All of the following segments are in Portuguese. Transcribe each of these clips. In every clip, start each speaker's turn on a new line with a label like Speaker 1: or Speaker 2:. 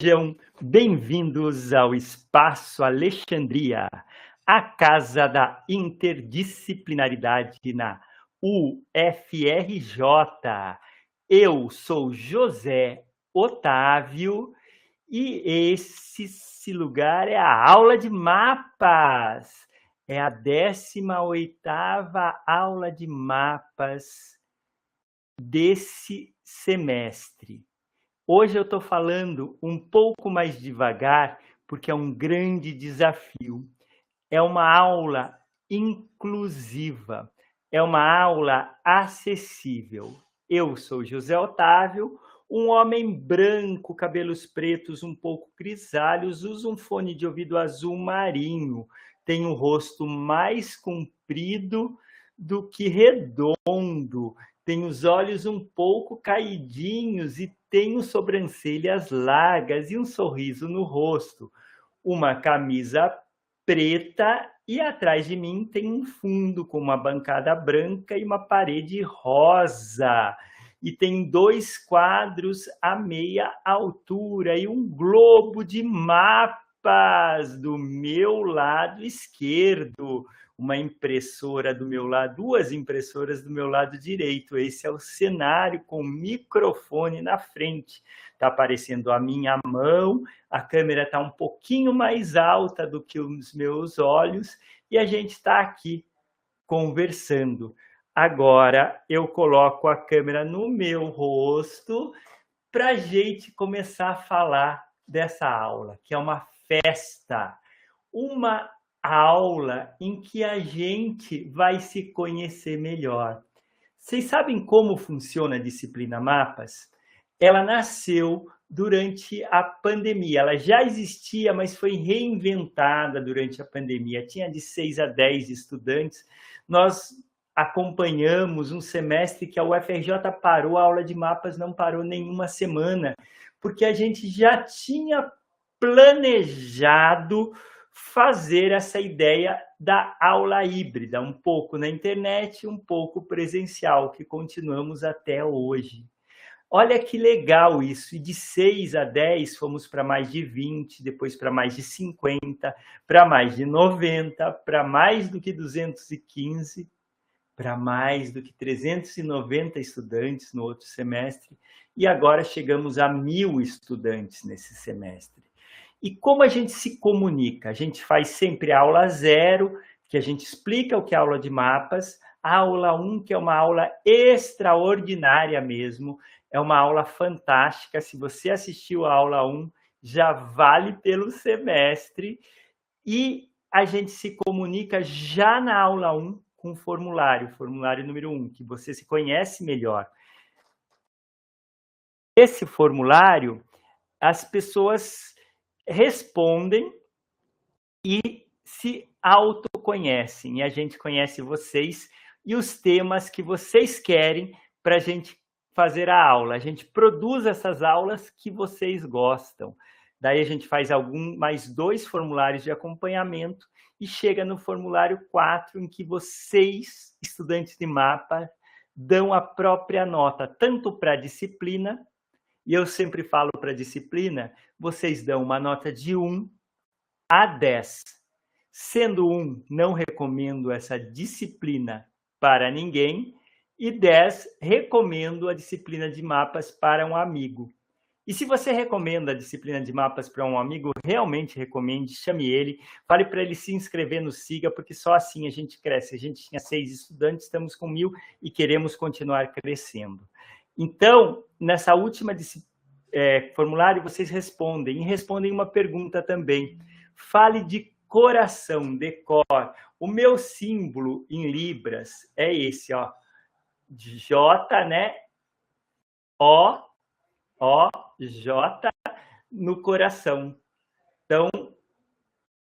Speaker 1: Sejam bem-vindos ao Espaço Alexandria, a casa da interdisciplinaridade na UFRJ. Eu sou José Otávio e esse lugar é a aula de mapas. É a 18ª aula de mapas desse semestre. Hoje eu estou falando um pouco mais devagar, porque é um grande desafio. É uma aula inclusiva, é uma aula acessível. Eu sou José Otávio, um homem branco, cabelos pretos um pouco grisalhos, usa um fone de ouvido azul marinho, tem o um rosto mais comprido do que redondo, tem os olhos um pouco caidinhos e tem sobrancelhas largas e um sorriso no rosto, uma camisa preta e atrás de mim tem um fundo com uma bancada branca e uma parede rosa. E tem dois quadros a meia altura e um globo de mapas do meu lado esquerdo uma impressora do meu lado, duas impressoras do meu lado direito. Esse é o cenário com microfone na frente. Está aparecendo a minha mão, a câmera está um pouquinho mais alta do que os meus olhos e a gente está aqui conversando. Agora eu coloco a câmera no meu rosto para a gente começar a falar dessa aula, que é uma festa, uma aula em que a gente vai se conhecer melhor. Vocês sabem como funciona a disciplina Mapas? Ela nasceu durante a pandemia. Ela já existia, mas foi reinventada durante a pandemia. Tinha de 6 a 10 estudantes. Nós acompanhamos um semestre que a UFRJ parou, a aula de mapas não parou nenhuma semana, porque a gente já tinha planejado fazer essa ideia da aula híbrida, um pouco na internet, um pouco presencial, que continuamos até hoje. Olha que legal isso. E de 6 a 10 fomos para mais de 20, depois para mais de 50, para mais de 90, para mais do que 215, para mais do que 390 estudantes no outro semestre. E agora chegamos a mil estudantes nesse semestre. E como a gente se comunica? A gente faz sempre aula zero, que a gente explica o que é aula de mapas, aula 1, um, que é uma aula extraordinária mesmo, é uma aula fantástica. Se você assistiu a aula 1, um, já vale pelo semestre. E a gente se comunica já na aula 1 um, com o formulário, formulário número 1, que você se conhece melhor. Esse formulário, as pessoas respondem e se autoconhecem. E a gente conhece vocês e os temas que vocês querem para a gente fazer a aula. A gente produz essas aulas que vocês gostam. Daí a gente faz algum mais dois formulários de acompanhamento e chega no formulário 4, em que vocês, estudantes de mapa, dão a própria nota, tanto para a disciplina e eu sempre falo para a disciplina, vocês dão uma nota de 1 a 10. Sendo 1, não recomendo essa disciplina para ninguém, e 10, recomendo a disciplina de mapas para um amigo. E se você recomenda a disciplina de mapas para um amigo, realmente recomende, chame ele, fale para ele se inscrever no Siga, porque só assim a gente cresce. A gente tinha seis estudantes, estamos com mil e queremos continuar crescendo. Então, nessa última é, formulário, vocês respondem, e respondem uma pergunta também. Fale de coração, decor. O meu símbolo em Libras é esse, ó. J, né? O, O, J no coração. Então,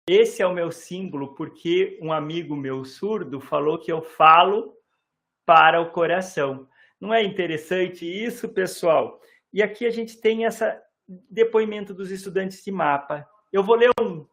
Speaker 1: esse é o meu símbolo porque um amigo meu surdo falou que eu falo para o coração. Não é interessante isso, pessoal? E aqui a gente tem esse depoimento dos estudantes de mapa. Eu vou ler um.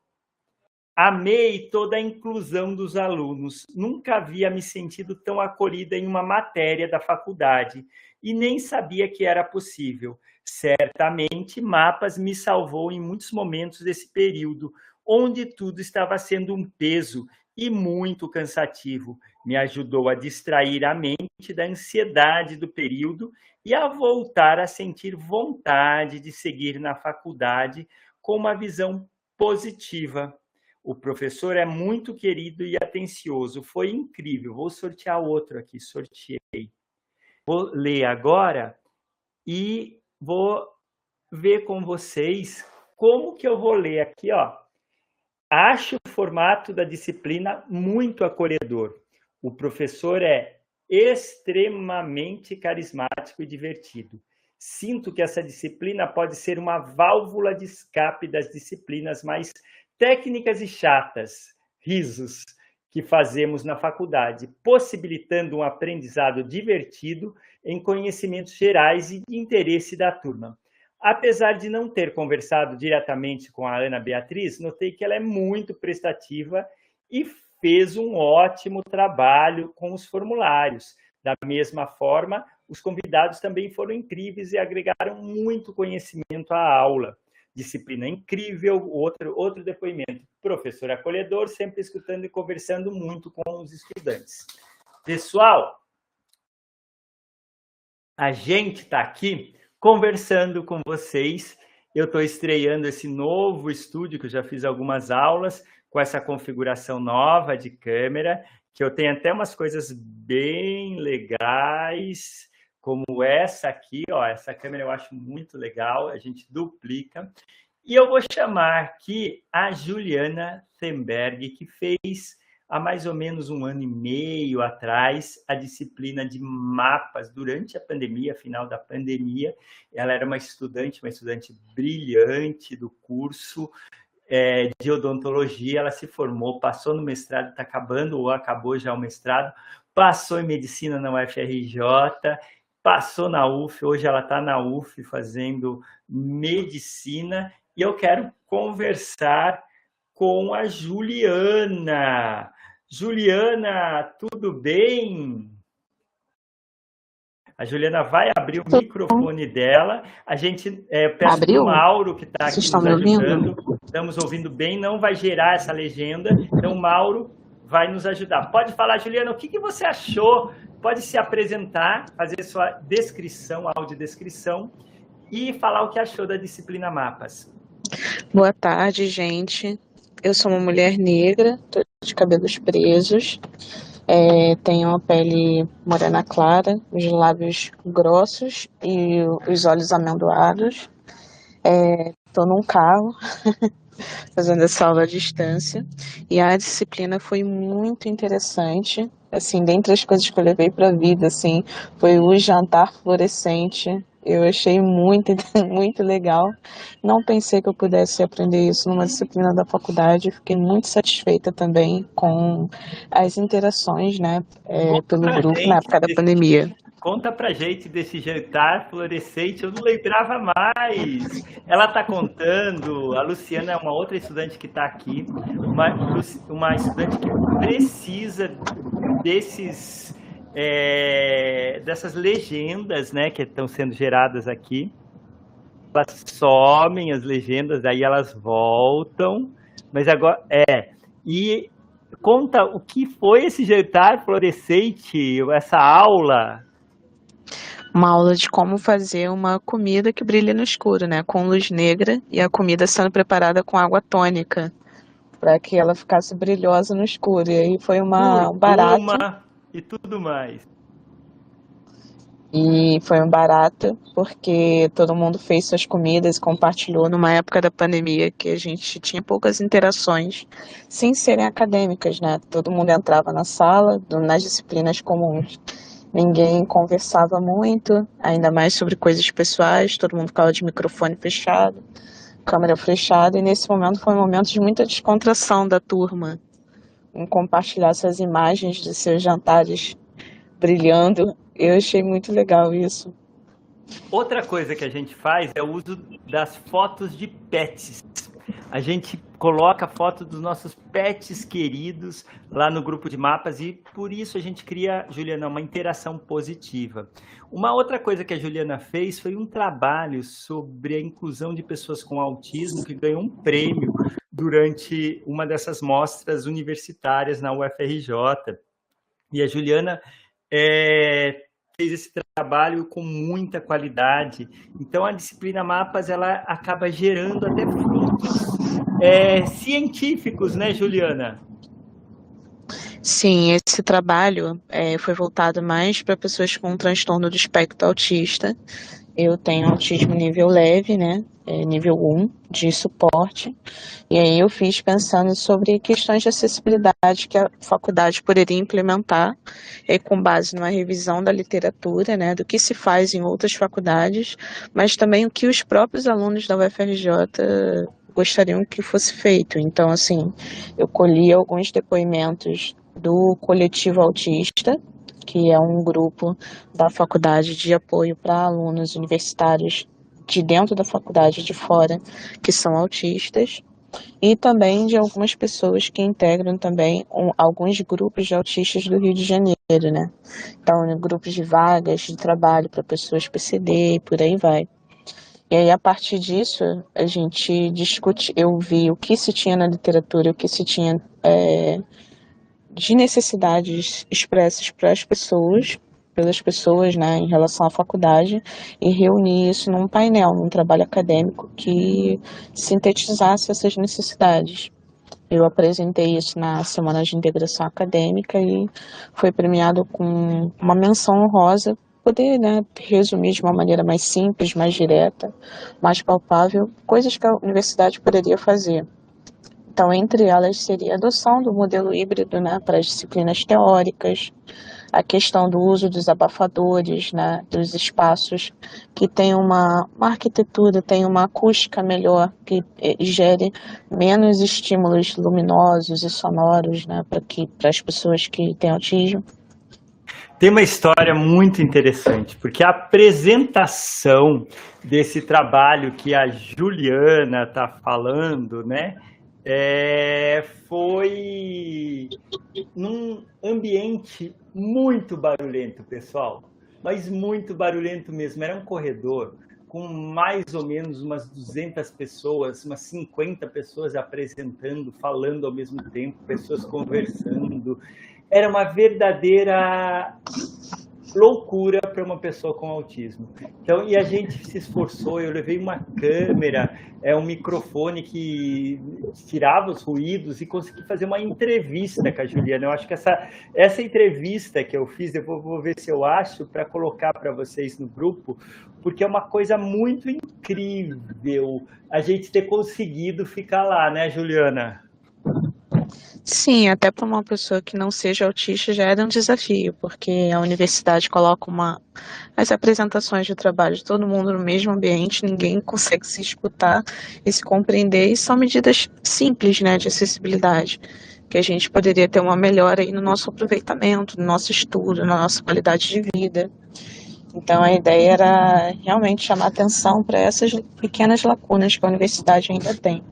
Speaker 1: Amei toda a inclusão dos alunos. Nunca havia me sentido tão acolhida em uma matéria da faculdade e nem sabia que era possível. Certamente, Mapas me salvou em muitos momentos desse período, onde tudo estava sendo um peso e muito cansativo. Me ajudou a distrair a mente da ansiedade do período e a voltar a sentir vontade de seguir na faculdade com uma visão positiva. O professor é muito querido e atencioso. Foi incrível. Vou sortear outro aqui. Sorteei. Vou ler agora e vou ver com vocês como que eu vou ler aqui, ó. Acho formato da disciplina muito acolhedor. O professor é extremamente carismático e divertido. Sinto que essa disciplina pode ser uma válvula de escape das disciplinas mais técnicas e chatas, risos, que fazemos na faculdade, possibilitando um aprendizado divertido em conhecimentos gerais e de interesse da turma. Apesar de não ter conversado diretamente com a Ana Beatriz, notei que ela é muito prestativa e fez um ótimo trabalho com os formulários. Da mesma forma, os convidados também foram incríveis e agregaram muito conhecimento à aula disciplina incrível, outro, outro depoimento, professor acolhedor, sempre escutando e conversando muito com os estudantes. Pessoal, a gente está aqui conversando com vocês. Eu estou estreando esse novo estúdio, que eu já fiz algumas aulas, com essa configuração nova de câmera, que eu tenho até umas coisas bem legais como essa aqui, ó, essa câmera eu acho muito legal, a gente duplica. E eu vou chamar aqui a Juliana Themberg, que fez há mais ou menos um ano e meio atrás a disciplina de mapas durante a pandemia, final da pandemia. Ela era uma estudante, uma estudante brilhante do curso é, de odontologia. Ela se formou, passou no mestrado, está acabando ou acabou já o mestrado, passou em medicina na UFRJ passou na UF, hoje ela está na UF fazendo medicina e eu quero conversar com a Juliana. Juliana, tudo bem? A Juliana vai abrir o microfone dela. A gente é, peço para o Mauro, que está aqui
Speaker 2: nos ajudando.
Speaker 1: Ouvindo? Estamos ouvindo bem, não vai gerar essa legenda. Então, Mauro vai nos ajudar. Pode falar, Juliana, o que, que você achou pode se apresentar, fazer sua descrição, audiodescrição e falar o que achou da disciplina Mapas.
Speaker 2: Boa tarde, gente. Eu sou uma mulher negra, tô de cabelos presos, é, tenho a pele morena clara, os lábios grossos e os olhos amendoados. Estou é, num carro fazendo essa aula à distância e a disciplina foi muito interessante assim, dentre as coisas que eu levei para a vida, assim, foi o jantar fluorescente. Eu achei muito, muito legal. Não pensei que eu pudesse aprender isso numa disciplina da faculdade. Fiquei muito satisfeita também com as interações, né, é, pelo grupo na época da pandemia.
Speaker 1: Conta pra gente desse jantar fluorescente, eu não lembrava mais. Ela tá contando, a Luciana é uma outra estudante que está aqui, uma, uma estudante que precisa desses é, dessas legendas, né, que estão sendo geradas aqui. Elas somem as legendas, daí elas voltam, mas agora é. E conta o que foi esse jantar fluorescente, essa aula
Speaker 2: uma aula de como fazer uma comida que brilhe no escuro, né? Com luz negra e a comida sendo preparada com água tônica para que ela ficasse brilhosa no escuro. E aí foi uma um barato.
Speaker 1: E tudo mais.
Speaker 2: E foi um barato porque todo mundo fez suas comidas, compartilhou numa época da pandemia que a gente tinha poucas interações, sem serem acadêmicas, né? Todo mundo entrava na sala, nas disciplinas comuns ninguém conversava muito, ainda mais sobre coisas pessoais, todo mundo ficava de microfone fechado, câmera fechada, e nesse momento foi um momento de muita descontração da turma, em compartilhar essas imagens de seus jantares brilhando. Eu achei muito legal isso.
Speaker 1: Outra coisa que a gente faz é o uso das fotos de pets. A gente coloca foto dos nossos pets queridos lá no grupo de mapas e por isso a gente cria, Juliana, uma interação positiva. Uma outra coisa que a Juliana fez foi um trabalho sobre a inclusão de pessoas com autismo que ganhou um prêmio durante uma dessas mostras universitárias na UFRJ. E a Juliana é, fez esse trabalho com muita qualidade. Então, a disciplina Mapas ela acaba gerando até frutos é, científicos, né, Juliana?
Speaker 2: Sim, esse trabalho é, foi voltado mais para pessoas com transtorno do espectro autista. Eu tenho autismo nível leve, né? É, nível 1 de suporte. E aí eu fiz pensando sobre questões de acessibilidade que a faculdade poderia implementar, é, com base numa revisão da literatura, né? Do que se faz em outras faculdades, mas também o que os próprios alunos da UFRJ gostariam que fosse feito. Então, assim, eu colhi alguns depoimentos do coletivo autista, que é um grupo da faculdade de apoio para alunos universitários de dentro da faculdade de fora que são autistas e também de algumas pessoas que integram também um, alguns grupos de autistas do Rio de Janeiro, né? Então, grupos de vagas de trabalho para pessoas PCD e por aí vai. E aí, a partir disso, a gente discute, eu vi o que se tinha na literatura, o que se tinha é, de necessidades expressas para as pessoas, pelas pessoas, né, em relação à faculdade, e reunir isso num painel, num trabalho acadêmico que sintetizasse essas necessidades. Eu apresentei isso na Semana de Integração Acadêmica e foi premiado com uma menção honrosa poder né, resumir de uma maneira mais simples, mais direta, mais palpável, coisas que a universidade poderia fazer. Então, entre elas seria a adoção do modelo híbrido né, para as disciplinas teóricas, a questão do uso dos abafadores, né, dos espaços que tem uma, uma arquitetura, tem uma acústica melhor, que eh, gere menos estímulos luminosos e sonoros né, para as pessoas que têm autismo.
Speaker 1: Tem uma história muito interessante, porque a apresentação desse trabalho que a Juliana está falando, né, é, foi num ambiente muito barulhento, pessoal, mas muito barulhento mesmo. Era um corredor com mais ou menos umas 200 pessoas, umas 50 pessoas apresentando, falando ao mesmo tempo, pessoas conversando era uma verdadeira loucura para uma pessoa com autismo. Então, e a gente se esforçou, eu levei uma câmera, é um microfone que tirava os ruídos e consegui fazer uma entrevista com a Juliana. Eu acho que essa, essa entrevista que eu fiz, eu vou, vou ver se eu acho para colocar para vocês no grupo, porque é uma coisa muito incrível a gente ter conseguido ficar lá, né, Juliana?
Speaker 2: Sim, até para uma pessoa que não seja autista já era um desafio, porque a universidade coloca uma, as apresentações de trabalho de todo mundo no mesmo ambiente, ninguém consegue se escutar e se compreender, e são medidas simples né, de acessibilidade, que a gente poderia ter uma melhora aí no nosso aproveitamento, no nosso estudo, na nossa qualidade de vida. Então a ideia era realmente chamar atenção para essas pequenas lacunas que a universidade ainda tem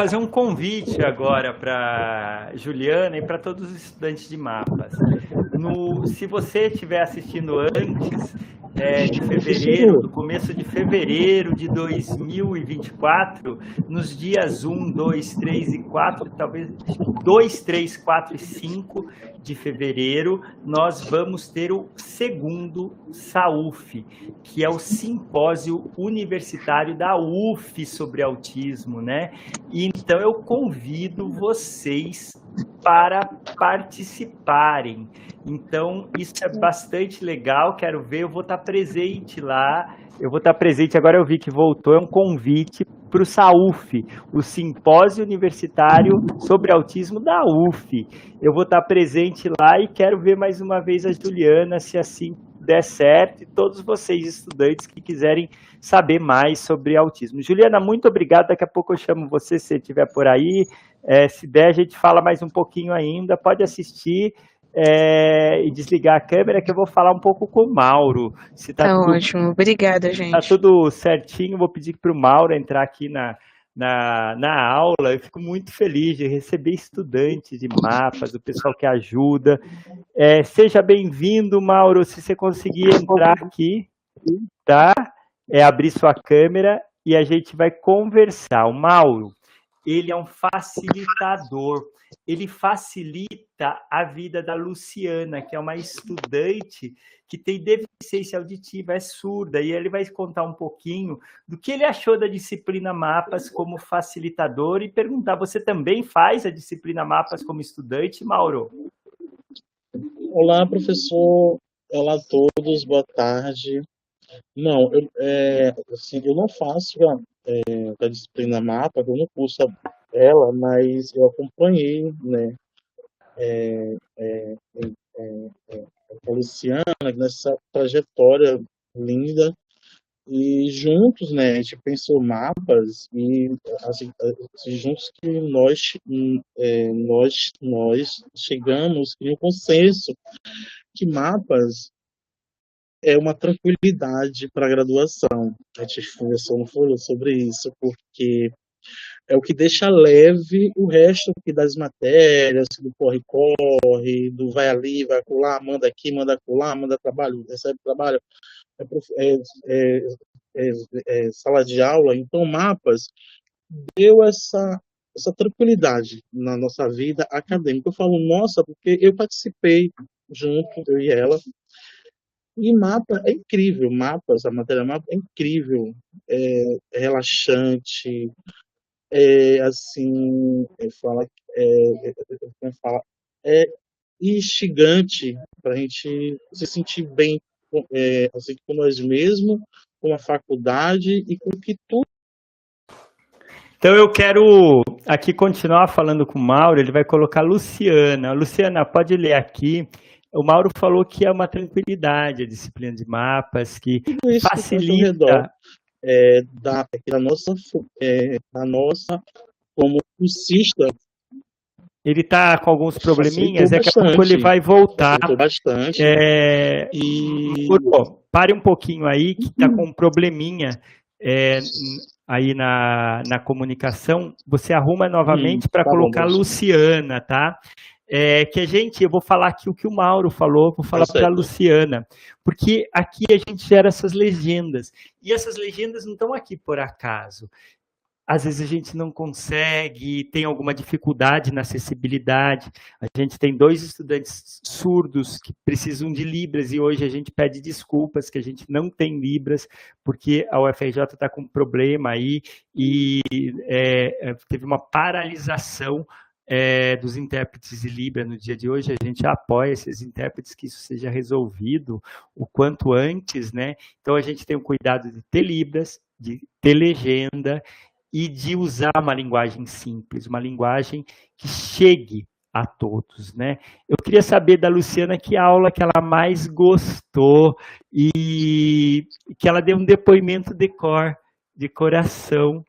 Speaker 1: fazer um convite agora para Juliana e para todos os estudantes de mapas. No, se você estiver assistindo antes, é, de fevereiro, do começo de fevereiro de 2024, nos dias 1, 2, 3 e 4, talvez 2, 3, 4 e 5 de fevereiro, nós vamos ter o segundo SAUF, que é o simpósio universitário da UF sobre autismo, né? E então eu convido vocês para participarem. Então, isso é bastante legal, quero ver, eu vou estar presente lá. Eu vou estar presente, agora eu vi que voltou, é um convite para o SAUF, o Simpósio Universitário sobre Autismo da UF. Eu vou estar presente lá e quero ver mais uma vez a Juliana, se assim der certo, e todos vocês, estudantes, que quiserem saber mais sobre autismo. Juliana, muito obrigado. Daqui a pouco eu chamo você se você estiver por aí. É, se der, a gente fala mais um pouquinho ainda. Pode assistir é, e desligar a câmera que eu vou falar um pouco com o Mauro.
Speaker 2: Se tá, tá tudo, ótimo, obrigada, gente.
Speaker 1: Tá tudo certinho, vou pedir para o Mauro entrar aqui na, na, na aula. Eu fico muito feliz de receber estudantes de mapas, o pessoal que ajuda. É, seja bem-vindo, Mauro, se você conseguir entrar aqui, tá? É abrir sua câmera e a gente vai conversar. O Mauro, ele é um facilitador. Ele facilita a vida da Luciana, que é uma estudante que tem deficiência auditiva, é surda, e ele vai contar um pouquinho do que ele achou da disciplina Mapas como facilitador e perguntar: você também faz a disciplina Mapas como estudante, Mauro?
Speaker 3: Olá, professor. Olá a todos, boa tarde. Não, eu, é, assim, eu não faço é, a disciplina mapa, eu não curso ela, mas eu acompanhei, né, é, é, a Luciana nessa trajetória linda. E juntos, né, a gente pensou mapas e assim, juntos que nós nós nós chegamos em um consenso que mapas é uma tranquilidade para a graduação. A gente conversou não falou sobre isso, porque é o que deixa leve o resto das matérias, do corre-corre, do vai ali, vai colar, manda aqui, manda colar, manda trabalho, recebe trabalho, é, é, é, é, sala de aula. Então, mapas deu essa, essa tranquilidade na nossa vida acadêmica. Eu falo, nossa, porque eu participei junto, eu e ela, e mapa é incrível, mapas, a matéria mapa é incrível, é relaxante, é assim, é, fala, é, é, é, fala, é instigante para a gente se sentir bem é, assim, com nós mesmos, com a faculdade e com que tudo.
Speaker 1: Então eu quero aqui continuar falando com o Mauro, ele vai colocar Luciana. Luciana, pode ler aqui o Mauro falou que é uma tranquilidade a disciplina de mapas, que Isso, facilita.
Speaker 3: É, da, da, nossa, é, da nossa, como cursista.
Speaker 1: Ele está com alguns probleminhas, é que a pouco ele vai voltar.
Speaker 3: bastante.
Speaker 1: É, e... pare um pouquinho aí, que está com um probleminha. É, aí na, na comunicação, você arruma novamente para tá colocar bom, Luciana, tá? É, que a gente, eu vou falar aqui o que o Mauro falou, vou falar para a Luciana, porque aqui a gente gera essas legendas, e essas legendas não estão aqui por acaso. Às vezes a gente não consegue, tem alguma dificuldade na acessibilidade. A gente tem dois estudantes surdos que precisam de Libras e hoje a gente pede desculpas que a gente não tem Libras, porque a UFRJ está com um problema aí e é, é teve uma paralisação é, dos intérpretes de Libra no dia de hoje, a gente apoia esses intérpretes que isso seja resolvido o quanto antes, né? Então a gente tem o cuidado de ter Libras, de ter legenda e de usar uma linguagem simples, uma linguagem que chegue a todos, né? Eu queria saber da Luciana que aula que ela mais gostou e que ela deu um depoimento de cor, de coração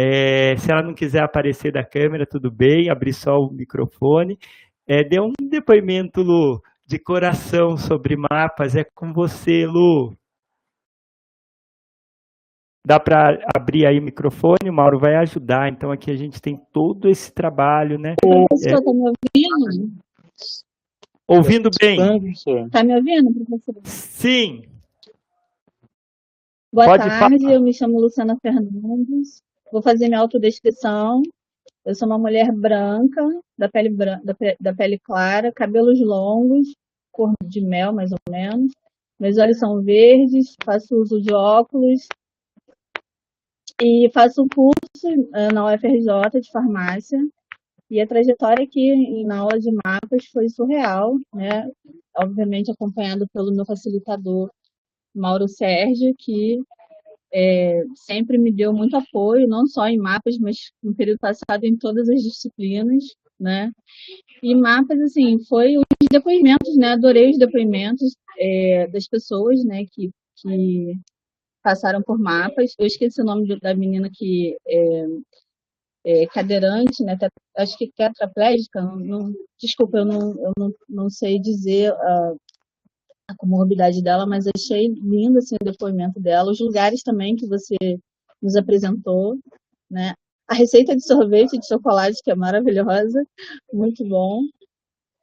Speaker 1: é, se ela não quiser aparecer da câmera, tudo bem, abrir só o microfone. É, dê um depoimento, Lu, de coração sobre mapas. É com você, Lu. Dá para abrir aí o microfone, o Mauro vai ajudar. Então, aqui a gente tem todo esse trabalho, né?
Speaker 4: Professor, está é... me ouvindo?
Speaker 1: Ouvindo bem.
Speaker 4: Está me ouvindo, professor?
Speaker 1: Sim.
Speaker 4: Boa Pode tarde, falar. eu me chamo Luciana Fernandes. Vou fazer minha autodescrição. Eu sou uma mulher branca, da pele, branca, da, da pele clara, cabelos longos, cor de mel, mais ou menos. Meus olhos são verdes, faço uso de óculos e faço um curso eh, na UFRJ de farmácia. E a trajetória aqui na aula de mapas foi surreal, né? Obviamente acompanhado pelo meu facilitador Mauro Sérgio, que é, sempre me deu muito apoio, não só em mapas, mas no período passado em todas as disciplinas, né? E mapas, assim, foi os depoimentos, né? Adorei os depoimentos é, das pessoas, né? Que, que passaram por mapas. Eu esqueci o nome da menina que é, é cadeirante, né? Acho que tetraplégica. Não, desculpa, eu não, eu não, não sei dizer uh, a comorbidade dela, mas achei lindo assim, o depoimento dela, os lugares também que você nos apresentou, né? a receita de sorvete de chocolate, que é maravilhosa, muito bom.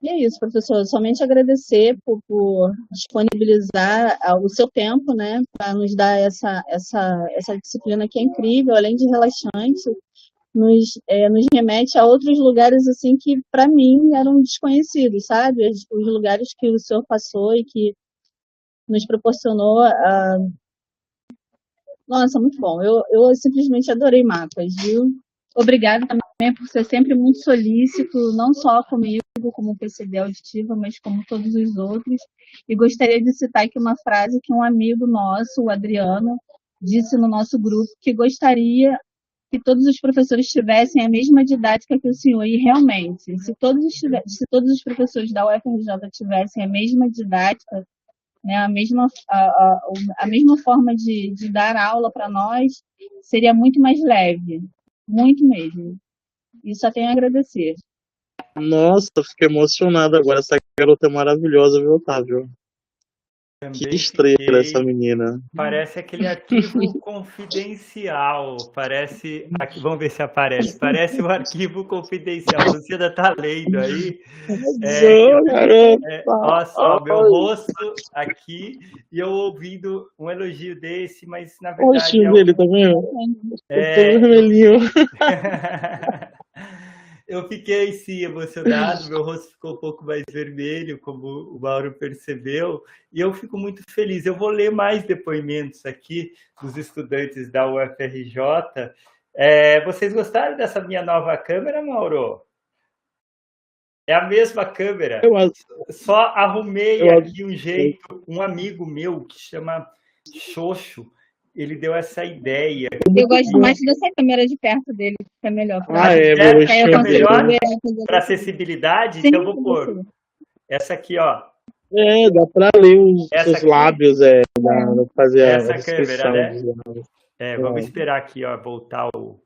Speaker 4: E é isso, professor. Somente agradecer por, por disponibilizar ah, o seu tempo, né, para nos dar essa, essa, essa disciplina que é incrível, além de relaxante, nos, é, nos remete a outros lugares assim que para mim eram desconhecidos, sabe? Os, os, lugares que o senhor passou e que nos proporcionou. Uh... Nossa, muito bom. Eu, eu simplesmente adorei mapas, viu? Obrigada também por ser sempre muito solícito, não só comigo, como PCD auditiva, mas como todos os outros. E gostaria de citar aqui uma frase que um amigo nosso, o Adriano, disse no nosso grupo, que gostaria que todos os professores tivessem a mesma didática que o senhor. E realmente, se todos, se todos os professores da UFRJ tivessem a mesma didática, né, a, mesma, a, a, a mesma forma de, de dar aula para nós, seria muito mais leve. Muito mesmo. E só tenho a agradecer.
Speaker 3: Nossa, fiquei emocionado agora. Essa garota é maravilhosa, viu, Otávio? Também que estrela fiquei... essa menina.
Speaker 1: Parece aquele arquivo confidencial. Parece. Aqui, vamos ver se aparece. Parece o um arquivo confidencial. Você ainda está lendo aí. É, é, olha só, meu rosto aqui e eu ouvindo um elogio desse, mas na verdade.
Speaker 3: Oxe, é um... ele, tá vendo? É... Eu tô vermelhinho.
Speaker 1: Eu fiquei sim emocionado, meu rosto ficou um pouco mais vermelho, como o Mauro percebeu, e eu fico muito feliz. Eu vou ler mais depoimentos aqui dos estudantes da UFRJ. É, vocês gostaram dessa minha nova câmera, Mauro? É a mesma câmera. Só arrumei aqui um jeito. Um amigo meu que chama Xoxo, ele deu essa ideia.
Speaker 4: Eu gosto mais dessa câmera de perto dele, que é melhor.
Speaker 3: Ah, é, é
Speaker 1: melhor para acessibilidade, Sim, então eu vou pôr essa aqui, ó.
Speaker 3: É, dá para ler os seus lábios, é, dá, dá fazer
Speaker 1: essa a câmera, né? É, vamos é. esperar aqui, ó, voltar o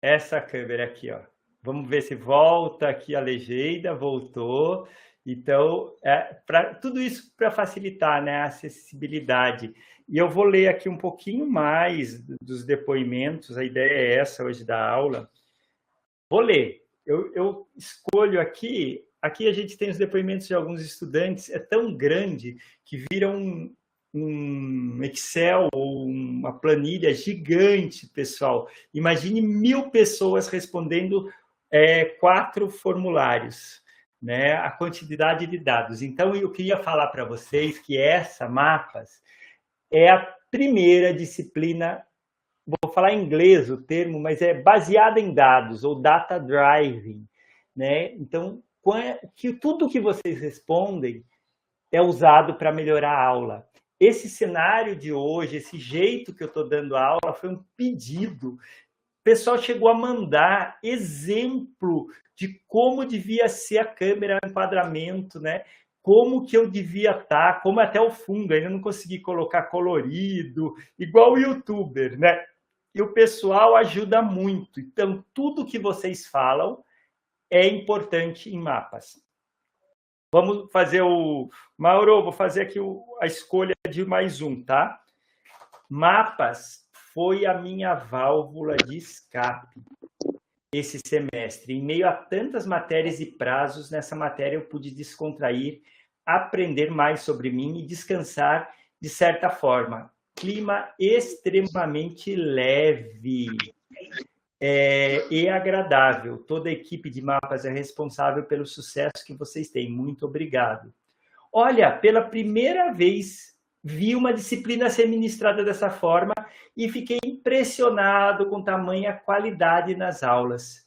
Speaker 1: essa câmera aqui, ó. Vamos ver se volta aqui a legenda, voltou. Então, é, pra, tudo isso para facilitar né, a acessibilidade. E eu vou ler aqui um pouquinho mais dos depoimentos, a ideia é essa hoje da aula. Vou ler. Eu, eu escolho aqui, aqui a gente tem os depoimentos de alguns estudantes, é tão grande que vira um, um Excel ou uma planilha gigante, pessoal. Imagine mil pessoas respondendo é, quatro formulários né, a quantidade de dados. Então, eu queria falar para vocês que essa Mapas é a primeira disciplina, vou falar em inglês o termo, mas é baseada em dados, ou data driving. Né? Então, que tudo que vocês respondem é usado para melhorar a aula. Esse cenário de hoje, esse jeito que eu estou dando aula, foi um pedido. Pessoal chegou a mandar exemplo de como devia ser a câmera, o enquadramento, né? Como que eu devia estar, tá, como até o fundo, ainda não consegui colocar colorido, igual o youtuber, né? E o pessoal ajuda muito. Então, tudo que vocês falam é importante em mapas. Vamos fazer o... Mauro, vou fazer aqui o... a escolha de mais um, tá? Mapas foi a minha válvula de escape esse semestre. Em meio a tantas matérias e prazos, nessa matéria eu pude descontrair, aprender mais sobre mim e descansar de certa forma. Clima extremamente leve é, e agradável. Toda a equipe de mapas é responsável pelo sucesso que vocês têm. Muito obrigado. Olha, pela primeira vez vi uma disciplina ser ministrada dessa forma e fiquei impressionado com tamanha qualidade nas aulas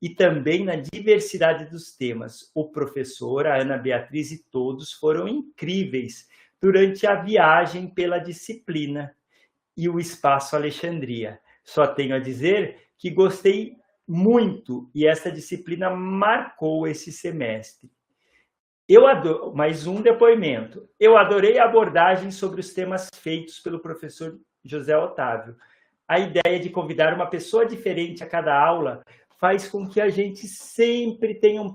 Speaker 1: e também na diversidade dos temas. O professor, a Ana Beatriz e todos foram incríveis durante a viagem pela disciplina e o Espaço Alexandria. Só tenho a dizer que gostei muito e essa disciplina marcou esse semestre. Eu adoro, mais um depoimento. Eu adorei a abordagem sobre os temas feitos pelo professor José Otávio. A ideia de convidar uma pessoa diferente a cada aula faz com que a gente sempre tenha um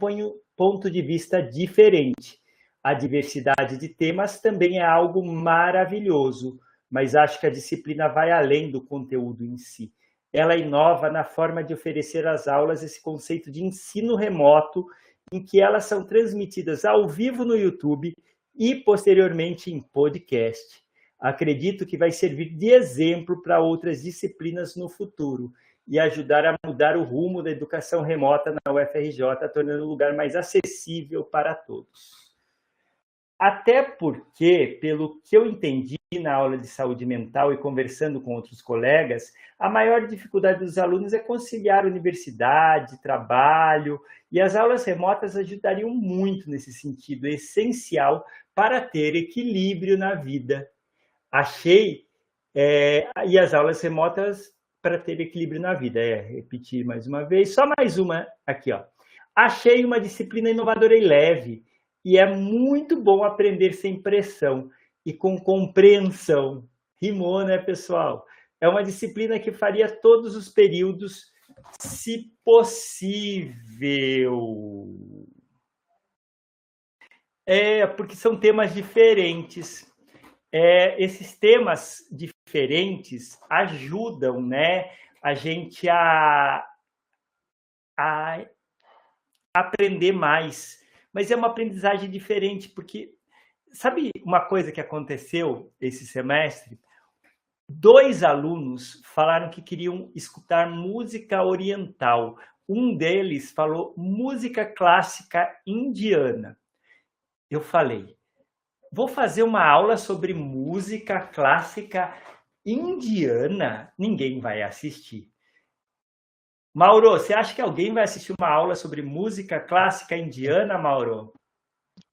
Speaker 1: ponto de vista diferente. A diversidade de temas também é algo maravilhoso. mas acho que a disciplina vai além do conteúdo em si. Ela inova na forma de oferecer às aulas esse conceito de ensino remoto, em que elas são transmitidas ao vivo no YouTube e posteriormente em podcast. Acredito que vai servir de exemplo para outras disciplinas no futuro e ajudar a mudar o rumo da educação remota na UFRJ, tornando o lugar mais acessível para todos. Até porque, pelo que eu entendi na aula de saúde mental e conversando com outros colegas, a maior dificuldade dos alunos é conciliar universidade, trabalho, e as aulas remotas ajudariam muito nesse sentido, é essencial para ter equilíbrio na vida. Achei, é, e as aulas remotas para ter equilíbrio na vida, é, repetir mais uma vez, só mais uma aqui, ó. Achei uma disciplina inovadora e leve, e é muito bom aprender sem pressão e com compreensão. Rimou, né, pessoal? É uma disciplina que faria todos os períodos, se possível. É, porque são temas diferentes. É, esses temas diferentes ajudam né, a gente a, a aprender mais mas é uma aprendizagem diferente, porque sabe uma coisa que aconteceu esse semestre? Dois alunos falaram que queriam escutar música oriental. Um deles falou música clássica indiana. Eu falei, vou fazer uma aula sobre música clássica indiana. Ninguém vai assistir. Mauro, você acha que alguém vai assistir uma aula sobre música clássica indiana, Mauro?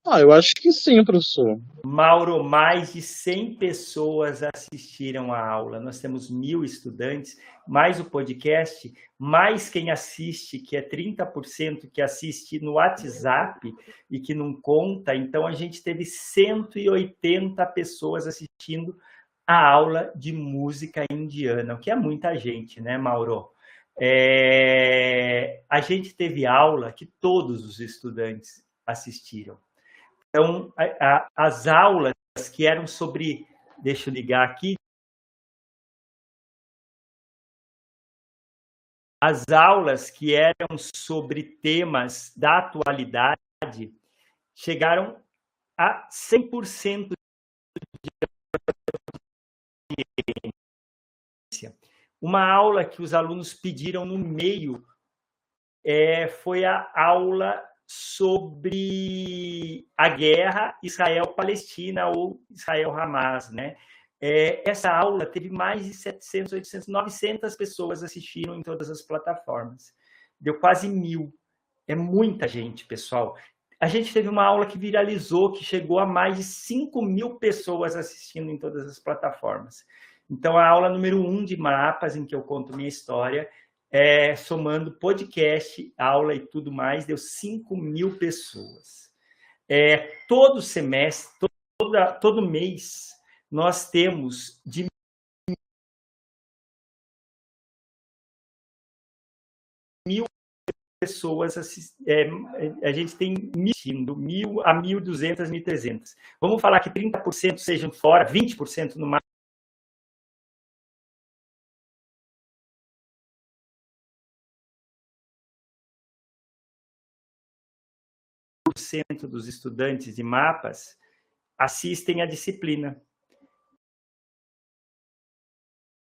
Speaker 3: Ah, eu acho que sim, professor.
Speaker 1: Mauro, mais de 100 pessoas assistiram a aula. Nós temos mil estudantes, mais o podcast, mais quem assiste, que é 30% que assiste no WhatsApp e que não conta. Então, a gente teve 180 pessoas assistindo a aula de música indiana, o que é muita gente, né, Mauro? É, a gente teve aula que todos os estudantes assistiram. Então, a, a, as aulas que eram sobre, deixa eu ligar aqui, as aulas que eram sobre temas da atualidade chegaram a 100% de. Uma aula que os alunos pediram no meio é, foi a aula sobre a guerra Israel-Palestina ou Israel-Hamas, né? É, essa aula teve mais de 700, 800, 900 pessoas assistindo em todas as plataformas. Deu quase mil. É muita gente, pessoal. A gente teve uma aula que viralizou, que chegou a mais de 5 mil pessoas assistindo em todas as plataformas. Então, a aula número um de mapas, em que eu conto minha história, é, somando podcast, aula e tudo mais, deu 5 mil pessoas. É, todo semestre, toda, todo mês, nós temos de mil pessoas é, a gente tem mil, mil a 1.200, 1.300. Vamos falar que 30% sejam fora, 20% no máximo cento dos estudantes de mapas assistem à disciplina.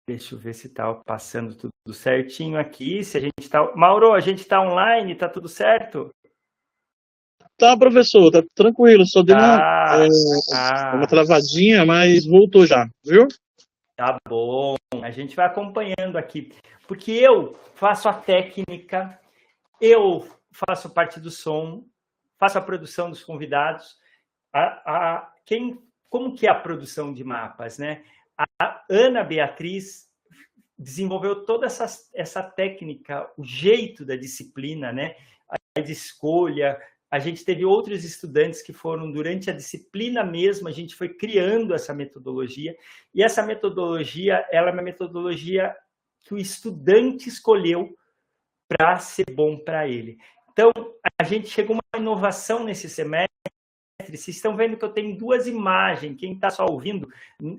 Speaker 1: Deixa eu ver se está passando tudo certinho aqui. Se a gente está. Mauro, a gente está online, está tudo certo?
Speaker 3: Tá, professor, tá tranquilo. Só deu ah, uma, é, ah. uma travadinha, mas voltou já, viu?
Speaker 1: Tá bom. A gente vai acompanhando aqui. Porque eu faço a técnica, eu faço parte do som, faço a produção dos convidados. A, a, quem, como que é a produção de mapas, né? A Ana Beatriz desenvolveu toda essa, essa técnica, o jeito da disciplina, né? A de escolha. A gente teve outros estudantes que foram durante a disciplina mesmo, a gente foi criando essa metodologia. E essa metodologia, ela é uma metodologia que o estudante escolheu para ser bom para ele. Então, a gente chegou uma inovação nesse semestre vocês estão vendo que eu tenho duas imagens. Quem está só ouvindo,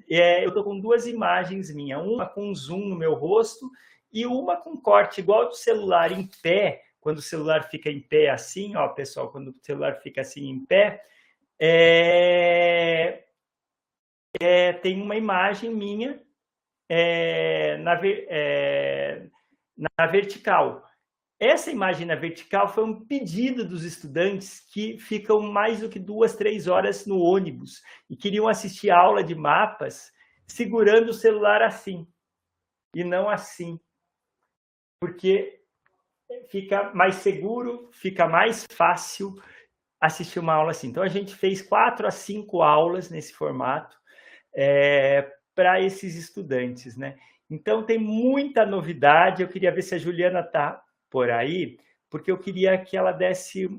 Speaker 1: é, eu estou com duas imagens minhas. Uma com zoom no meu rosto e uma com corte, igual do celular em pé. Quando o celular fica em pé assim, ó, pessoal, quando o celular fica assim em pé, é, é, tem uma imagem minha é, na, é, na vertical. Essa imagem na vertical foi um pedido dos estudantes que ficam mais do que duas, três horas no ônibus e queriam assistir aula de mapas segurando o celular assim e não assim, porque fica mais seguro, fica mais fácil assistir uma aula assim. Então a gente fez quatro a cinco aulas nesse formato é, para esses estudantes, né? Então tem muita novidade. Eu queria ver se a Juliana está por aí, porque eu queria que ela desse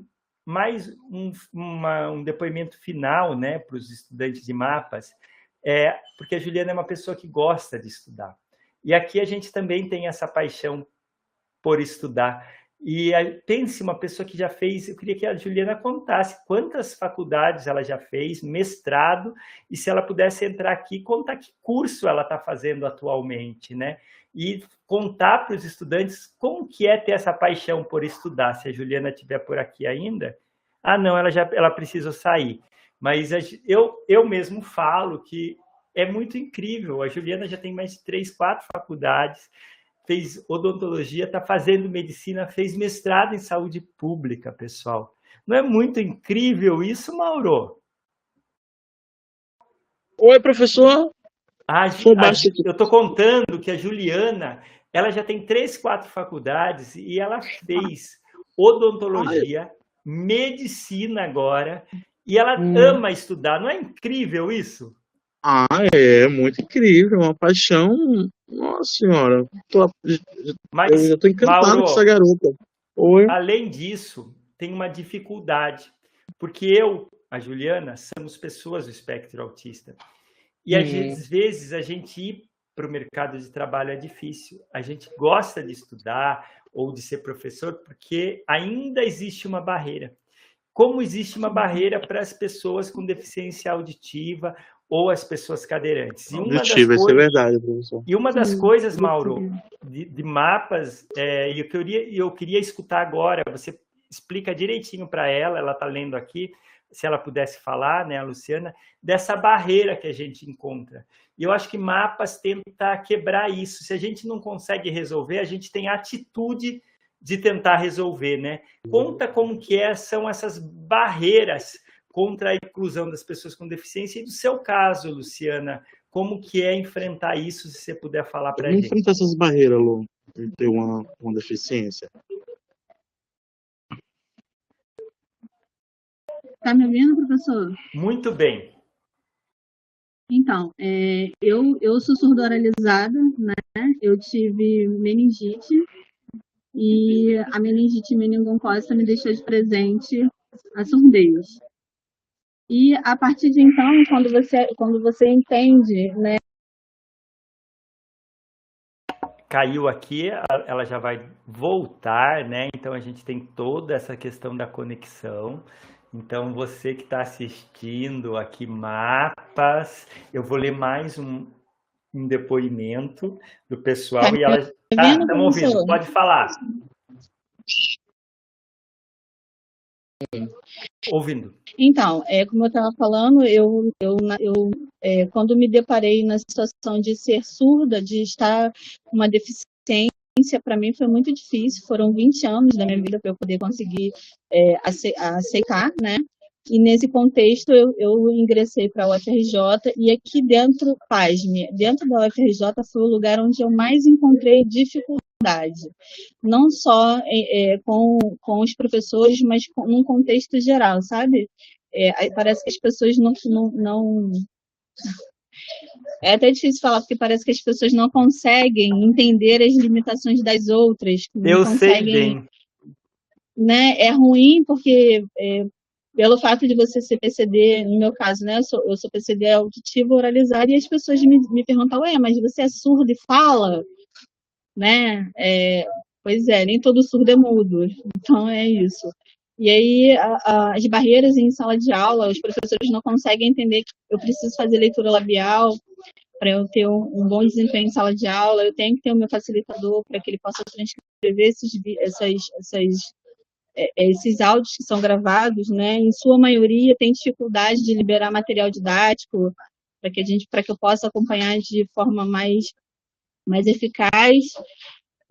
Speaker 1: mais um, uma, um depoimento final né, para os estudantes de mapas, é, porque a Juliana é uma pessoa que gosta de estudar. E aqui a gente também tem essa paixão por estudar. E pense uma pessoa que já fez, eu queria que a Juliana contasse quantas faculdades ela já fez, mestrado, e se ela pudesse entrar aqui, contar que curso ela está fazendo atualmente, né? E contar para os estudantes como que é ter essa paixão por estudar. Se a Juliana estiver por aqui ainda, ah, não, ela já ela precisa sair. Mas eu, eu mesmo falo que é muito incrível. A Juliana já tem mais de três, quatro faculdades, fez odontologia, está fazendo medicina, fez mestrado em saúde pública, pessoal. Não é muito incrível isso, Mauro?
Speaker 3: Oi, professor.
Speaker 1: A, a, eu estou contando que a Juliana ela já tem três, quatro faculdades e ela fez odontologia, medicina agora, e ela hum. ama estudar. Não é incrível isso?
Speaker 3: Ah, é muito incrível, uma paixão. Nossa senhora, tô, Mas, eu já estou encantado Mauro, com essa garota.
Speaker 1: Oi. Além disso, tem uma dificuldade, porque eu, a Juliana, somos pessoas do espectro autista. E às uhum. vezes a gente ir para o mercado de trabalho é difícil. A gente gosta de estudar ou de ser professor porque ainda existe uma barreira. Como existe uma barreira para as pessoas com deficiência auditiva ou as pessoas cadeirantes.
Speaker 3: E uma Auditiva, isso é verdade, professor.
Speaker 1: E uma das coisas, Mauro, de, de mapas, é, eu, queria, eu queria escutar agora, você explica direitinho para ela, ela está lendo aqui, se ela pudesse falar, né, a Luciana, dessa barreira que a gente encontra. E eu acho que mapas tenta quebrar isso. Se a gente não consegue resolver, a gente tem atitude de tentar resolver, né? Conta como que é, são essas barreiras contra a inclusão das pessoas com deficiência e do seu caso, Luciana, como que é enfrentar isso, se você puder falar para a gente.
Speaker 3: Enfrentar essas barreiras, Lu, ter uma, uma deficiência.
Speaker 4: Está me ouvindo, professor?
Speaker 1: Muito bem.
Speaker 4: Então, é, eu, eu sou surdo-oralizada, né? Eu tive meningite e a meningite meningocócica me deixou de presente a surdez. E a partir de então, quando você, quando você entende, né?
Speaker 1: Caiu aqui, ela já vai voltar, né? Então a gente tem toda essa questão da conexão. Então, você que está assistindo aqui mapas, eu vou ler mais um, um depoimento do pessoal tá e elas estão tá, ouvindo. Pode falar. Ouvindo.
Speaker 4: Então, é, como eu estava falando, eu, eu, eu é, quando me deparei na situação de ser surda, de estar com uma deficiência, para mim foi muito difícil. Foram 20 anos da minha vida para eu poder conseguir é, aceitar, né? E nesse contexto eu, eu ingressei para a UFRJ e aqui dentro, pasme, dentro da UFRJ foi o lugar onde eu mais encontrei dificuldade. Não só é, com, com os professores, mas com, num contexto geral, sabe? É, parece que as pessoas não, não, não é até difícil falar, porque parece que as pessoas não conseguem entender as limitações das outras.
Speaker 1: Eu sei bem.
Speaker 4: Né? É ruim porque, é, pelo fato de você ser PCD, no meu caso, né? Eu sou, eu sou PCD auditivo oralizado, e as pessoas me, me perguntam, ué, mas você é surdo e fala? Né? É, pois é, nem todo surdo é mudo. Então é isso. E aí as barreiras em sala de aula, os professores não conseguem entender que eu preciso fazer leitura labial para eu ter um, um, bom desempenho em sala de aula, eu tenho que ter o meu facilitador para que ele possa transcrever esses, essas, essas, é, é, esses áudios que são gravados, né? Em sua maioria tem dificuldade de liberar material didático para que a gente, para que eu possa acompanhar de forma mais mais eficaz.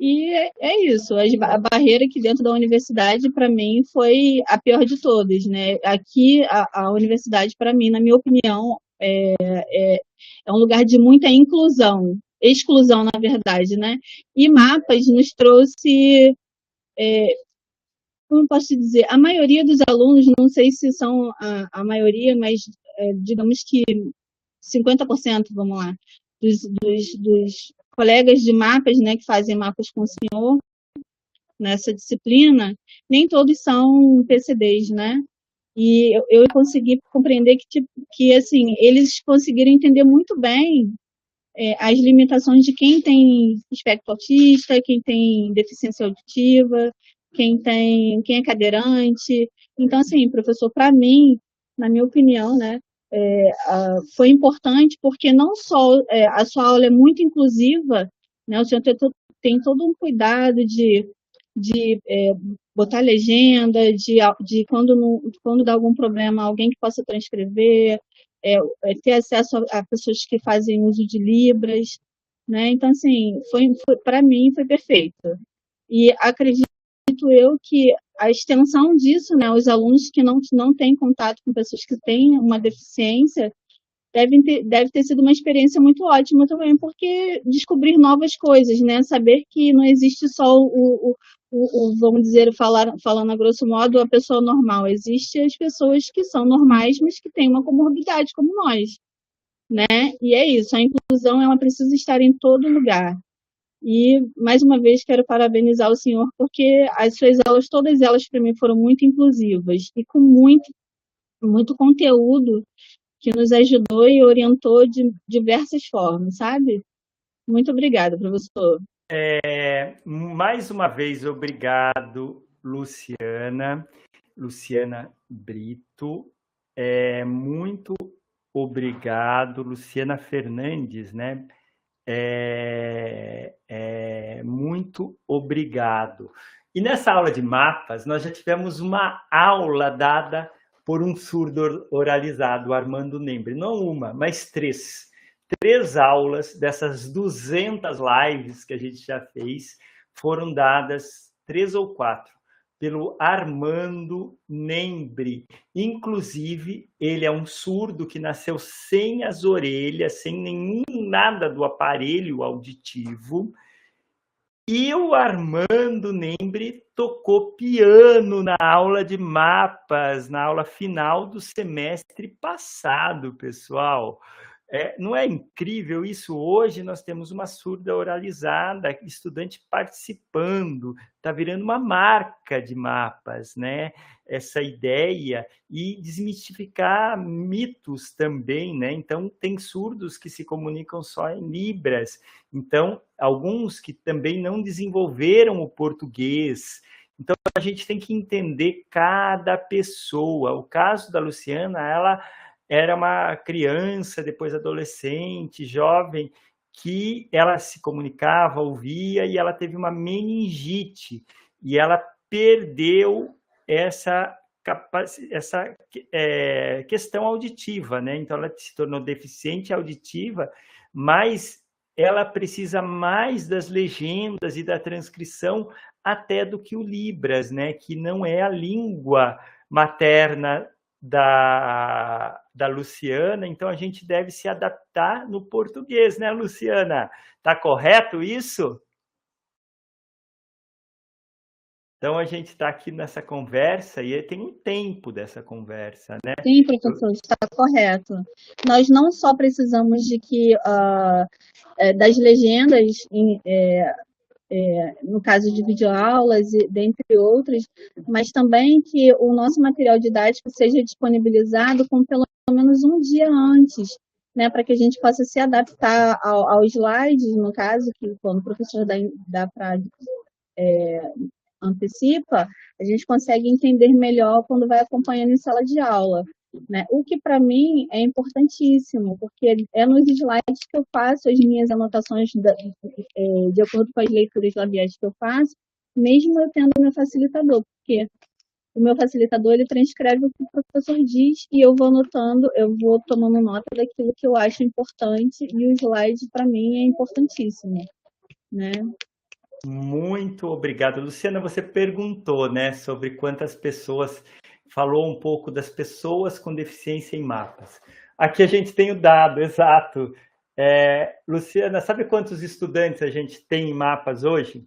Speaker 4: E é, é isso, a barreira aqui dentro da universidade, para mim, foi a pior de todas, né? Aqui, a, a universidade, para mim, na minha opinião, é, é, é um lugar de muita inclusão, exclusão, na verdade, né? E mapas nos trouxe, é, como posso dizer, a maioria dos alunos, não sei se são a, a maioria, mas é, digamos que 50%, vamos lá, dos, dos, dos colegas de mapas, né, que fazem mapas com o senhor nessa disciplina, nem todos são PCDs, né? E eu, eu consegui compreender que, tipo, que, assim, eles conseguiram entender muito bem é, as limitações de quem tem espectro autista, quem tem deficiência auditiva, quem tem, quem é cadeirante. Então, assim, professor, para mim, na minha opinião, né, é, foi importante porque não só é, a sua aula é muito inclusiva, né, o senhor tem, tem todo um cuidado de, de é, botar legenda, de, de quando, não, quando dá algum problema, alguém que possa transcrever, é, é, ter acesso a, a, pessoas que fazem uso de Libras, né? Então, assim, foi, foi para mim foi perfeito. E acredito eu que a extensão disso, né, os alunos que não, não têm contato com pessoas que têm uma deficiência, devem ter, deve ter sido uma experiência muito ótima também, porque descobrir novas coisas, né, saber que não existe só o, o, o, o vamos dizer, falar, falando a grosso modo, a pessoa normal, existe as pessoas que são normais, mas que têm uma comorbidade como nós, né, e é isso, a inclusão ela precisa estar em todo lugar, e, mais uma vez, quero parabenizar o senhor, porque as suas aulas, todas elas, para mim, foram muito inclusivas e com muito, muito conteúdo que nos ajudou e orientou de diversas formas, sabe? Muito obrigada, professor.
Speaker 1: É, mais uma vez, obrigado, Luciana, Luciana Brito. É, muito obrigado, Luciana Fernandes, né? É, é, muito obrigado. E nessa aula de mapas, nós já tivemos uma aula dada por um surdo oralizado, Armando Nembre. Não uma, mas três. Três aulas dessas 200 lives que a gente já fez foram dadas, três ou quatro, pelo Armando Nembre. Inclusive, ele é um surdo que nasceu sem as orelhas, sem nenhum nada do aparelho auditivo. E o Armando Nembre tocou piano na aula de mapas, na aula final do semestre passado, pessoal. É, não é incrível isso? Hoje nós temos uma surda oralizada, estudante participando, está virando uma marca de mapas, né? Essa ideia e desmistificar mitos também, né? Então, tem surdos que se comunicam só em Libras, então, alguns que também não desenvolveram o português. Então, a gente tem que entender cada pessoa. O caso da Luciana, ela era uma criança, depois adolescente, jovem, que ela se comunicava, ouvia e ela teve uma meningite e ela perdeu essa essa é, questão auditiva, né? Então ela se tornou deficiente auditiva, mas ela precisa mais das legendas e da transcrição até do que o Libras, né? Que não é a língua materna da, da Luciana, então a gente deve se adaptar no português, né, Luciana? Tá correto isso? Então a gente está aqui nessa conversa e tem um tempo dessa conversa, né?
Speaker 4: Sim, professor, está correto. Nós não só precisamos de que uh, das legendas em, é, é, no caso de videoaulas, dentre outros, mas também que o nosso material didático seja disponibilizado com pelo menos um dia antes, né, para que a gente possa se adaptar ao, aos slides, no caso, que quando o professor dá, dá para é, antecipa, a gente consegue entender melhor quando vai acompanhando em sala de aula. Né? O que para mim é importantíssimo, porque é nos slides que eu faço as minhas anotações da, é, de acordo com as leituras labiais que eu faço, mesmo eu tendo meu facilitador, porque o meu facilitador ele transcreve o que o professor diz e eu vou anotando, eu vou tomando nota daquilo que eu acho importante e o slide para mim é importantíssimo, né?
Speaker 1: Muito obrigado. Luciana, você perguntou, né, sobre quantas pessoas, falou um pouco das pessoas com deficiência em mapas. Aqui a gente tem o dado, exato. É, Luciana, sabe quantos estudantes a gente tem em mapas hoje?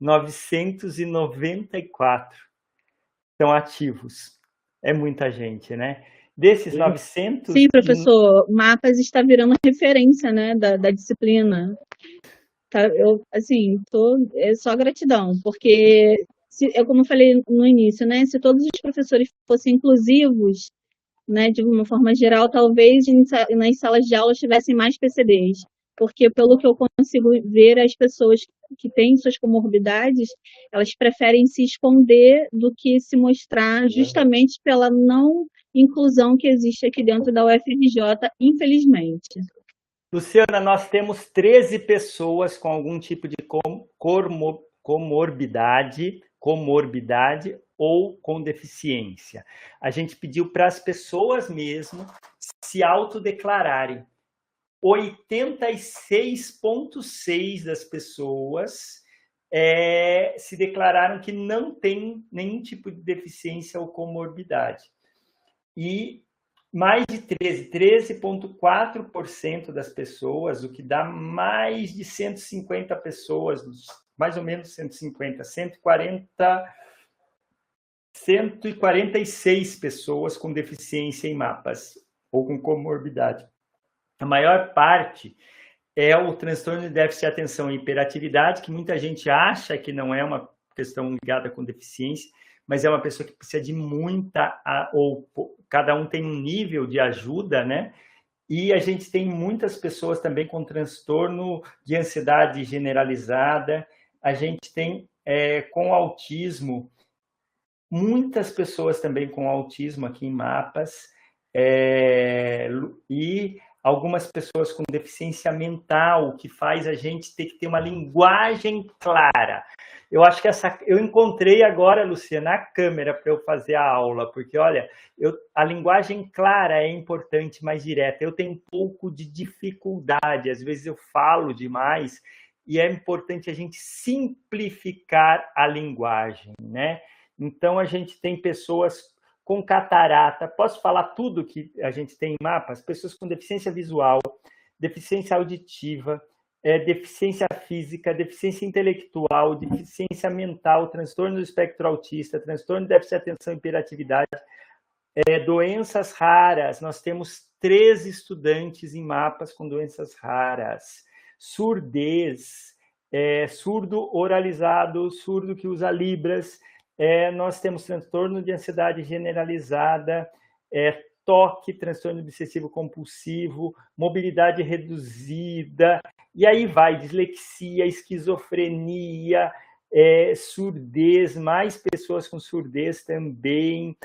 Speaker 1: 994 estão ativos. É muita gente, né? Desses 900...
Speaker 4: Sim, professor, mapas está virando referência, né, da, da disciplina. Tá, eu, assim, tô, é só gratidão, porque, se, eu, como eu falei no início, né, se todos os professores fossem inclusivos, né, de uma forma geral, talvez nas salas de aula tivessem mais PCDs, porque pelo que eu consigo ver, as pessoas que têm suas comorbidades, elas preferem se esconder do que se mostrar justamente pela não inclusão que existe aqui dentro da UFRJ, infelizmente.
Speaker 1: Luciana, nós temos 13 pessoas com algum tipo de comorbidade, comorbidade ou com deficiência. A gente pediu para as pessoas mesmo se autodeclararem. 86,6% das pessoas é, se declararam que não tem nenhum tipo de deficiência ou comorbidade. E mais de 13, 13,4% das pessoas, o que dá mais de 150 pessoas, mais ou menos 150, 140, 146 pessoas com deficiência em mapas ou com comorbidade. A maior parte é o transtorno de déficit de atenção e hiperatividade, que muita gente acha que não é uma questão ligada com deficiência, mas é uma pessoa que precisa de muita, ou cada um tem um nível de ajuda, né? E a gente tem muitas pessoas também com transtorno de ansiedade generalizada, a gente tem é, com autismo, muitas pessoas também com autismo aqui em Mapas, é, e algumas pessoas com deficiência mental, que faz a gente ter que ter uma linguagem clara. Eu acho que essa eu encontrei agora, Luciana, a câmera para eu fazer a aula, porque olha, eu, a linguagem clara é importante, mais direta. Eu tenho um pouco de dificuldade, às vezes eu falo demais e é importante a gente simplificar a linguagem, né? Então a gente tem pessoas com catarata, posso falar tudo que a gente tem em mapas? Pessoas com deficiência visual, deficiência auditiva, é, deficiência física, deficiência intelectual, deficiência mental, transtorno do espectro autista, transtorno de déficit de atenção e hiperatividade, é, doenças raras. Nós temos três estudantes em mapas com doenças raras, surdez, é, surdo oralizado, surdo que usa libras, é, nós temos transtorno de ansiedade generalizada, é, toque, transtorno obsessivo compulsivo, mobilidade reduzida, e aí vai, dislexia, esquizofrenia, é, surdez, mais pessoas com surdez também,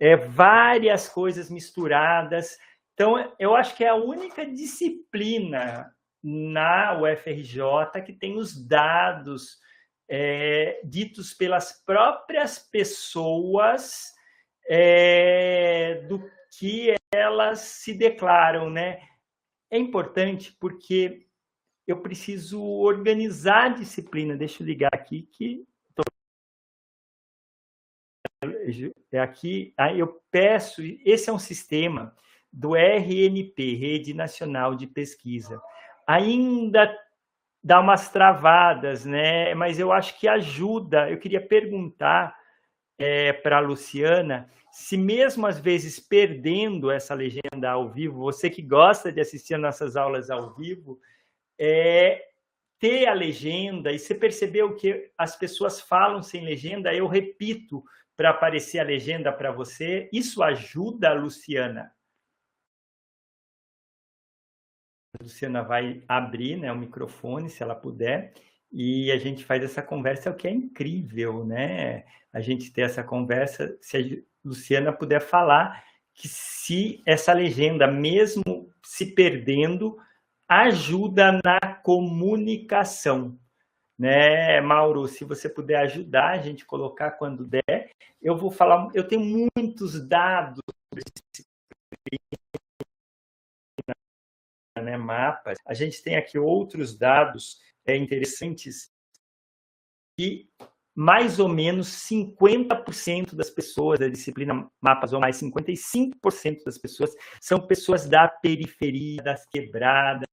Speaker 1: é, várias coisas misturadas. Então, eu acho que é a única disciplina na UFRJ que tem os dados é, ditos pelas próprias pessoas é, do que elas se declaram, né? É importante porque eu preciso organizar a disciplina. Deixa eu ligar aqui que é aqui. Eu peço. Esse é um sistema do RNP, Rede Nacional de Pesquisa. Ainda dá umas travadas, né? Mas eu acho que ajuda. Eu queria perguntar é, para a Luciana se mesmo às vezes perdendo essa legenda ao vivo, você que gosta de assistir nossas aulas ao vivo, é, ter a legenda e você percebeu que as pessoas falam sem legenda, eu repito para aparecer a legenda para você. Isso ajuda, Luciana? Luciana vai abrir né, o microfone, se ela puder. e a gente faz essa conversa, o que é incrível, né? A gente ter essa conversa, se a Luciana puder falar que se essa legenda, mesmo se perdendo, ajuda na comunicação. Né, Mauro, se você puder ajudar a gente colocar quando der, eu vou falar, eu tenho muitos dados né, mapas. A gente tem aqui outros dados é, interessantes e mais ou menos 50% das pessoas da disciplina mapas ou mais 55% das pessoas são pessoas da periferia, das quebradas,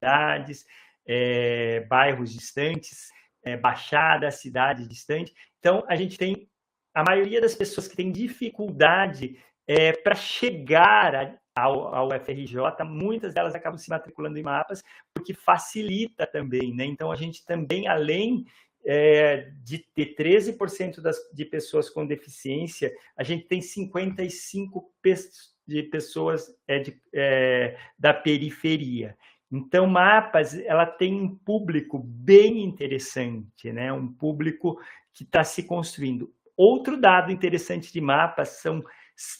Speaker 1: comunidades, é, bairros distantes, é, baixadas, cidades distantes. Então, a gente tem a maioria das pessoas que tem dificuldade é, para chegar ao, ao FRJ, muitas delas acabam se matriculando em mapas, porque facilita também, né? Então, a gente também, além é, de ter 13% das, de pessoas com deficiência, a gente tem 55 de pessoas é, de, é, da periferia. Então, mapas, ela tem um público bem interessante, né? Um público que está se construindo. Outro dado interessante de mapas são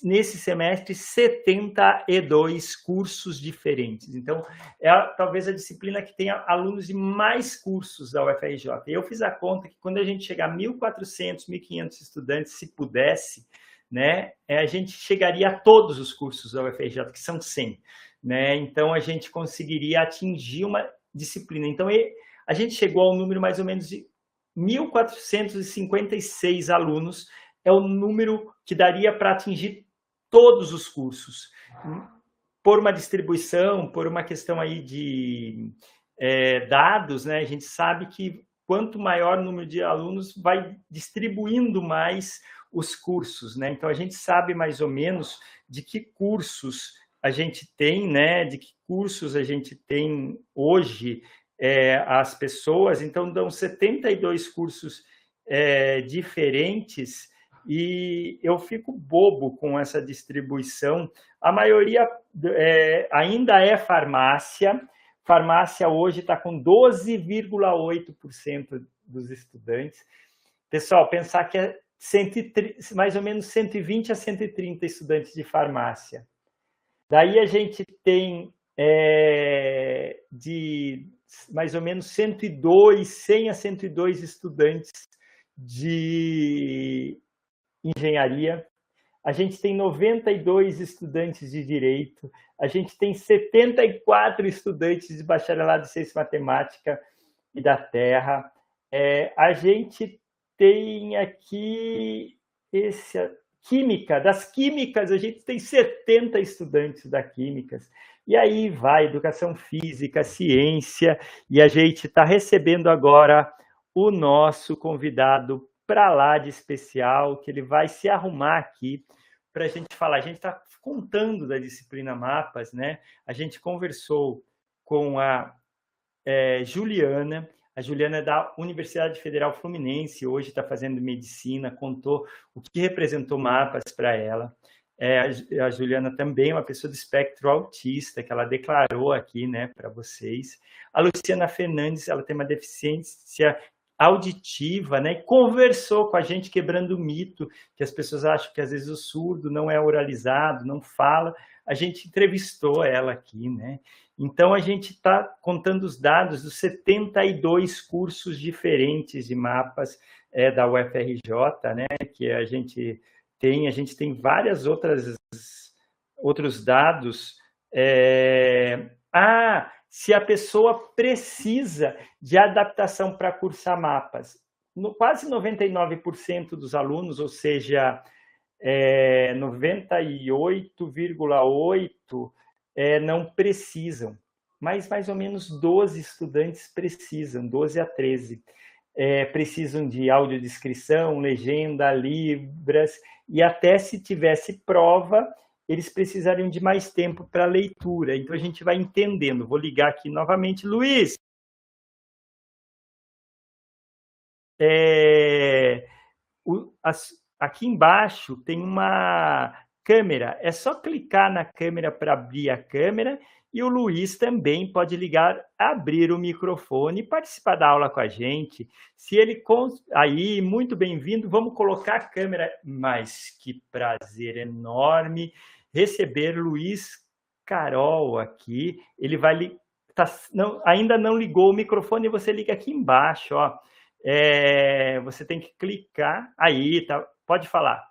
Speaker 1: nesse semestre 72 cursos diferentes. Então, é talvez a disciplina que tenha alunos de mais cursos da UFRJ. Eu fiz a conta que quando a gente chegar a 1.400, 1.500 estudantes, se pudesse, né, é, a gente chegaria a todos os cursos da UFRJ, que são 100. Né? Então, a gente conseguiria atingir uma disciplina. Então, a gente chegou ao número mais ou menos de 1.456 alunos é o número que daria para atingir todos os cursos. Por uma distribuição, por uma questão aí de é, dados, né, a gente sabe que quanto maior o número de alunos, vai distribuindo mais os cursos, né? Então a gente sabe mais ou menos de que cursos a gente tem, né? De que cursos a gente tem hoje é, as pessoas. Então dão 72 cursos é, diferentes e eu fico bobo com essa distribuição. A maioria é, ainda é farmácia. Farmácia hoje está com 12,8% dos estudantes. Pessoal, pensar que é 130, mais ou menos 120 a 130 estudantes de farmácia. Daí a gente tem é, de mais ou menos 102, 100 a 102 estudantes de engenharia, a gente tem 92 estudantes de direito, a gente tem 74 estudantes de bacharelado em ciência matemática e da terra, é, a gente tem aqui esse, química, das químicas, a gente tem 70 estudantes da químicas, e aí vai educação física, ciência, e a gente está recebendo agora o nosso convidado para lá de especial, que ele vai se arrumar aqui para a gente falar. A gente está contando da disciplina Mapas, né? A gente conversou com a é, Juliana, a Juliana é da Universidade Federal Fluminense, hoje está fazendo medicina, contou o que representou mapas para ela. É, a Juliana também é uma pessoa do espectro autista, que ela declarou aqui né, para vocês. A Luciana Fernandes, ela tem uma deficiência auditiva, né? conversou com a gente quebrando o mito que as pessoas acham que às vezes o surdo não é oralizado, não fala. A gente entrevistou ela aqui, né? Então a gente está contando os dados dos 72 cursos diferentes de mapas é, da UFRJ, né? Que a gente tem, a gente tem várias outras outros dados. É... Ah, se a pessoa precisa de adaptação para cursar mapas. No, quase 99% dos alunos, ou seja, é, 98,8% é, não precisam, mas mais ou menos 12 estudantes precisam, 12 a 13. É, precisam de audiodescrição, legenda, libras, e até se tivesse prova, eles precisariam de mais tempo para leitura. Então a gente vai entendendo. Vou ligar aqui novamente. Luiz! É, o, as, aqui embaixo tem uma câmera. É só clicar na câmera para abrir a câmera E o Luiz também pode ligar, abrir o microfone e participar da aula com a gente. Se ele aí, muito bem-vindo. Vamos colocar a câmera. Mas que prazer enorme receber Luiz Carol aqui. Ele vai li... tá... não, ainda não ligou o microfone, você liga aqui embaixo, ó. É... você tem que clicar aí, tá? Pode falar.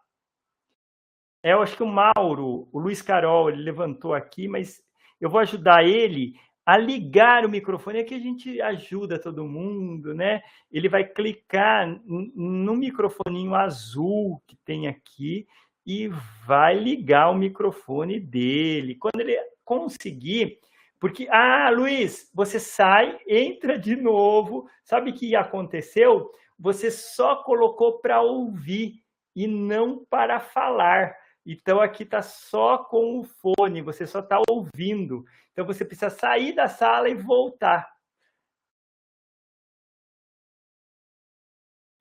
Speaker 1: É, eu acho que o Mauro, o Luiz Carol, ele levantou aqui, mas eu vou ajudar ele a ligar o microfone. Aqui a gente ajuda todo mundo, né? Ele vai clicar no microfoninho azul que tem aqui e vai ligar o microfone dele. Quando ele conseguir, porque, ah, Luiz, você sai, entra de novo. Sabe o que aconteceu? Você só colocou para ouvir e não para falar. Então aqui está só com o fone, você só está ouvindo. Então você precisa sair da sala e voltar.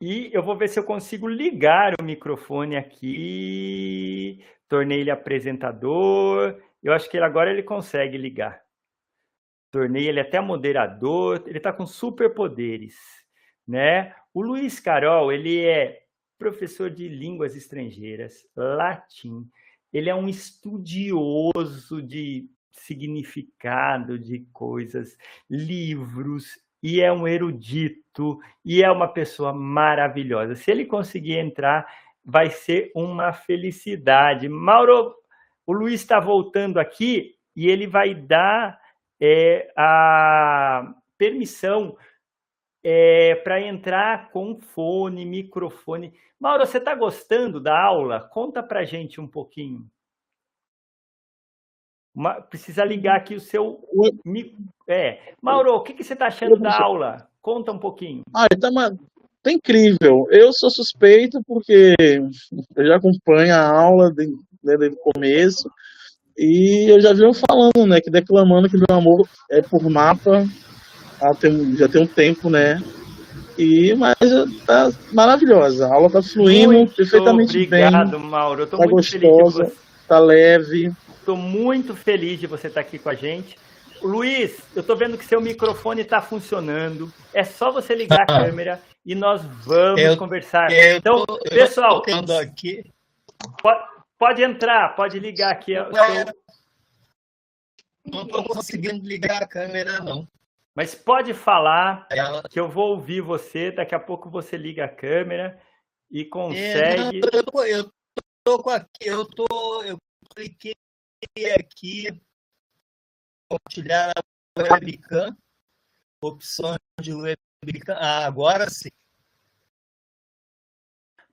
Speaker 1: E eu vou ver se eu consigo ligar o microfone aqui. Tornei ele apresentador. Eu acho que ele, agora ele consegue ligar. Tornei ele até moderador. Ele está com superpoderes, né? O Luiz Carol, ele é professor de línguas estrangeiras, latim. Ele é um estudioso de significado de coisas, livros, e é um erudito, e é uma pessoa maravilhosa. Se ele conseguir entrar, vai ser uma felicidade. Mauro, o Luiz está voltando aqui e ele vai dar é, a permissão é, para entrar com fone, microfone. Mauro, você está gostando da aula? Conta para gente um pouquinho. Precisa ligar aqui o seu. É. Mauro, o que, que você está achando da aula? Conta um pouquinho.
Speaker 3: Ah, tá, tá incrível. Eu sou suspeito porque eu já acompanho a aula desde, né, desde o começo. E eu já vi falando, né, que declamando que meu amor é por mapa, já tem um tempo, né? E, mas tá maravilhosa. A aula tá fluindo muito perfeitamente
Speaker 1: obrigado,
Speaker 3: bem.
Speaker 1: Mauro. Eu tô
Speaker 3: tá
Speaker 1: muito
Speaker 3: gostosa,
Speaker 1: feliz
Speaker 3: tá leve.
Speaker 1: Estou muito feliz de você estar aqui com a gente. Luiz, eu estou vendo que seu microfone está funcionando. É só você ligar a câmera e nós vamos eu, conversar.
Speaker 5: Eu
Speaker 1: então,
Speaker 5: tô,
Speaker 1: pessoal,
Speaker 5: aqui.
Speaker 1: Pode, pode, entrar, pode ligar aqui. Seu...
Speaker 5: Não estou conseguindo ligar a câmera, não.
Speaker 1: Mas pode falar que eu vou ouvir você. Daqui a pouco você liga a câmera e consegue.
Speaker 5: É, não, eu, eu tô com aqui, eu tô, eu cliquei aqui compartilhar a webcam, opção de webcam. Ah, agora sim.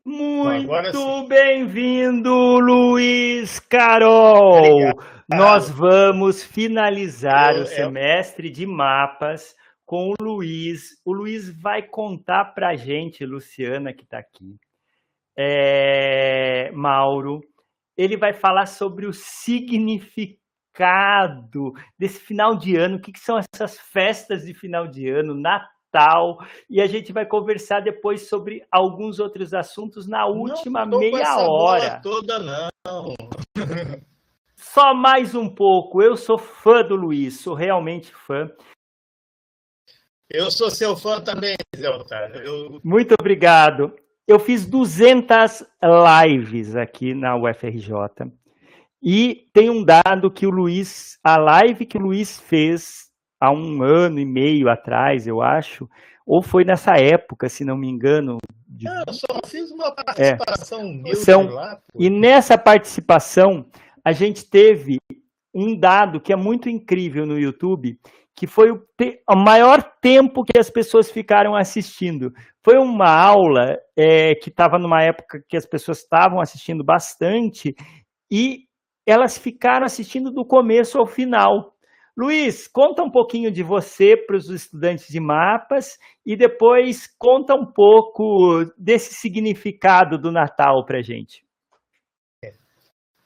Speaker 1: Muito bem-vindo, Luiz Carol. Obrigado. Nós vamos finalizar eu, o semestre eu... de mapas com o Luiz. O Luiz vai contar para a gente, Luciana, que está aqui, é, Mauro, ele vai falar sobre o significado desse final de ano, o que, que são essas festas de final de ano, Natal, e a gente vai conversar depois sobre alguns outros assuntos na última
Speaker 5: não
Speaker 1: meia hora.
Speaker 5: toda não.
Speaker 1: Só mais um pouco. Eu sou fã do Luiz, sou realmente fã.
Speaker 5: Eu sou seu fã também, Zé Otávio. Eu...
Speaker 1: Muito obrigado. Eu fiz 200 lives aqui na UFRJ. E tem um dado que o Luiz, a live que o Luiz fez há um ano e meio atrás, eu acho, ou foi nessa época, se não me engano.
Speaker 5: De... eu só fiz uma participação
Speaker 1: é. São... lá. E nessa participação, a gente teve um dado que é muito incrível no YouTube, que foi o, te o maior tempo que as pessoas ficaram assistindo. Foi uma aula é, que estava numa época que as pessoas estavam assistindo bastante e elas ficaram assistindo do começo ao final. Luiz, conta um pouquinho de você para os estudantes de mapas e depois conta um pouco desse significado do Natal para a gente.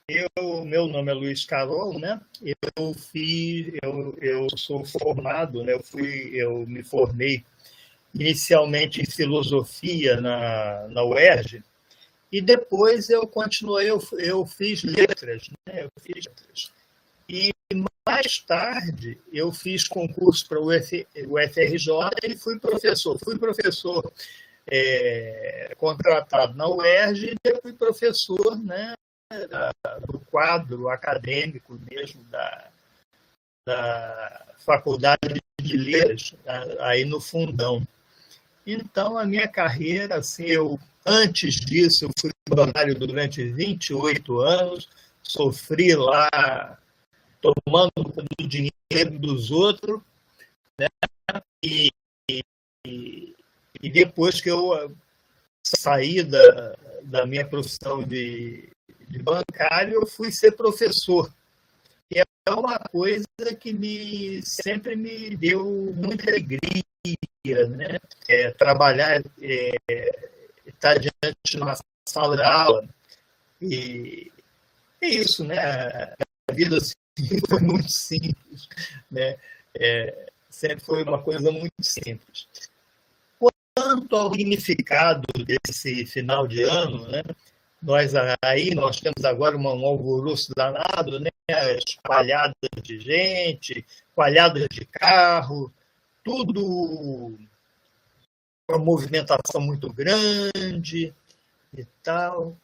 Speaker 5: Eu, meu nome é Luiz Carol, né? Eu fiz, eu, eu sou formado, né? Eu fui, eu me formei inicialmente em filosofia na, na UERJ e depois eu continuei, eu, eu fiz letras, né? Eu fiz letras. E mais tarde eu fiz concurso para o UFRJ e fui professor. Fui professor é, contratado na UERJ e fui professor né, do quadro acadêmico mesmo da, da Faculdade de Letras, aí no Fundão. Então, a minha carreira, assim, eu, antes disso, eu fui bancário durante 28 anos, sofri lá tomando o dinheiro dos outros, né? E, e, e, depois que eu ah, saí da, da minha profissão de, de bancário, eu fui ser professor. E é uma coisa que me, sempre me deu muita alegria, né? É, trabalhar, é, estar diante de uma sala de aula. E é isso, né? A vida assim, foi muito simples, né? É, sempre foi uma coisa muito simples. Quanto ao significado desse final de ano, né? Nós aí nós temos agora um alvoroço danado, né? Espalhadas de gente, espalhadas de carro, tudo uma movimentação muito grande e tal.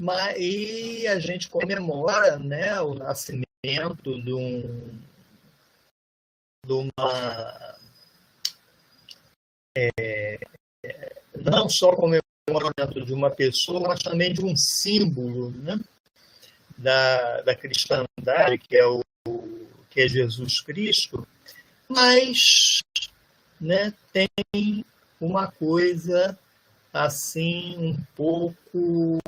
Speaker 5: Mas, e a gente comemora né, o nascimento de, um, de uma. É, não só comemorando de uma pessoa, mas também de um símbolo né, da, da cristandade, que é, o, que é Jesus Cristo, mas né, tem uma coisa assim um pouco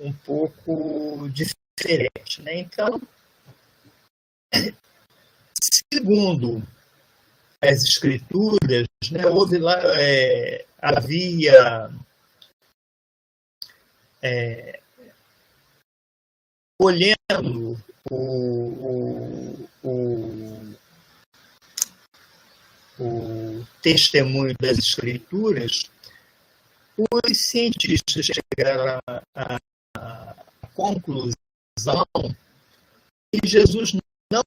Speaker 5: um pouco diferente, né? Então, segundo as escrituras, né, houve lá é, havia é, olhando o, o, o, o testemunho das escrituras, os cientistas chegaram à, conclusão que Jesus não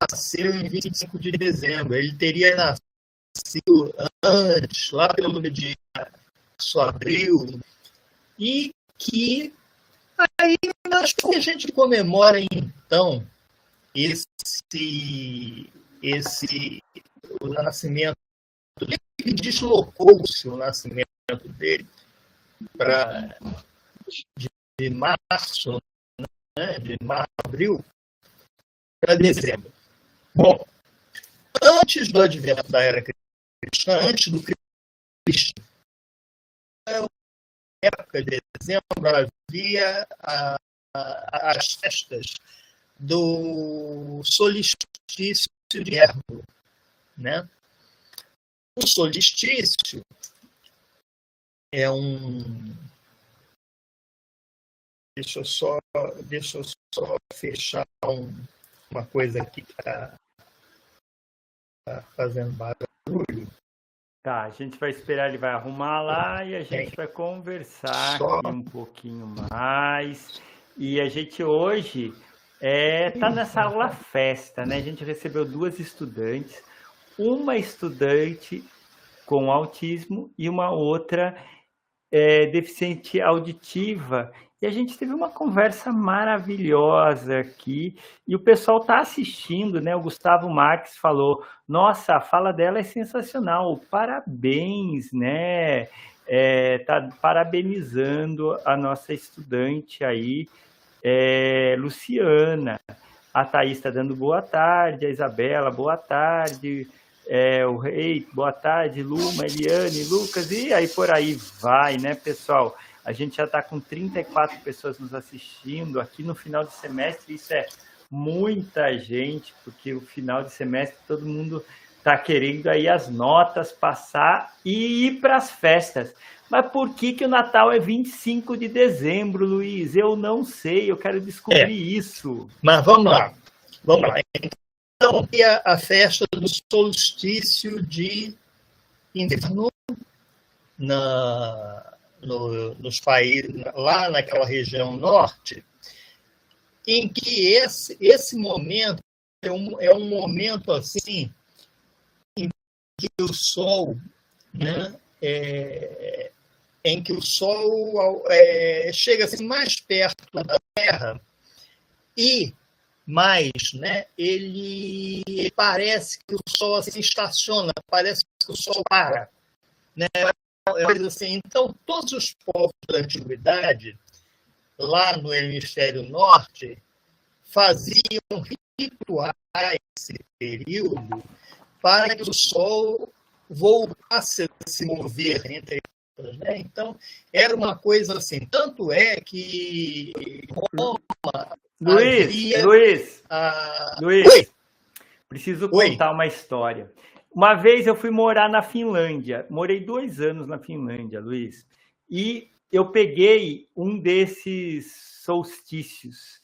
Speaker 5: nasceu em 25 de dezembro, ele teria nascido antes, lá pelo dia de abril, e que aí nós que a gente comemora então esse esse o nascimento ele deslocou-se o nascimento dele para de março, né, de março, abril, para dezembro. Bom, antes do advento da era cristã, antes do cristianismo, época de dezembro havia a, a, as festas do solstício de inverno, né? O solstício é um deixa eu só deixa eu só fechar um, uma coisa aqui que está tá fazendo barulho.
Speaker 1: Tá, a gente vai esperar, ele vai arrumar lá e a gente vai conversar só... um pouquinho mais. E a gente hoje é, tá nessa aula festa, né? A gente recebeu duas estudantes, uma estudante com autismo e uma outra é, deficiente auditiva e a gente teve uma conversa maravilhosa aqui. E o pessoal está assistindo, né? O Gustavo Marques falou: Nossa, a fala dela é sensacional, parabéns, né? É, tá parabenizando a nossa estudante aí, é, Luciana. A Thaís está dando boa tarde, a Isabela, boa tarde. É, o Rei, boa tarde, Luma, Eliane, Lucas, e aí por aí vai, né, pessoal? A gente já está com 34 pessoas nos assistindo aqui no final de semestre. Isso é muita gente, porque o final de semestre todo mundo está querendo aí as notas passar e ir para as festas. Mas por que, que o Natal é 25 de dezembro, Luiz? Eu não sei, eu quero descobrir é. isso.
Speaker 5: Mas vamos lá, vamos lá. Então, a, a festa do solstício de inverno na, no, nos países, lá naquela região norte, em que esse, esse momento é um, é um momento assim em que o Sol, né, é, em que o Sol é, chega assim, mais perto da Terra e mais, né, ele parece que o Sol assim, estaciona, parece que o Sol para. Né? É assim. Então, todos os povos da antiguidade, lá no hemisfério norte, faziam rituais nesse período para que o Sol voltasse a se mover entre Né? Então, era uma coisa assim. Tanto é que Roma.
Speaker 1: Luiz, havia, Luiz,
Speaker 5: a...
Speaker 1: Luiz, Oi? preciso contar Oi. uma história. Uma vez eu fui morar na Finlândia, morei dois anos na Finlândia, Luiz, e eu peguei um desses solstícios.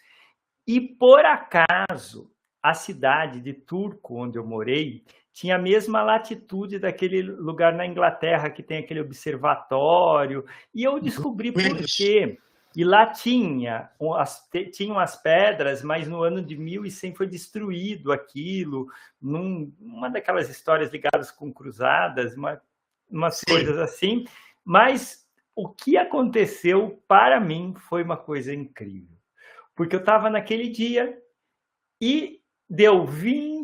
Speaker 1: E por acaso, a cidade de Turco, onde eu morei, tinha a mesma latitude daquele lugar na Inglaterra que tem aquele observatório. E eu descobri por quê. E lá tinha, as, tinham as pedras, mas no ano de 1100 foi destruído aquilo, num, uma daquelas histórias ligadas com cruzadas, uma, umas Sim. coisas assim. Mas o que aconteceu para mim foi uma coisa incrível. Porque eu estava naquele dia e deu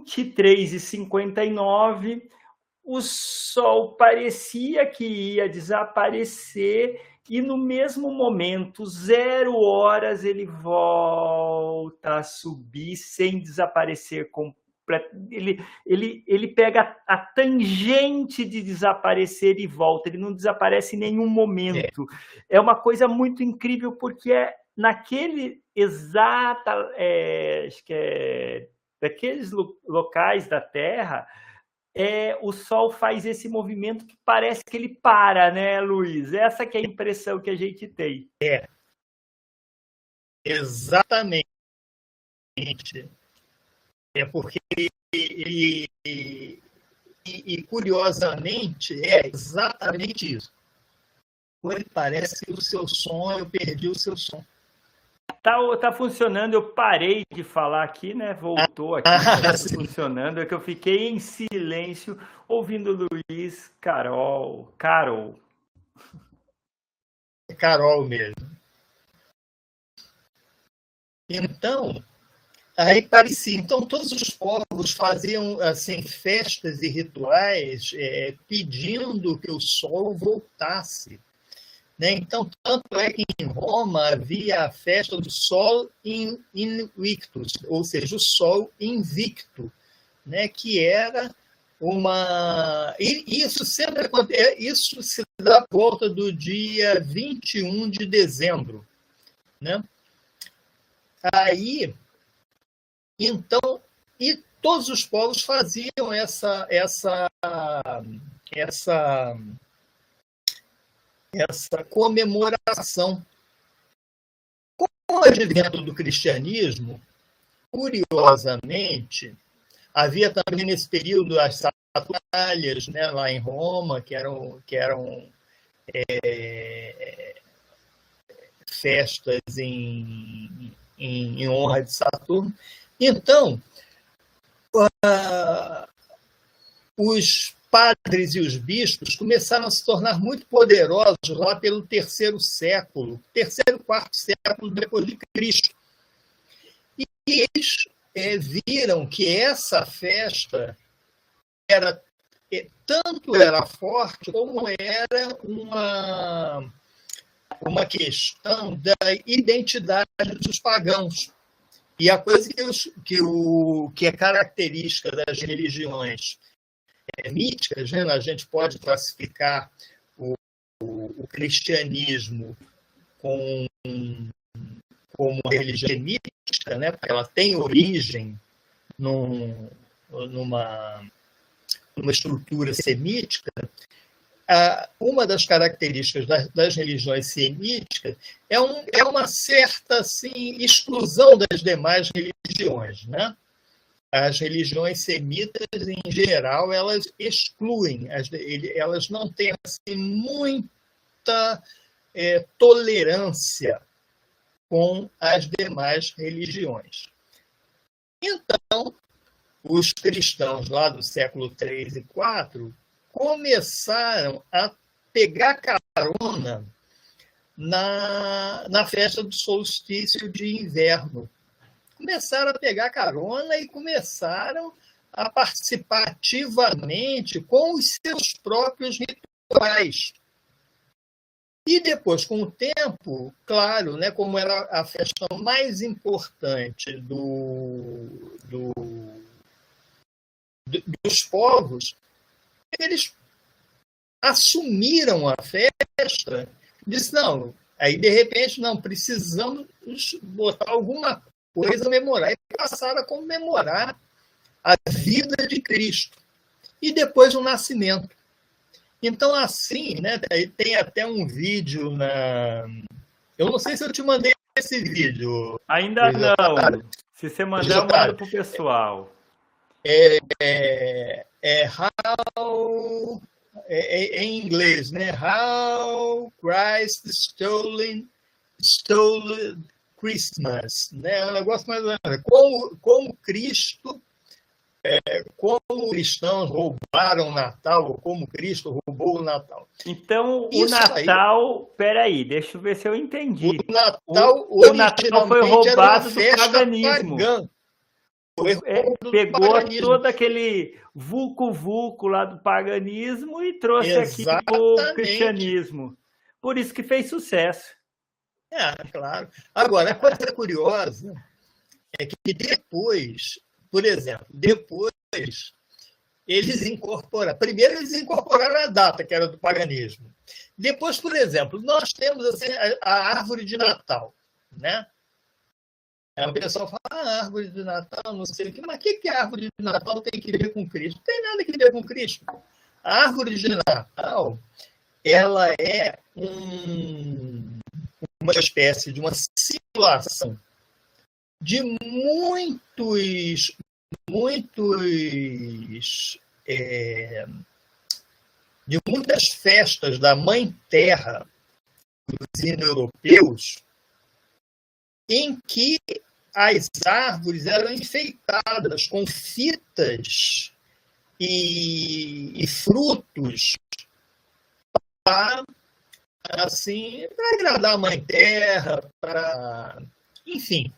Speaker 1: 23,59. O sol parecia que ia desaparecer e no mesmo momento, zero horas, ele volta a subir sem desaparecer. Ele, ele, ele pega a tangente de desaparecer e volta, ele não desaparece em nenhum momento. É, é uma coisa muito incrível, porque é naquele exata, é, acho que é daqueles locais da Terra, é, o Sol faz esse movimento que parece que ele para, né, Luiz? Essa que é a impressão que a gente tem.
Speaker 5: É. Exatamente. É porque ele, e, e, curiosamente é exatamente isso. Ele parece que o seu som, eu perdi o seu som.
Speaker 1: Tá, tá funcionando, eu parei de falar aqui, né? Voltou aqui, tá funcionando. É que eu fiquei em silêncio ouvindo Luiz, Carol, Carol.
Speaker 5: Carol mesmo. Então, aí parecia. Então, todos os povos faziam assim festas e rituais é, pedindo que o sol voltasse né? Então, tanto é que em Roma havia a festa do Sol Invictus, ou seja, o Sol invicto, né? que era uma. E isso sempre acontece, isso se dá por volta do dia 21 de dezembro. Né? Aí, então, e todos os povos faziam essa, essa, essa essa comemoração. Com o advento do cristianismo, curiosamente, havia também nesse período as Saturnalhas, né, lá em Roma, que eram, que eram é, festas em, em, em, honra de Saturno. Então, uh, os padres e os bispos começaram a se tornar muito poderosos lá pelo terceiro século, terceiro, quarto século depois de Cristo. E eles é, viram que essa festa era é, tanto era forte como era uma uma questão da identidade dos pagãos. E a coisa que, que, o, que é característica das religiões míticas, né? a gente pode classificar o, o, o cristianismo com, como uma religião mítica, né? porque ela tem origem num, numa, numa estrutura semítica, uma das características das, das, religiões semíticas é, um, é uma certa assim, exclusão das demais religiões. Né? As religiões semitas, em geral, elas excluem, elas não têm assim, muita é, tolerância com as demais religiões. Então, os cristãos lá do século 3 e 4 começaram a pegar carona na, na festa do solstício de inverno. Começaram a pegar carona e começaram a participar ativamente com os seus próprios rituais. E depois, com o tempo, claro, né, como era a festa mais importante do, do, do, dos povos, eles assumiram a festa, disse, não, aí de repente, não, precisamos botar alguma coisa memorar, e passaram a comemorar a vida de Cristo. E depois o nascimento. Então, assim, né, tem até um vídeo na. Eu não sei se eu te mandei esse vídeo.
Speaker 1: Ainda não. Se você mandar, eu mando para o pessoal.
Speaker 5: É, é, é How. É, é, em inglês, né? How Christ Stolen, Stole Christmas. Né? É um negócio mais menos. Como, como Cristo é, como cristãos roubaram o Natal, ou como Cristo roubou o Natal.
Speaker 1: Então, Isso o Natal, aí, peraí, deixa eu ver se eu entendi.
Speaker 5: O Natal,
Speaker 1: o, o Natal foi roubado do paganismo. É, pegou todo aquele vulco-vulco lá do paganismo e trouxe Exatamente. aqui o cristianismo. Por isso que fez sucesso.
Speaker 5: É, claro. Agora, a coisa curiosa é que depois por exemplo, depois eles incorporaram. Primeiro, eles incorporaram a data, que era do paganismo. Depois, por exemplo, nós temos assim, a, a árvore de Natal. Né? O pessoal fala, ah, árvore de Natal, não sei o quê. Mas o que, que a árvore de Natal tem que ver com Cristo? Não tem nada que ver com Cristo. A árvore de Natal, ela é um, uma espécie de uma simulação de muitos, muitos, é, de muitas festas da Mãe Terra dos indo-europeus, em que as árvores eram enfeitadas com fitas e, e frutos para assim para agradar a Mãe Terra, para enfim,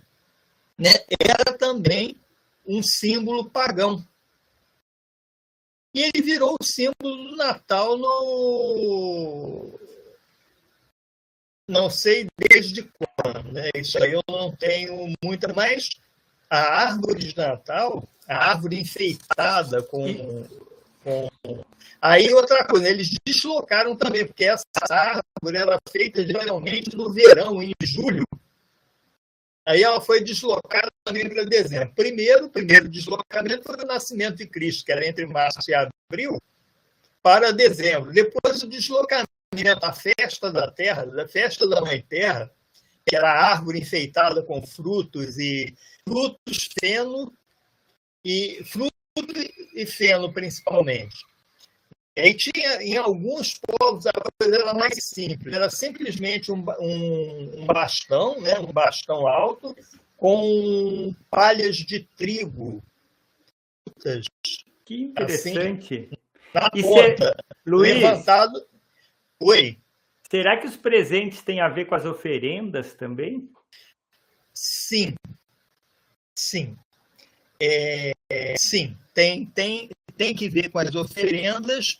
Speaker 5: né, era também um símbolo pagão. E ele virou o símbolo do Natal no. Não sei desde quando, né? Isso aí eu não tenho muita, mas a árvore de Natal, a árvore enfeitada com, Aí outra coisa, eles deslocaram também, porque essa árvore era feita geralmente no verão, em julho. Aí ela foi deslocada também para dezembro. Primeiro, primeiro deslocamento foi o nascimento de Cristo, que era entre março e abril, para dezembro. Depois o deslocamento, a festa da terra, a festa da mãe terra, que era a árvore enfeitada com frutos e frutos, feno e fruto e feno principalmente. E tinha, em alguns povos, a coisa era mais simples. Era simplesmente um, um, um bastão, né? um bastão alto, com palhas de trigo.
Speaker 1: Que interessante. Assim,
Speaker 5: na e ponta, Luiz, levantado. Oi.
Speaker 1: Será que os presentes têm a ver com as oferendas também?
Speaker 5: Sim. Sim. É, sim, tem, tem, tem que ver com as oferendas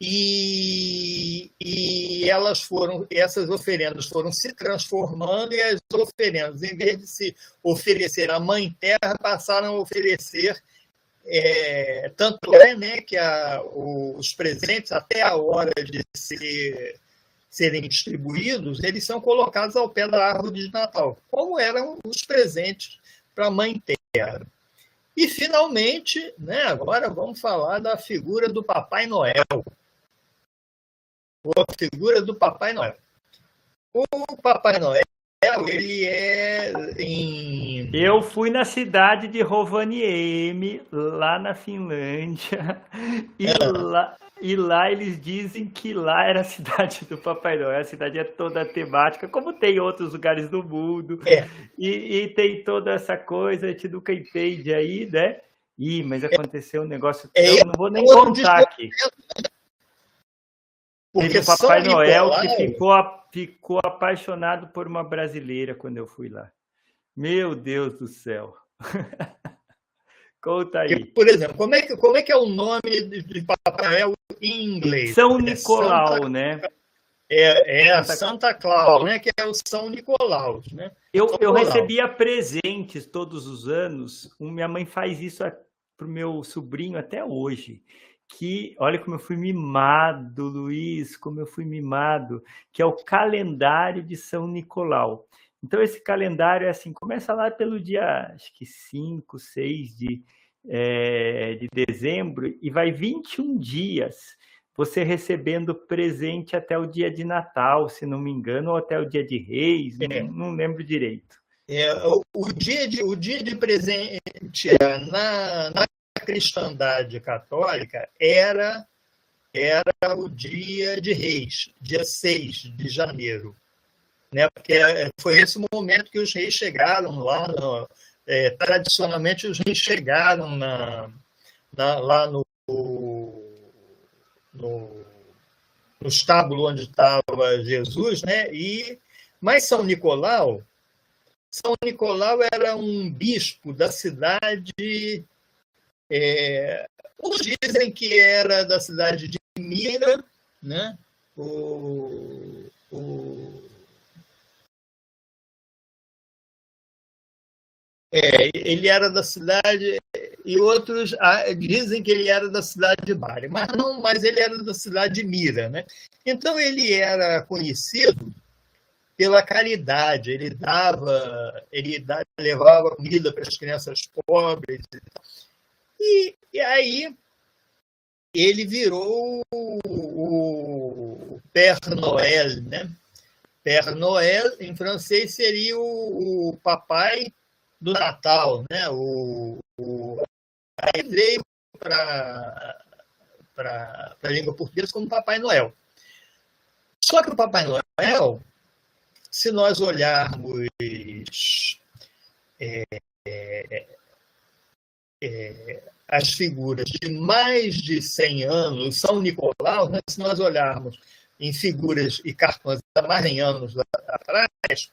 Speaker 5: e, e elas foram, essas oferendas foram se transformando e as oferendas, em vez de se oferecer à Mãe Terra, passaram a oferecer é, tanto é né, que a, os presentes, até a hora de ser, serem distribuídos, eles são colocados ao pé da árvore de Natal, como eram os presentes para a Mãe Terra. E, finalmente, né, agora vamos falar da figura do Papai Noel. A figura do Papai Noel. O Papai Noel, ele é em...
Speaker 1: Eu fui na cidade de Rovaniemi, lá na Finlândia, e, é. lá, e lá eles dizem que lá era a cidade do Papai Noel. A cidade é toda temática, como tem outros lugares do mundo.
Speaker 5: É.
Speaker 1: E, e, tem toda essa coisa, a gente nunca entende aí, né? Ih, mas aconteceu um negócio que
Speaker 5: é,
Speaker 1: eu não vou nem contar aqui.
Speaker 5: Porque
Speaker 1: o Papai Noel que ficou, ficou apaixonado por uma brasileira quando eu fui lá. Meu Deus do céu. Conta aí.
Speaker 5: Por exemplo, como é que, como é, que é o nome de Papai Noel em inglês?
Speaker 1: São Nicolau, é Santa, né?
Speaker 5: É, é a Santa Claus, né? Que é o São Nicolau, né?
Speaker 1: Eu, eu recebia presentes todos os anos. Minha mãe faz isso para o meu sobrinho até hoje. Que olha como eu fui mimado, Luiz, como eu fui mimado, que é o calendário de São Nicolau. Então, esse calendário é assim: começa lá pelo dia, acho que 5, 6 de, é, de dezembro, e vai 21 dias você recebendo presente até o dia de Natal, se não me engano, ou até o dia de Reis, é. não, não, lembro direito.
Speaker 5: É, o, o, dia de, o dia de presente é, na, na cristandade católica era, era o dia de Reis, dia 6 de janeiro né? Porque é, foi esse momento que os reis chegaram lá, no, é, tradicionalmente os reis chegaram na, na, lá no, no, no estábulo onde estava Jesus, né? E, mas São Nicolau, São Nicolau era um bispo da cidade, é, uns dizem que era da cidade de Mira, né? O, o, É, ele era da cidade e outros ah, dizem que ele era da cidade de Bari, mas não, mas ele era da cidade de Mira, né? Então ele era conhecido pela caridade, ele dava, ele dava, levava comida para as crianças pobres e, e aí ele virou o, o Père Noël, né? Père Noël em francês seria o, o papai do Natal, né? O, o aí veio para a língua portuguesa como Papai Noel. Só que o Papai Noel, se nós olharmos é, é, é, as figuras de mais de 100 anos, São Nicolau, né, se nós olharmos em figuras e cartões há mais de 100 anos atrás,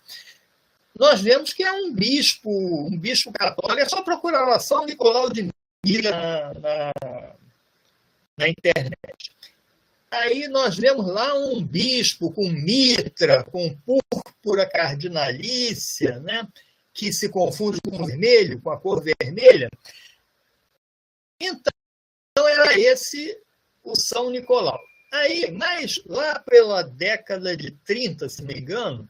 Speaker 5: nós vemos que é um bispo, um bispo católico. É só procurar lá São Nicolau de Mira na, na, na internet. Aí nós vemos lá um bispo com mitra, com púrpura cardinalícia, né? que se confunde com vermelho, com a cor vermelha. Então, era esse o São Nicolau. Aí, mas lá pela década de 30, se me engano,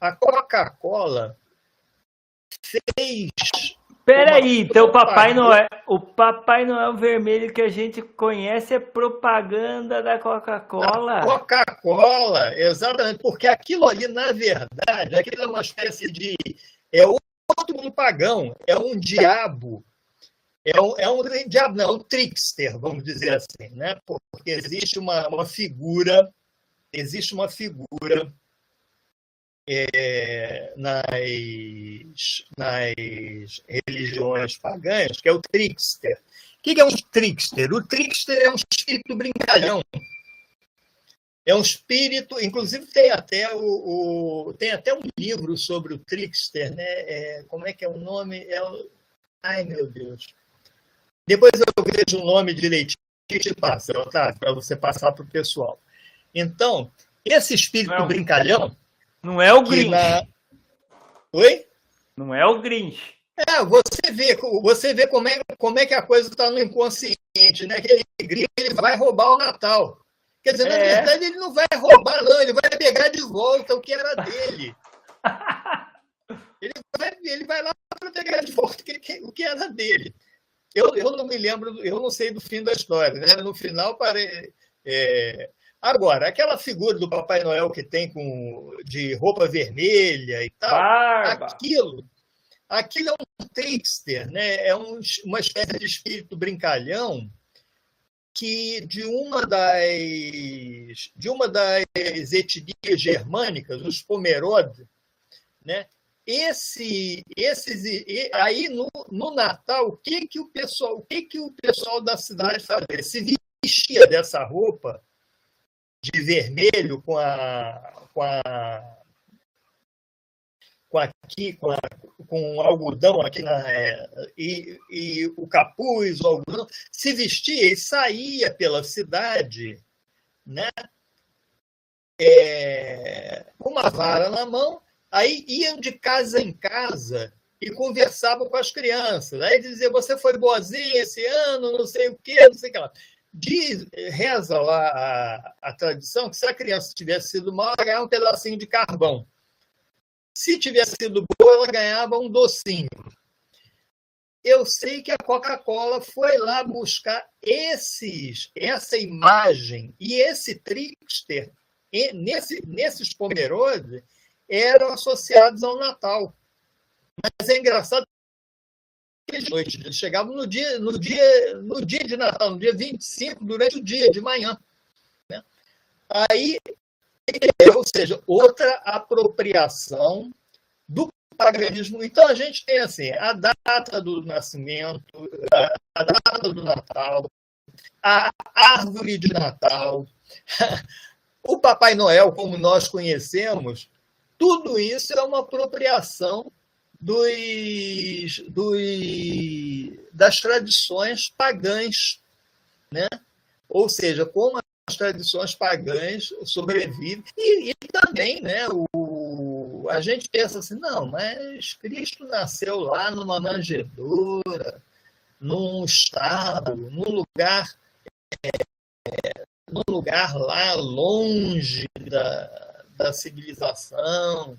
Speaker 5: a Coca-Cola fez.
Speaker 1: Peraí, então o Papai Noel, o Papai Noel vermelho que a gente conhece é propaganda da Coca-Cola.
Speaker 5: Coca-Cola, exatamente, porque aquilo ali, na verdade, aquilo é uma espécie de. É outro pagão, é um diabo. É um, é um diabo, não, é um trickster, vamos dizer assim, né? Porque existe uma, uma figura, existe uma figura é, nas, nas religiões pagãs, que é o trickster. O que é um trickster? O trickster é um espírito brincalhão. É um espírito, inclusive tem até o, o tem até um livro sobre o trickster, né? É, como é que é o nome? É o, ai meu Deus. Depois eu vejo o nome direitinho e te passo, tá? Para você passar para o pessoal. Então, esse espírito Não. brincalhão
Speaker 1: não é o Grinch. Na...
Speaker 5: Oi?
Speaker 1: Não é o Grinch.
Speaker 5: É, você vê, você vê como, é, como é que a coisa está no inconsciente, né? Aquele Grinch ele vai roubar o Natal. Quer dizer, é. na verdade, ele não vai roubar, não, ele vai pegar de volta o que era dele. ele, vai, ele vai lá para pegar de volta o que era dele. Eu, eu não me lembro, eu não sei do fim da história. Né? No final, pare, é, Agora, aquela figura do Papai Noel que tem com de roupa vermelha e tal, Barba. aquilo, aquilo é um trickster, né? É um, uma espécie de espírito brincalhão que de uma das de uma das etnias germânicas, os Pomerode, né? Esse, esses, aí no, no Natal, o que que o pessoal, o que que o pessoal da cidade fazia? Se vestia dessa roupa de vermelho com a, com a com aqui com, a, com algodão aqui na, é, e, e o capuz, o algodão, se vestia e saía pela cidade, né? É, com uma vara na mão, aí iam de casa em casa e conversavam com as crianças. Aí dizia, você foi boazinha esse ano, não sei o quê, não sei o que lá. Diz, reza lá a, a tradição que se a criança tivesse sido mal, ela ganhava um pedacinho de carvão. Se tivesse sido boa, ela ganhava um docinho. Eu sei que a Coca-Cola foi lá buscar esses, essa imagem e esse trickster e nesse, nesses Pomerode eram associados ao Natal. Mas é engraçado que noite, eles chegavam no dia, no, dia, no dia de Natal, no dia 25, durante o dia, de manhã. Né? Aí ou seja, outra apropriação do paganismo. Então a gente tem assim a data do nascimento, a data do Natal, a árvore de Natal, o Papai Noel, como nós conhecemos, tudo isso é uma apropriação dos, dos, das tradições pagãs, né? Ou seja, como as tradições pagãs sobrevivem. E, e, também, né, o, a gente pensa assim, não, mas Cristo nasceu lá numa manjedoura, num estado, num lugar, é, num lugar lá longe da, da civilização.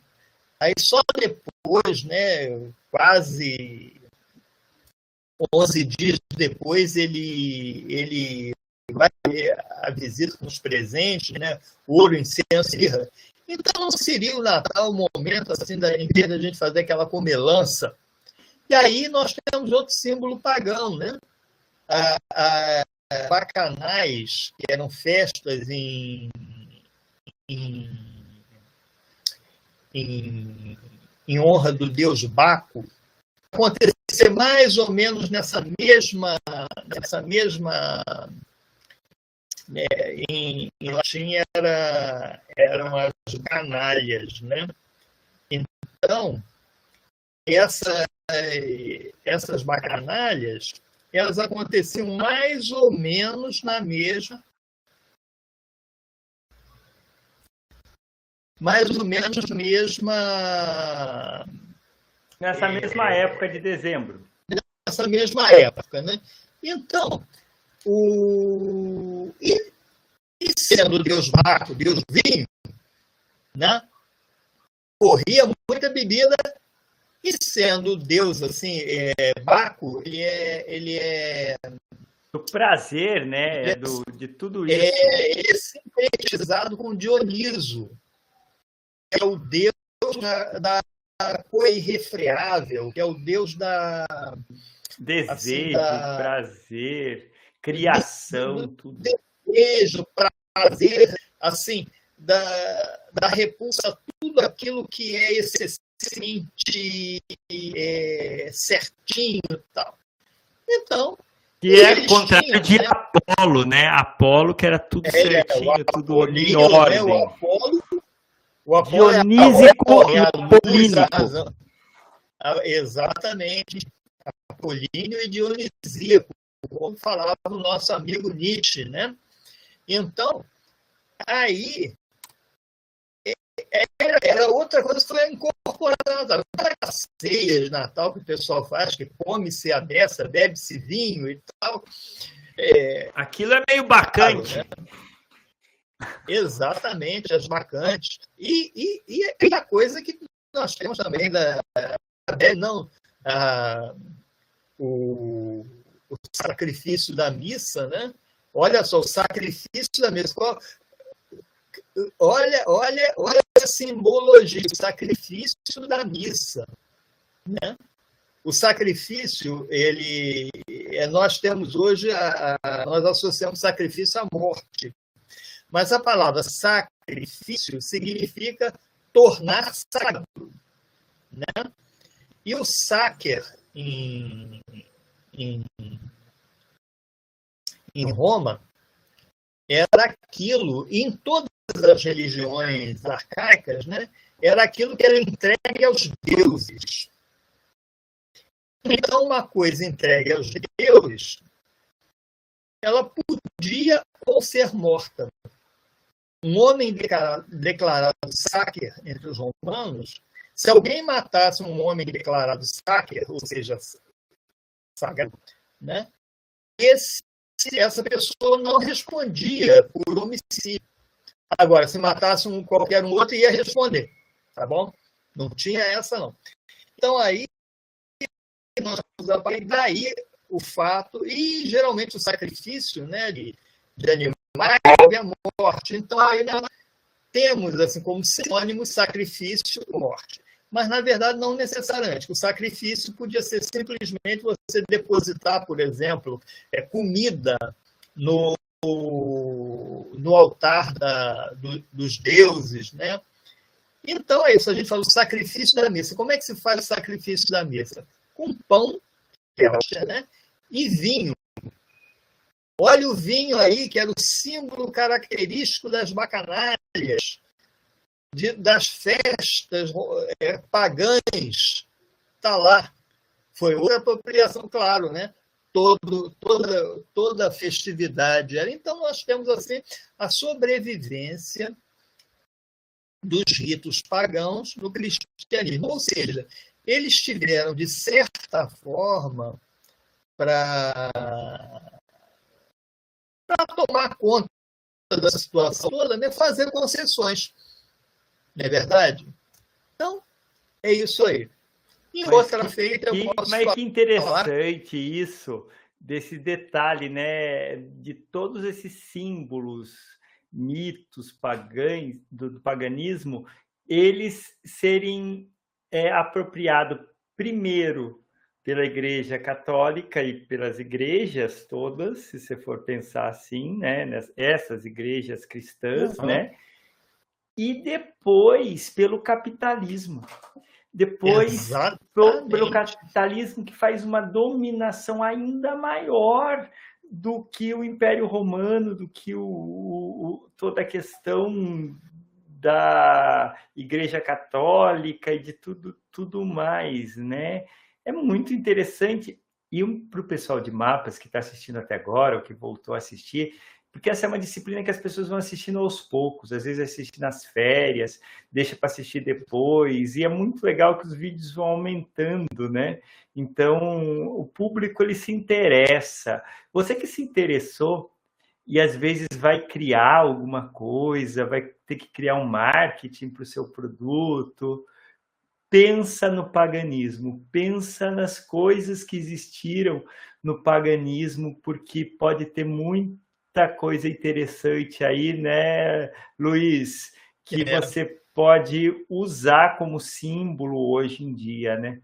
Speaker 5: Aí só depois, né, quase 11 dias depois, ele, ele vai ter a visita com os presentes, né? ouro, incenso, irra. Então não seria o Natal o momento assim da em vez da gente fazer aquela comelança. E aí nós temos outro símbolo pagão, né? A, a bacanais, que eram festas em, em, em, em honra do deus Baco, acontecer mais ou menos nessa mesma, nessa mesma né, em, em latim era, eram as canalhas, né? Então, essa, essas bacanalhas, elas aconteciam mais ou menos na mesma mais ou menos mesma
Speaker 1: nessa mesma é, época de dezembro.
Speaker 5: Nessa mesma época, né? Então, o... E, e sendo Deus Marco, Deus vinho, né? corria muita bebida e sendo Deus assim, é, Baco, ele é, ele é
Speaker 1: do prazer, né? É do, de tudo
Speaker 5: é, isso. É, ele é sintetizado com Dioniso, é o Deus da, da coisa irrefreável, que é o Deus da
Speaker 1: desejo, assim, da, prazer, criação, tudo.
Speaker 5: Desejo, prazer, assim, da, da repulsa, tudo aquilo que é excessivamente é, certinho e tal. Então.
Speaker 1: Que é contrário de né? Apolo, né? Apolo, que era tudo é, certinho, tudo em ordem. Né? O Apolo Dionísico é, e Apolínico.
Speaker 5: Exatamente. Apolíneo e Dionisíaco como falava o nosso amigo Nietzsche, né? Então, aí é, era outra coisa que foi incorporada. As ceias de Natal que o pessoal faz, que come-se a beça, bebe-se vinho e tal.
Speaker 1: É, Aquilo é meio bacante. Né?
Speaker 5: Exatamente, as bacantes. E, e, e a coisa que nós temos também da. Não, a, o, o sacrifício da missa, né? Olha só, o sacrifício da missa. Olha, olha, olha a simbologia, o sacrifício da missa, né? o sacrifício, ele, é, nós temos hoje, a, a, nós associamos sacrifício à morte. Mas a palavra sacrifício significa tornar sagrado. Né? E o sacer em, em, em Roma era aquilo, em todas as religiões arcaicas, né, era aquilo que era entregue aos deuses. Então, uma coisa entregue aos deuses, ela podia ou ser morta. Um homem declarado sacer entre os romanos, se alguém matasse um homem declarado sacer, ou seja, sagrado, né, esse, essa pessoa não respondia por homicídio. Agora, se matasse um, qualquer um outro, ia responder, tá bom? Não tinha essa, não. Então, aí, nós daí o fato, e geralmente o sacrifício né, de, de animais é a morte. Então, aí nós temos assim como sinônimo sacrifício e morte. Mas, na verdade, não necessariamente. O sacrifício podia ser simplesmente você depositar, por exemplo, é, comida no, no altar da, do, dos deuses, né? Então é isso, a gente fala o sacrifício da missa. Como é que se faz o sacrifício da missa? Com pão, né? E vinho. Olha o vinho aí, que era o símbolo característico das bacanalhas, de, das festas é, pagãs. Está lá. Foi outra apropriação, claro, né? todo, toda, toda a festividade. Então, nós temos assim a sobrevivência dos ritos pagãos no cristianismo. Ou seja, eles tiveram, de certa forma, para tomar conta da situação toda, né, fazer concessões. Não é verdade? Então, é isso aí.
Speaker 1: Mas outra que, feita, eu posso Mas que interessante falar. isso, desse detalhe, né? De todos esses símbolos, mitos pagães, do, do paganismo, eles serem é, apropriados primeiro pela Igreja Católica e pelas igrejas todas, se você for pensar assim, né? Essas igrejas cristãs, uhum. né? E depois pelo capitalismo depois pelo, pelo capitalismo que faz uma dominação ainda maior do que o Império Romano, do que o, o, toda a questão da Igreja Católica e de tudo, tudo mais, né? É muito interessante. E um, para o pessoal de mapas que está assistindo até agora, ou que voltou a assistir, porque essa é uma disciplina que as pessoas vão assistindo aos poucos, às vezes assiste nas férias, deixa para assistir depois, e é muito legal que os vídeos vão aumentando, né? Então, o público ele se interessa. Você que se interessou e às vezes vai criar alguma coisa, vai ter que criar um marketing para o seu produto, pensa no paganismo, pensa nas coisas que existiram no paganismo, porque pode ter muita coisa interessante aí, né, Luiz, que é. você pode usar como símbolo hoje em dia, né?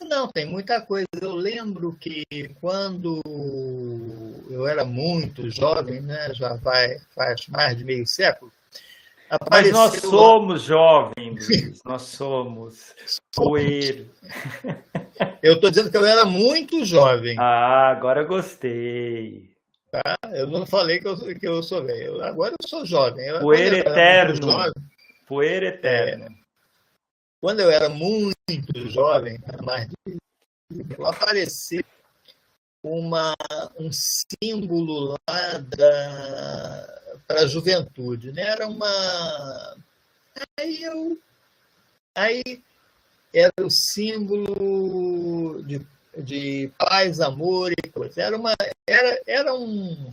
Speaker 5: Não, tem muita coisa. Eu lembro que quando eu era muito jovem, né, já vai, faz mais de meio século,
Speaker 1: Apareceu... Mas nós somos jovens, nós somos coelho.
Speaker 5: Eu estou dizendo que eu era muito jovem.
Speaker 1: Ah, agora gostei.
Speaker 5: Tá? Eu não falei que eu, que eu sou velho. Agora eu sou jovem.
Speaker 1: Poeira eterno. Jovem, Poeira eterno. É,
Speaker 5: quando eu era muito jovem, mais de, apareceu uma, um símbolo lá para a juventude. Né? Era uma. Aí eu. Aí era o símbolo de de paz, amor e coisa. Era, uma, era, era, um,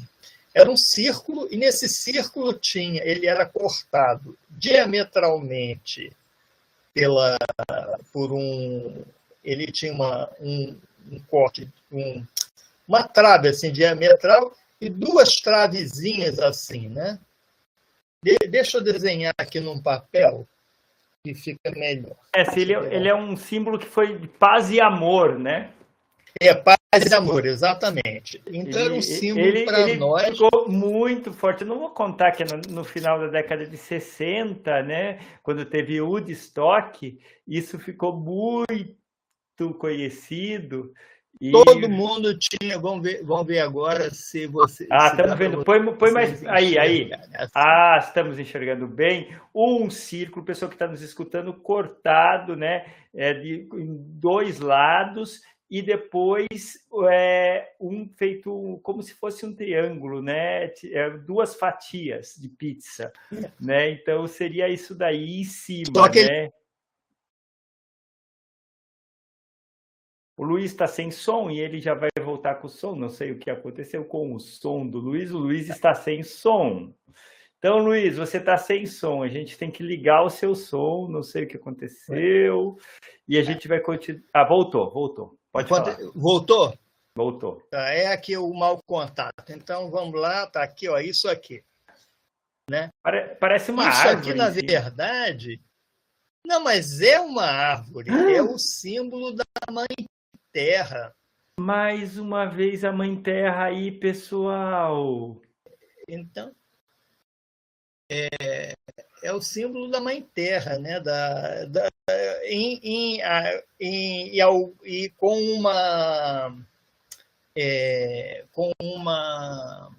Speaker 5: era um círculo, e nesse círculo tinha, ele era cortado diametralmente pela, por um. Ele tinha uma, um, um corte, um, uma trave assim, diametral e duas travezinhas assim, né? De, deixa eu desenhar aqui num papel que fica melhor.
Speaker 1: É, ele, ele é um símbolo que foi de paz e amor, né?
Speaker 5: É, paz e amor, exatamente. Então ele, era um símbolo para nós.
Speaker 1: Ficou muito forte. Eu não vou contar que no, no, final da década de 60, né, quando teve Woodstock, isso ficou muito conhecido.
Speaker 5: E... Todo mundo tinha, vamos ver, vamos ver agora se você.
Speaker 1: Ah, se estamos vendo. Põe, põe mais. Aí, aí. Ah, estamos enxergando bem. Um círculo, pessoa que está nos escutando, cortado, né? É, de, em dois lados e depois é, um feito como se fosse um triângulo, né? É, duas fatias de pizza, né? Então seria isso daí em cima, né? O Luiz está sem som e ele já vai voltar com o som. Não sei o que aconteceu com o som do Luiz. O Luiz está sem som. Então, Luiz, você está sem som. A gente tem que ligar o seu som. Não sei o que aconteceu. E a gente vai continuar. Ah, voltou, voltou. Pode Enquanto... falar.
Speaker 5: Voltou?
Speaker 1: Voltou.
Speaker 5: Tá, é aqui o mau contato. Então vamos lá, tá aqui, ó, isso aqui. Né?
Speaker 1: Parece uma
Speaker 5: isso
Speaker 1: árvore.
Speaker 5: Isso aqui, na verdade, não, mas é uma árvore. Ah. É o símbolo da mãe terra.
Speaker 1: Mais uma vez a mãe terra aí, pessoal.
Speaker 5: Então, é, é o símbolo da mãe terra, né? Da, da, em, em, em, e, e com uma é, com uma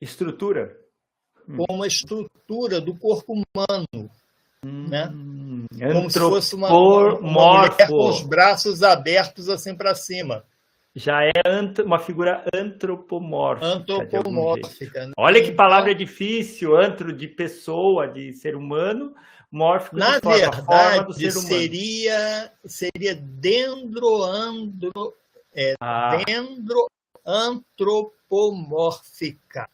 Speaker 1: estrutura
Speaker 5: com uma estrutura do corpo humano hum, né
Speaker 1: como se fosse uma, uma, uma mulher
Speaker 5: com os braços abertos assim para cima
Speaker 1: já é uma figura antropomórfica.
Speaker 5: Antropomórfica.
Speaker 1: Né? Olha que palavra então, difícil, antro de pessoa, de ser humano, mórfico
Speaker 5: na
Speaker 1: de forma,
Speaker 5: verdade, do ser humano. Seria, seria dendroandro, é, ah. dendroantropomórfica.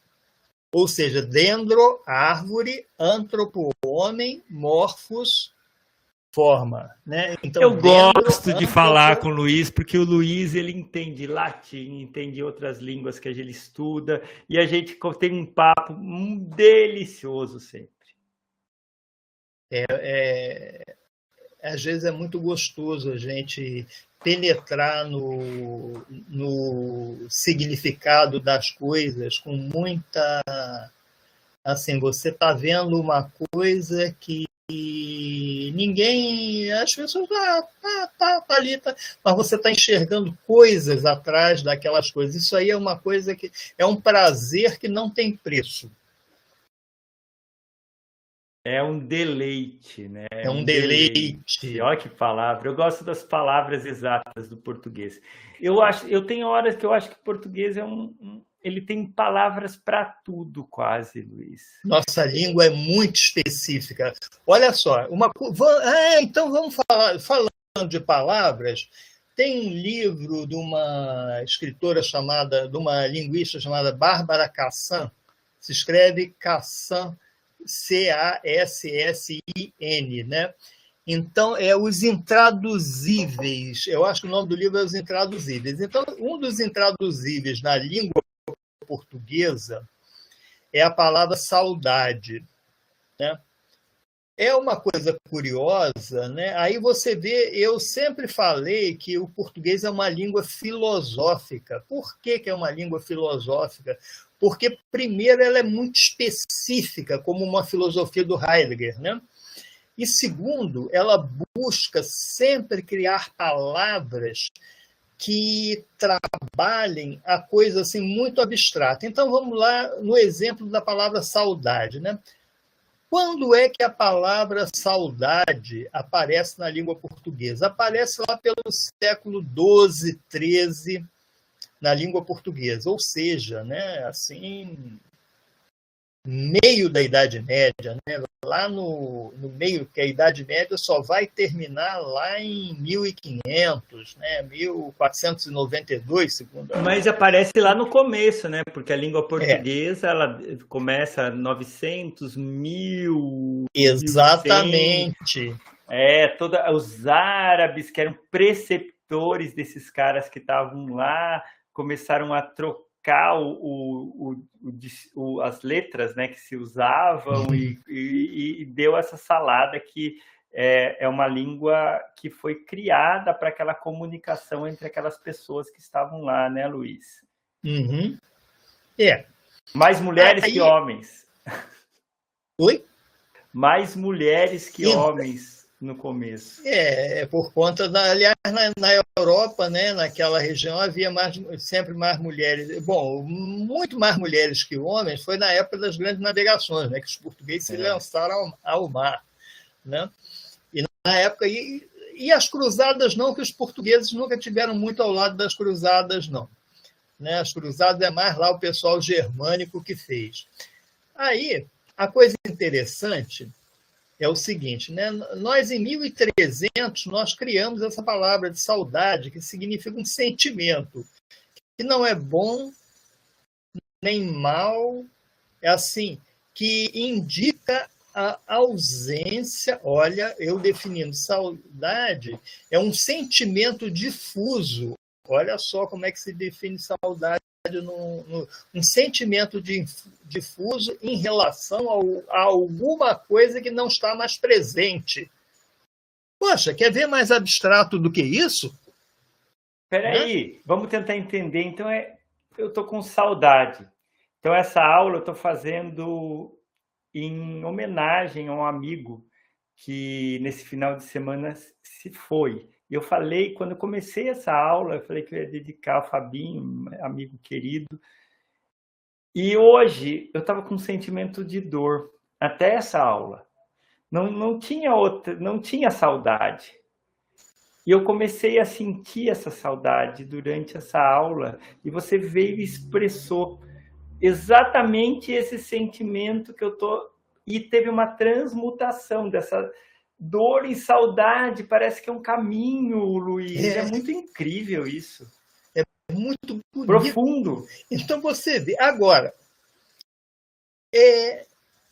Speaker 5: Ou seja, dendro, árvore, antropo, homem, morfos, forma, né?
Speaker 1: Então, eu gosto de falar com o Luiz porque o Luiz ele entende latim, entende outras línguas que a gente estuda e a gente tem um papo delicioso sempre.
Speaker 5: É, é, às vezes é muito gostoso a gente penetrar no, no significado das coisas com muita assim você está vendo uma coisa que e ninguém, as pessoas, ah, tá, tá, tá ali, tá, mas você está enxergando coisas atrás daquelas coisas. Isso aí é uma coisa que é um prazer que não tem preço.
Speaker 1: É um deleite, né?
Speaker 5: É um, um deleite. deleite.
Speaker 1: Olha que palavra. Eu gosto das palavras exatas do português. Eu acho, eu tenho horas que eu acho que português é um, um ele tem palavras para tudo, quase, Luiz.
Speaker 5: Nossa língua é muito específica. Olha só, uma ah, então vamos falar falando de palavras. Tem um livro de uma escritora chamada, de uma linguista chamada Bárbara Cassan. Se escreve Cassan, C-A-S-S-I-N, né? Então, é os intraduzíveis. Eu acho que o nome do livro é Os Intraduzíveis. Então, um dos intraduzíveis na língua portuguesa é a palavra saudade. Né? É uma coisa curiosa, né? Aí você vê, eu sempre falei que o português é uma língua filosófica. Por que, que é uma língua filosófica? Porque, primeiro, ela é muito específica, como uma filosofia do Heidegger, né? E segundo, ela busca sempre criar palavras que trabalhem a coisa assim muito abstrata. Então vamos lá no exemplo da palavra saudade, né? Quando é que a palavra saudade aparece na língua portuguesa? Aparece lá pelo século XII, XIII, na língua portuguesa, ou seja, né, assim, meio da Idade Média, né? lá no, no meio, que a Idade Média só vai terminar lá em 1500, né? 1492, segundo.
Speaker 1: Mas aparece lá no começo, né? Porque a língua portuguesa é. ela começa 900, 1000.
Speaker 5: Exatamente.
Speaker 1: É, toda, os árabes que eram preceptores desses caras que estavam lá começaram a trocar trocar o, o, o, as letras né, que se usavam e, e, e, deu essa salada que é, é uma língua que foi criada para aquela comunicação entre aquelas pessoas que estavam lá, né, Luiz?
Speaker 5: Uhum. É.
Speaker 1: Mais mulheres
Speaker 5: Aí-
Speaker 1: que homens.
Speaker 5: Oi?
Speaker 1: Mais mulheres que
Speaker 5: Sim.
Speaker 1: homens no começo.
Speaker 5: É, é por conta da. Aliás, na, na Europa, né, naquela região, havia mais, sempre mais mulheres. Bom, muito mais mulheres que homens foi na época das grandes navegações, né, que os portugueses se
Speaker 1: É.
Speaker 5: lançaram ao, ao mar. Né? E na época. E, e as cruzadas, não, que os portugueses nunca tiveram muito ao lado das cruzadas, não. Né? As cruzadas é mais lá o pessoal germânico que fez. Aí, a coisa interessante é o seguinte, né? Nós em 1300 nós criamos essa palavra de saudade, que significa um sentimento que não é bom nem mal, é assim, que indica a ausência, olha, eu definindo saudade, é um sentimento difuso. Olha só como é que se define saudade no, no, um sentimento de, difuso em relação ao, a alguma coisa que não está mais presente. Poxa, quer ver mais abstrato do que isso?
Speaker 1: Peraí, vamos tentar entender. Então, é, eu estou com saudade. Então, essa aula eu estou fazendo em homenagem a um amigo que nesse final de semana se foi. Eu falei, quando eu comecei essa aula, eu falei que eu ia dedicar ao Fabinho, amigo querido. E hoje eu estava com um sentimento de dor, até essa aula. Não, não tinha outra, não tinha saudade. E eu comecei a sentir essa saudade durante essa aula, e você veio e expressou exatamente esse sentimento que eu tô e teve uma transmutação dessa dor e saudade, parece que é um caminho, Luiz. É, é muito incrível isso.
Speaker 5: É muito bonito.
Speaker 1: profundo.
Speaker 5: Então você vê. Agora, é,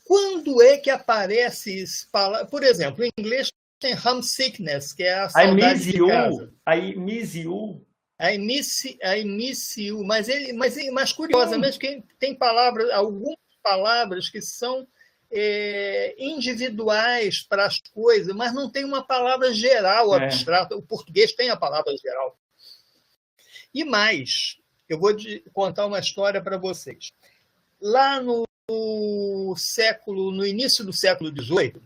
Speaker 5: quando é que aparece palavras? Por exemplo, em inglês tem homesickness, que é a saudade de casa.
Speaker 1: I miss you.
Speaker 5: I miss, I miss you. Mas, ele, mas, mas curiosamente, hum. tem palavras, algumas palavras que são é, individuais para as coisas, mas não tem uma palavra geral,
Speaker 1: É.
Speaker 5: abstrata. O português tem a palavra geral. E mais, eu vou contar uma história para vocês. Lá no século, no início do século XVIII,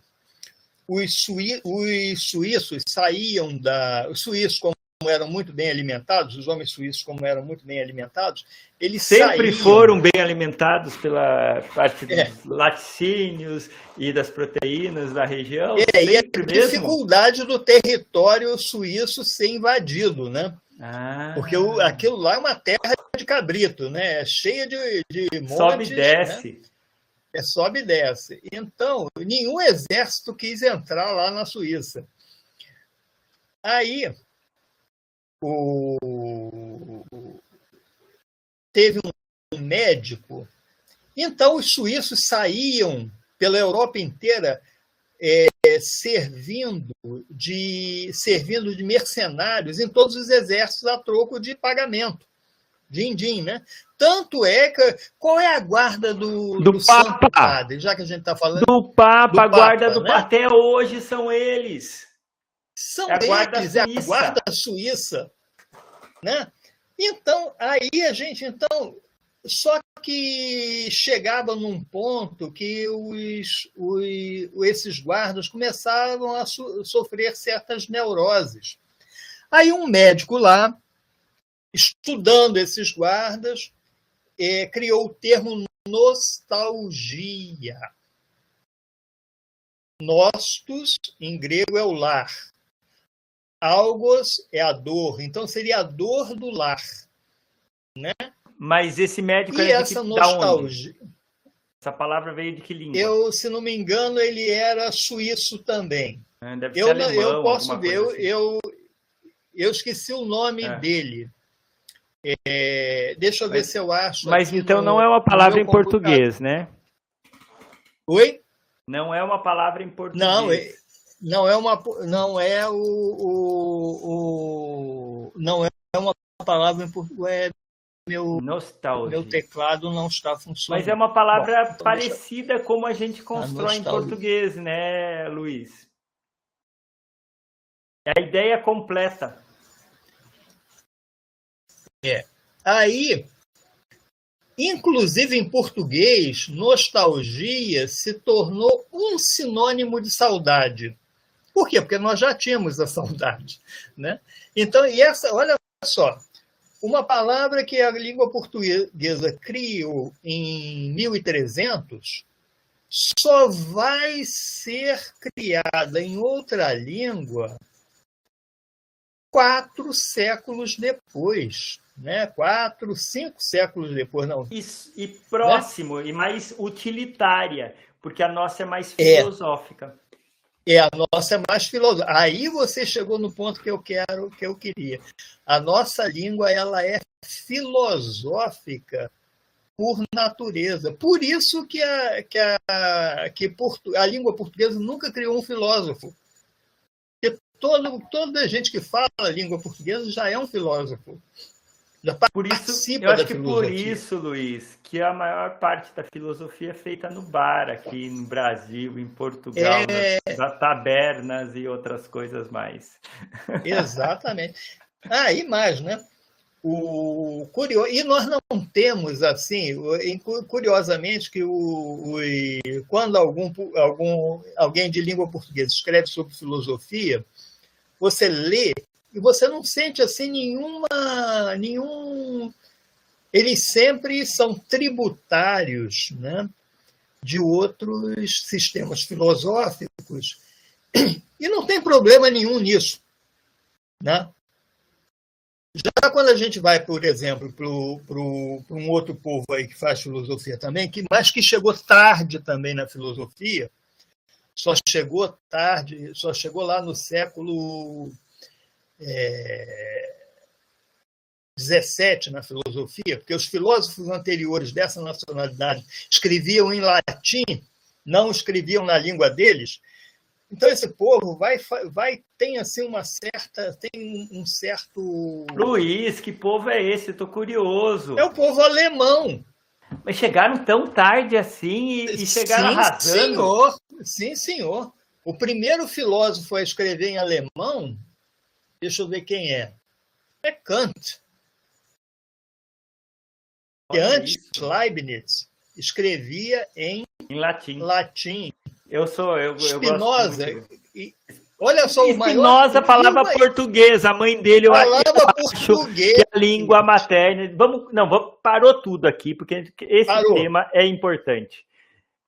Speaker 5: os, sui- os suíços saíam da. Os suíços, como eram muito bem alimentados, os homens suíços, como eram muito bem alimentados, eles
Speaker 1: Sempre
Speaker 5: saíam-
Speaker 1: foram bem alimentados pela parte dos
Speaker 5: É.
Speaker 1: laticínios e das proteínas da região.
Speaker 5: É, e a
Speaker 1: sempre mesmo.
Speaker 5: dificuldade do território suíço ser invadido, né?
Speaker 1: Ah,
Speaker 5: Porque o- aquilo lá é uma terra de cabrito, né? É cheia de, de montes,
Speaker 1: sobe e
Speaker 5: né?
Speaker 1: desce.
Speaker 5: É sobe e desce. Então, nenhum exército quis entrar lá na Suíça. Aí, o... teve um médico. Então, os suíços saíam pela Europa inteira é, servindo, de, servindo de mercenários em todos os exércitos a troco de pagamento. Din-din, né? Tanto é que. Qual é a guarda do,
Speaker 1: Do
Speaker 5: Santo
Speaker 1: Papa.
Speaker 5: Padre? Já que a gente está falando.
Speaker 1: Do Papa,
Speaker 5: Do
Speaker 1: a guarda
Speaker 5: Papa,
Speaker 1: do
Speaker 5: né?
Speaker 1: Papa. Até hoje são eles.
Speaker 5: São
Speaker 1: É a guarda
Speaker 5: eles, é a
Speaker 1: suíça.
Speaker 5: guarda suíça. Né? Então, aí a gente, então, só que chegava num ponto que os, os, esses guardas começavam a so- sofrer certas neuroses. Aí um médico lá, estudando esses guardas, eh, criou o termo nostalgia. Nostos, em grego, é o lar. Algos é a dor, então seria a dor do lar.
Speaker 1: Mas esse médico
Speaker 5: E
Speaker 1: era
Speaker 5: essa nostalgia,
Speaker 1: Essa palavra veio de que língua?
Speaker 5: eu, se não me engano, ele era suíço também.
Speaker 1: É, Deve
Speaker 5: Eu,
Speaker 1: ser alemão,
Speaker 5: eu posso ver,
Speaker 1: assim.
Speaker 5: eu, eu esqueci o nome
Speaker 1: É.
Speaker 5: dele. É, deixa eu ver
Speaker 1: Mas-
Speaker 5: se eu acho.
Speaker 1: Mas então
Speaker 5: no-
Speaker 1: não é uma palavra em português, né?
Speaker 5: Oi?
Speaker 1: Não é uma palavra em português.
Speaker 5: Não, é- não é uma, não é o, o, o- não é uma palavra em português. Meu,
Speaker 1: Nostalgia.
Speaker 5: meu teclado não está funcionando.
Speaker 1: Mas é uma palavra
Speaker 5: Bom, então
Speaker 1: parecida como a gente constrói em
Speaker 5: nostalgia.
Speaker 1: português, né, Luiz? É a ideia completa.
Speaker 5: É. Aí, inclusive em português, nostalgia se tornou um sinônimo de saudade. Por quê? Porque nós já tínhamos a saudade, né? Então, e essa, olha só, uma palavra que a língua portuguesa criou em 1300 só vai ser criada em outra língua quatro séculos depois, né? Quatro, cinco séculos depois, não.
Speaker 1: E, e próximo né? e mais utilitária, porque a nossa é mais é. filosófica.
Speaker 5: É, a nossa é mais filosófica. Aí você chegou no ponto que eu quero, que eu queria. A nossa língua ela é filosófica por natureza. Por isso que a, que a, que portu, a língua portuguesa nunca criou um filósofo. Porque todo, toda gente que fala a língua portuguesa já é um filósofo.
Speaker 1: Já por isso, eu acho que por isso, Luiz, que a maior parte da filosofia é feita no bar aqui no Brasil, em Portugal, é... nas tabernas e outras coisas mais.
Speaker 5: Exatamente. Ah, e mais, né? O curioso, e nós não temos assim, curiosamente, que o, o, quando algum, algum, alguém de língua portuguesa escreve sobre filosofia, você lê e você não sente assim nenhuma nenhum eles sempre são tributários né, de outros sistemas filosóficos e não tem problema nenhum nisso né? já quando a gente vai por exemplo para um outro povo aí que faz filosofia também que mas que chegou tarde também na filosofia só chegou tarde só chegou lá no século é, 17 na filosofia, porque os filósofos anteriores dessa nacionalidade escreviam em latim, não escreviam na língua deles. Então esse povo vai, vai tem assim uma certa, tem um certo.
Speaker 1: Luiz, que povo é esse? Estou curioso.
Speaker 5: É o povo alemão.
Speaker 1: Mas chegaram tão tarde assim e, e chegaram Sim, arrasando.
Speaker 5: Senhor. Sim, senhor. O primeiro filósofo a escrever em alemão Deixa eu ver quem é. É Kant. E antes, isso. Leibniz escrevia em,
Speaker 1: em latim.
Speaker 5: latim.
Speaker 1: Eu sou, eu,
Speaker 5: Spinoza. Eu e, olha só
Speaker 1: o maior. Spinoza falava português, a mãe dele eu
Speaker 5: falava português.
Speaker 1: Que a língua materna. Vamos, não, vamos, parou tudo aqui porque esse parou. tema é importante.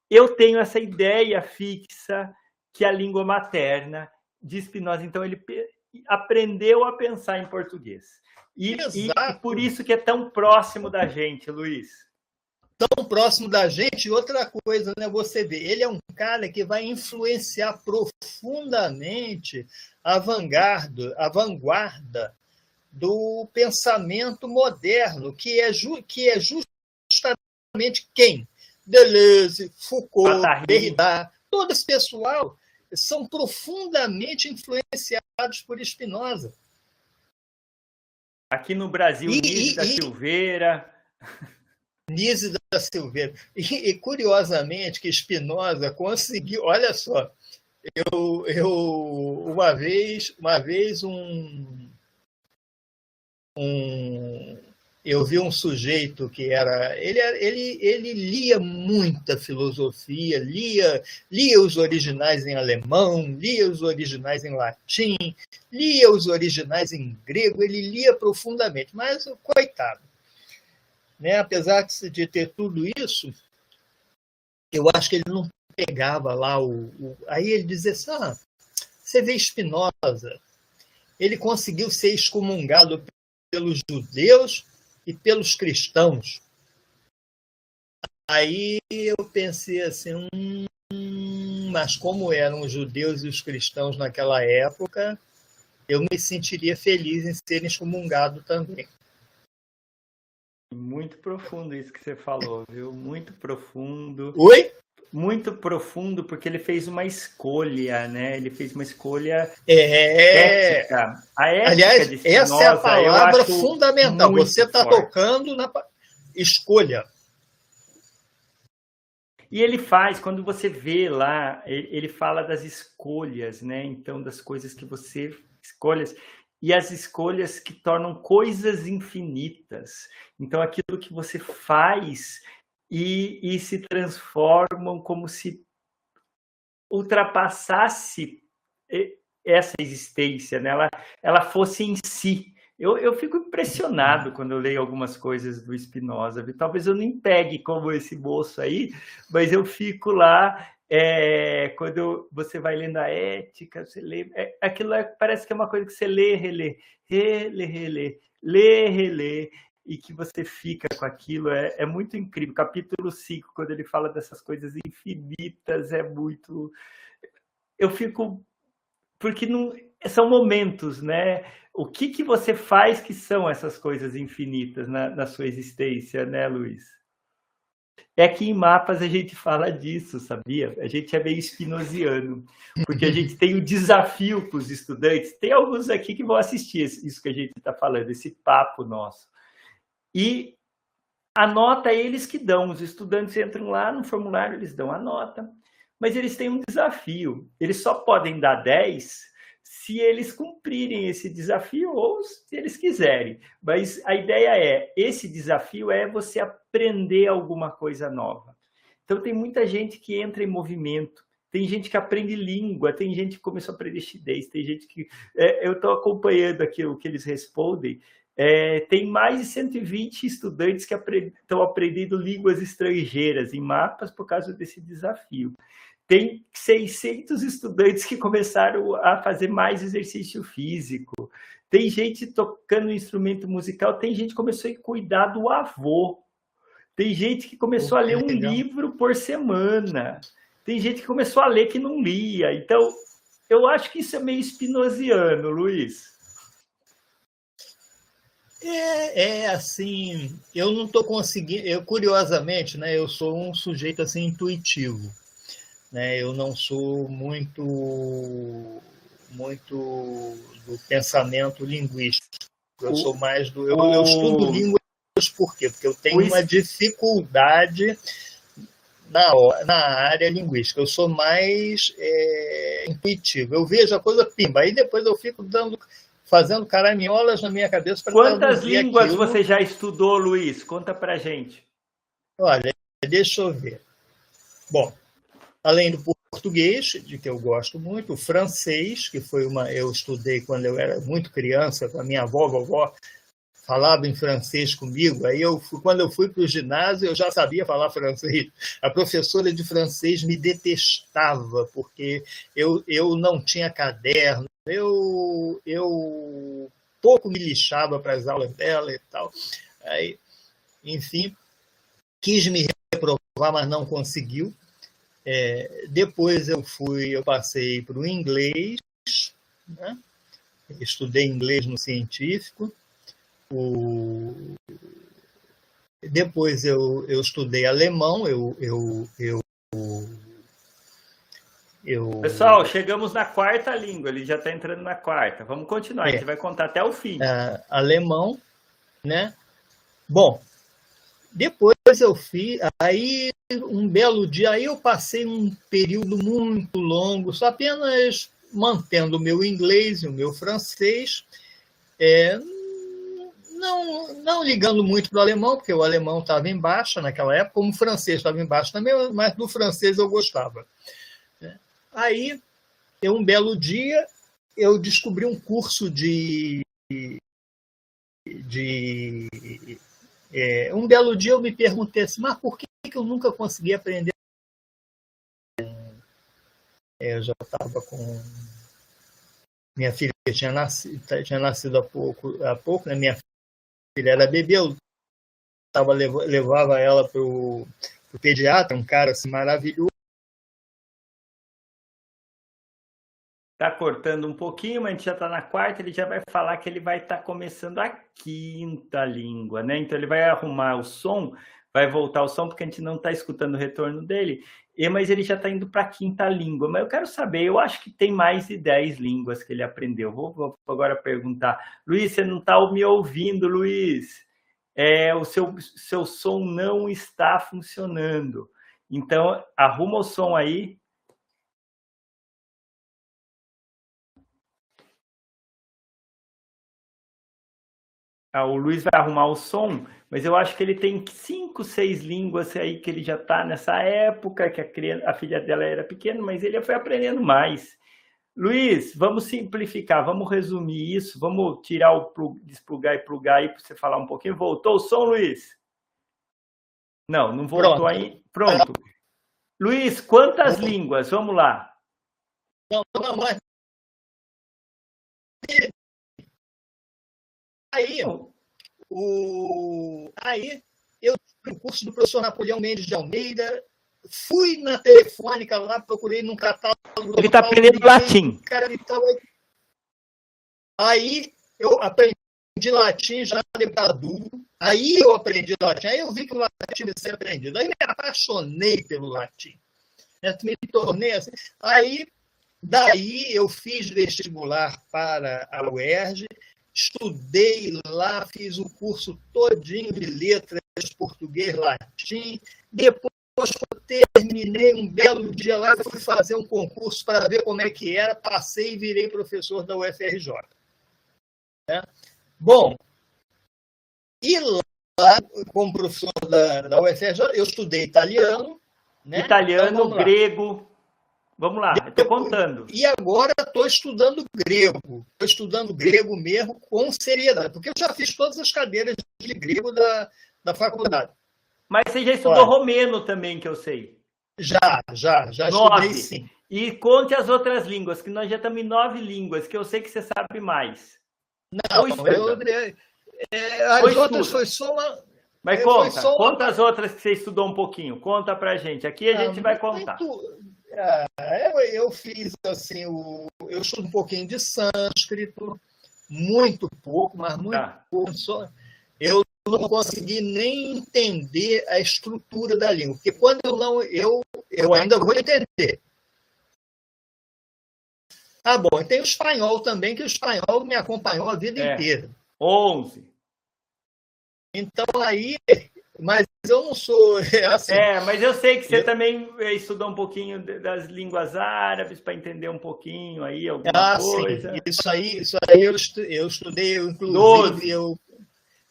Speaker 1: Eu tenho essa ideia fixa que a língua materna de Spinoza, então ele aprendeu a pensar em português. E, e, por isso que é tão próximo da gente, Luiz.
Speaker 5: Tão próximo da gente. Outra coisa, né? Você vê, ele é um cara que vai influenciar profundamente a vanguarda, a vanguarda do pensamento moderno, que é, ju, que é justamente quem? Deleuze, Foucault, Derrida, todo esse pessoal são profundamente influenciados por Spinoza.
Speaker 1: Aqui no Brasil, e, Nise e, da e... Silveira.
Speaker 5: Nise da Silveira. E, e, curiosamente que Spinoza conseguiu, olha só, eu, eu uma vez, uma vez um, um eu vi um sujeito que era ele, ele, ele lia muita filosofia, lia, lia os originais em alemão, lia os originais em latim, lia os originais em grego, ele lia profundamente, mas coitado. Né? Apesar de ter tudo isso, eu acho que ele não pegava lá o. o... Aí ele dizia assim: ah, você vê Spinoza, ele conseguiu ser excomungado pelos judeus e pelos cristãos. Aí eu pensei assim, hum, mas como eram os judeus e os cristãos naquela época, eu me sentiria feliz em ser excomungado também.
Speaker 1: Muito profundo isso que você falou, viu? Muito profundo.
Speaker 5: Oi?
Speaker 1: Muito profundo porque ele fez uma escolha, né? Ele fez uma escolha
Speaker 5: é...
Speaker 1: ética.
Speaker 5: A ética Aliás, de Spinoza, essa é a palavra fundamental. Você está tocando na escolha.
Speaker 1: E ele faz, quando você vê lá, ele fala das escolhas, né? Então, das coisas que você escolhas e as escolhas que tornam coisas infinitas. Então, aquilo que você faz e, e se transformam como se ultrapassasse essa existência, né? ela, ela fosse em si. Eu, eu fico impressionado quando eu leio algumas coisas do Spinoza. Talvez eu nem pegue como esse moço aí, mas eu fico lá é, quando você vai lendo a ética, você lê. É, aquilo é, parece que é uma coisa que você lê, relê, relê, relê, lê, relê, e que você fica com aquilo. É, é muito incrível. Capítulo 5, quando ele fala dessas coisas infinitas, é muito. Eu fico. Porque não, são momentos, né? O que, que você faz que são essas coisas infinitas na, na sua existência, né, Luiz? É que em mapas a gente fala disso, sabia? A gente é meio espinosiano, porque a gente tem o um desafio para os estudantes. Tem alguns aqui que vão assistir isso que a gente está falando, esse papo nosso. E a nota eles que dão. Os estudantes entram lá no formulário, eles dão a nota, mas eles têm um desafio. Eles só podem dar 10 se eles cumprirem esse desafio ou se eles quiserem. Mas a ideia é, esse desafio é você aprender alguma coisa nova. Então tem muita gente que entra em movimento, tem gente que aprende língua, tem gente que começou a aprender chinês, tem gente que... É, eu estou acompanhando aqui o que eles respondem, é, tem mais de 120 estudantes que estão aprendendo línguas estrangeiras em mapas por causa desse desafio tem 600 estudantes que começaram a fazer mais exercício físico. Tem gente tocando instrumento musical, tem gente que começou a cuidar do avô. Tem gente que começou a ler um livro por semana. Tem gente que começou a ler que não lia. Então, eu acho que isso é meio espinosiano, Luiz.
Speaker 5: É, é assim, eu não estou conseguindo. Eu, curiosamente, né, eu sou um sujeito assim intuitivo né? Eu não sou muito muito do pensamento linguístico. Eu o, sou mais do eu, o, eu estudo línguas por quê? Porque eu tenho uma dificuldade na, na área linguística. Eu sou mais é, intuitivo. Eu vejo a coisa pimba, aí depois eu fico dando fazendo caraminholas na minha cabeça para
Speaker 1: Quantas línguas aquilo. você já estudou, Luiz? Conta para gente.
Speaker 5: Olha, deixa eu ver. Bom, além do português, de que eu gosto muito, o francês, que foi uma eu estudei quando eu era muito criança, com a minha avó, vovó falava em francês comigo. Aí eu quando eu fui para o ginásio, eu já sabia falar francês. A professora de francês me detestava porque eu, eu não tinha caderno. Eu eu pouco me lixava para as aulas dela e tal. Aí, enfim, quis me reprovar, mas não conseguiu. É, depois eu fui, eu passei para o inglês, né? estudei inglês no científico. O... Depois eu, eu estudei alemão, eu, eu, eu,
Speaker 1: eu... Pessoal, chegamos na quarta língua, ele já está entrando na quarta. Vamos continuar, é. a gente vai contar até o fim.
Speaker 5: Uh, alemão, né? Bom, depois eu fiz, aí um belo dia, aí eu passei um período muito longo, só apenas mantendo o meu inglês e o meu francês, é, não, não ligando muito para o alemão, porque o alemão estava em baixa naquela época, como o francês estava em baixa também, mas do francês eu gostava. Aí, um belo dia, eu descobri um curso de, de é, um belo dia eu me perguntei assim, mas por que, que eu nunca consegui aprender? É, eu já estava com. Minha filha tinha nascido, tinha nascido há pouco, há pouco né? minha filha era bebê, eu tava, levava ela para o pediatra, um cara assim, maravilhoso.
Speaker 1: Está cortando um pouquinho, mas a gente já está na quarta, ele já vai falar que ele vai estar tá começando a quinta língua, né? Então ele vai arrumar o som, vai voltar o som, porque a gente não está escutando o retorno dele, e, mas ele já está indo para a quinta língua. Mas eu quero saber, eu acho que tem mais de dez línguas que ele aprendeu. Vou, vou agora perguntar. Luiz, você não está me ouvindo, Luiz? É, o seu, seu som não está funcionando. Então, arruma o som aí, o Luiz vai arrumar o som, mas eu acho que ele tem cinco, seis línguas aí que ele já está nessa época, que a, criança, a filha dela era pequena, mas ele foi aprendendo mais. Luiz, vamos simplificar, vamos resumir isso, vamos tirar o desplugar e plugar aí para você falar um pouquinho. Voltou o som, Luiz? Não, não voltou Pronto. aí. Pronto. Luiz, quantas línguas? Vamos lá. Não, não, mas...
Speaker 5: Aí, o... aí eu o curso do professor Napoleão Mendes de Almeida, fui na telefônica lá, procurei num catálogo.
Speaker 1: Ele está aprendendo latim. Cara, então,
Speaker 5: aí eu aprendi latim já adulto. Aí eu aprendi latim. Aí eu vi que o latim ia ser aprendido. Aí me apaixonei pelo latim. Me tornei assim. Aí, daí eu fiz vestibular para a UERJ, estudei lá, fiz o curso todinho de letras, português, latim. Depois terminei um belo dia lá, fui fazer um concurso para ver como é que era, passei e virei professor da UFRJ. É. Bom, e lá, como professor da, da UFRJ, eu estudei italiano. Né?
Speaker 1: Italiano, então, grego. Vamos lá, estou contando.
Speaker 5: E agora estou estudando grego. Estou estudando grego mesmo com seriedade, porque eu já fiz todas as cadeiras de grego da, da faculdade.
Speaker 1: Mas você já estudou Olha, romeno também, que eu sei.
Speaker 5: Já, já, já nove. estudei sim.
Speaker 1: E conte as outras línguas, que nós já estamos em nove línguas, que eu sei que você sabe mais.
Speaker 5: Não, eu, é, as outras foi só uma.
Speaker 1: Mas é, conta, só... conta as outras que você estudou um pouquinho. Conta pra gente. Aqui a gente vai contar. Muito...
Speaker 5: É, eu, eu, fiz assim, o, eu estudo um pouquinho de sânscrito, muito pouco, mas muito tá. pouco. Só, eu não consegui nem entender a estrutura da língua, porque quando eu não, eu, eu ainda vou entender. Tá bom, e tem o espanhol também, que o espanhol me acompanhou a vida é. inteira.
Speaker 1: 11.
Speaker 5: Então aí, mas eu não sou
Speaker 1: é assim. É, mas eu sei que você eu... também estudou um pouquinho das línguas árabes para entender um pouquinho aí alguma ah, coisa.
Speaker 5: Sim. Isso aí, isso aí eu, eu estudei, inclusive 12. eu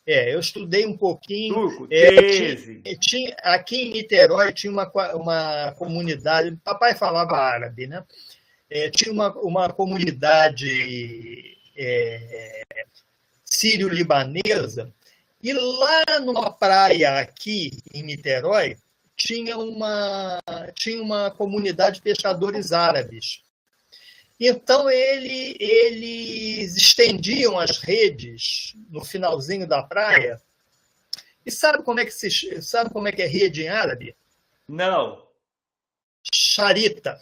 Speaker 5: é, eu estudei um pouquinho.
Speaker 1: Turco, é,
Speaker 5: tinha, tinha, aqui em Niterói tinha uma, uma comunidade, papai falava árabe, né? É, tinha uma, uma comunidade é, sírio-libanesa, e lá numa praia aqui em Niterói, tinha uma, tinha uma comunidade de pescadores árabes. Então ele, eles estendiam as redes no finalzinho da praia. E sabe como é que se sabe como é que é rede em árabe?
Speaker 1: Não.
Speaker 5: Charita.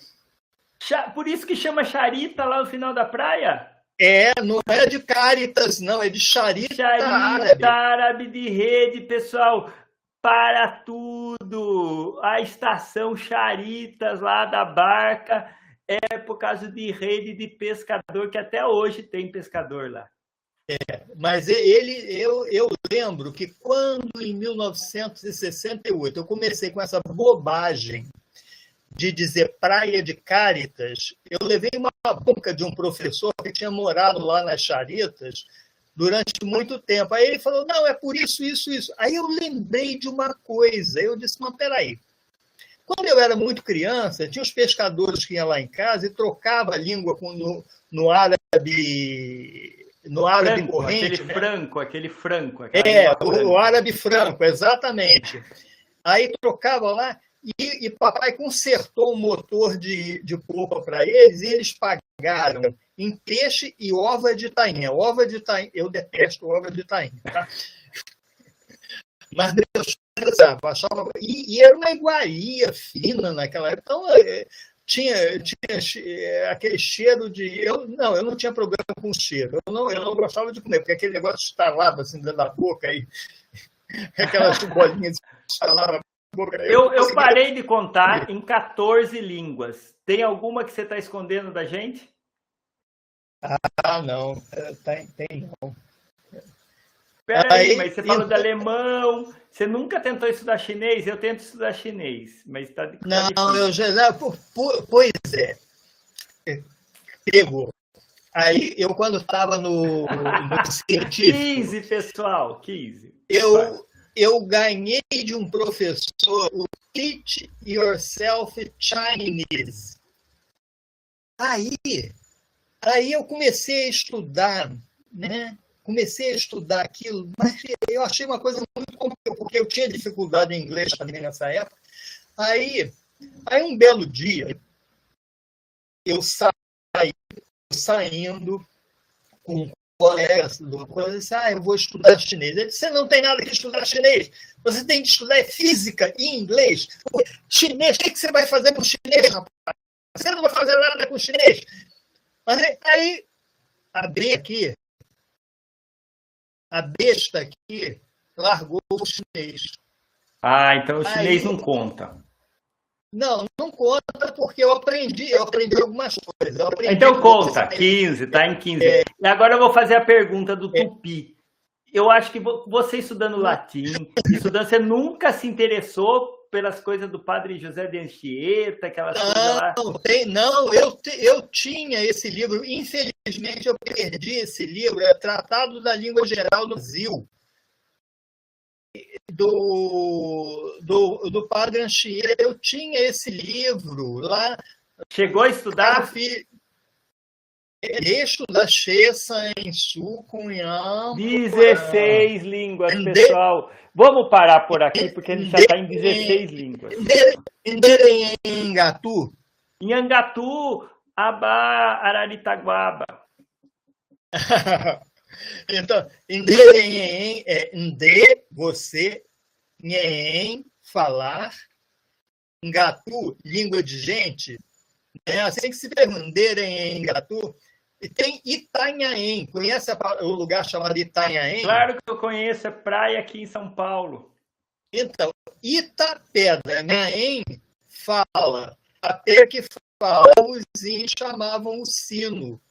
Speaker 1: Por isso que chama charita lá no final da praia?
Speaker 5: É, não é de Caritas, não, é de charita, charita
Speaker 1: árabe. árabe de rede, pessoal. Para tudo. A estação Charitas lá da barca é por causa de rede de pescador, que até hoje tem pescador lá.
Speaker 5: É, mas ele, eu, eu lembro que quando em 1968 eu comecei com essa bobagem de dizer praia de Cáritas, eu levei uma boca de um professor que tinha morado lá nas Charitas durante muito tempo. Aí ele falou: não, é por isso, isso, isso. Aí eu lembrei de uma coisa. Eu disse: mas peraí. Quando eu era muito criança, tinha os pescadores que iam lá em casa e trocava a língua com, no, no árabe no árabe
Speaker 1: franco,
Speaker 5: corrente.
Speaker 1: Aquele né? franco, aquele franco.
Speaker 5: É, o, o, árabe franco, exatamente. Aí trocava lá e, e papai consertou o motor de, de polpa para eles e eles pagaram em peixe e ova de tainha. Ova de tainha, eu detesto ova de tainha, tá? Mas Deus achava, e, e, era uma iguaria fina naquela época. Então, é, tinha, tinha é, aquele cheiro de. Eu, não, eu não tinha problema com cheiro. Eu não, eu não gostava de comer, porque aquele negócio estalava assim dentro da boca aí. Aquelas bolinhas estalavam.
Speaker 1: Eu, eu, parei de contar em 14 línguas. Tem alguma que você está escondendo da gente?
Speaker 5: Ah, não. É, tem, tem não.
Speaker 1: Peraí, mas você falou de alemão, você nunca tentou estudar chinês? Eu tento estudar chinês, mas está tá
Speaker 5: Não, eu já. Pois é. Pegou. Aí, eu, quando estava no, no
Speaker 1: científico... 15, pessoal, 15.
Speaker 5: Eu, eu ganhei de um professor o Teach Yourself Chinese. Aí, aí eu comecei a estudar, né? Comecei a estudar aquilo, mas eu achei uma coisa muito complicada, porque eu tinha dificuldade em inglês também nessa época. Aí, aí um belo dia, eu saí saindo com do coisa, disse, ah, eu vou estudar chinês. Ele disse, você não tem nada que estudar chinês. Você tem que estudar física e inglês. Chinês, o que você vai fazer com chinês, rapaz? Você não vai fazer nada com chinês. Mas aí, abri aqui, a besta aqui largou o chinês.
Speaker 1: Ah, então o chinês aí, não conta.
Speaker 5: Não, não conta porque eu aprendi, eu aprendi algumas coisas. Aprendi
Speaker 1: então conta, 15, tá em 15. É... E agora eu vou fazer a pergunta do é. Tupi. Eu acho que você estudando latim, estudando, você nunca se interessou pelas coisas do padre José de Anchieta, aquelas
Speaker 5: não,
Speaker 1: coisas
Speaker 5: lá? Tem, não, eu, eu tinha esse livro, infelizmente eu perdi esse livro, é Tratado da Língua Geral do Brasil do, do, do Padre Anchieta, eu tinha esse livro lá.
Speaker 1: Chegou a estudar?
Speaker 5: Eixo da Chessa em Sul, Cunhão.
Speaker 1: 16 línguas, pessoal. Vamos parar por aqui, porque ele já está em 16 línguas.
Speaker 5: Em Angatu?
Speaker 1: Em Angatu, Aba, Araritaguaba.
Speaker 5: Então, Ndê é você, Nhen, falar, Ngatu, língua de gente. É assim que se pergunta, em Ngatu. E tem Itanhaém. Conhece o lugar chamado Itanhaém?
Speaker 1: Claro que eu conheço, é praia aqui em São Paulo.
Speaker 5: Então, Itapedra, Nhaém, fala. Até que fala, os chamavam o sino.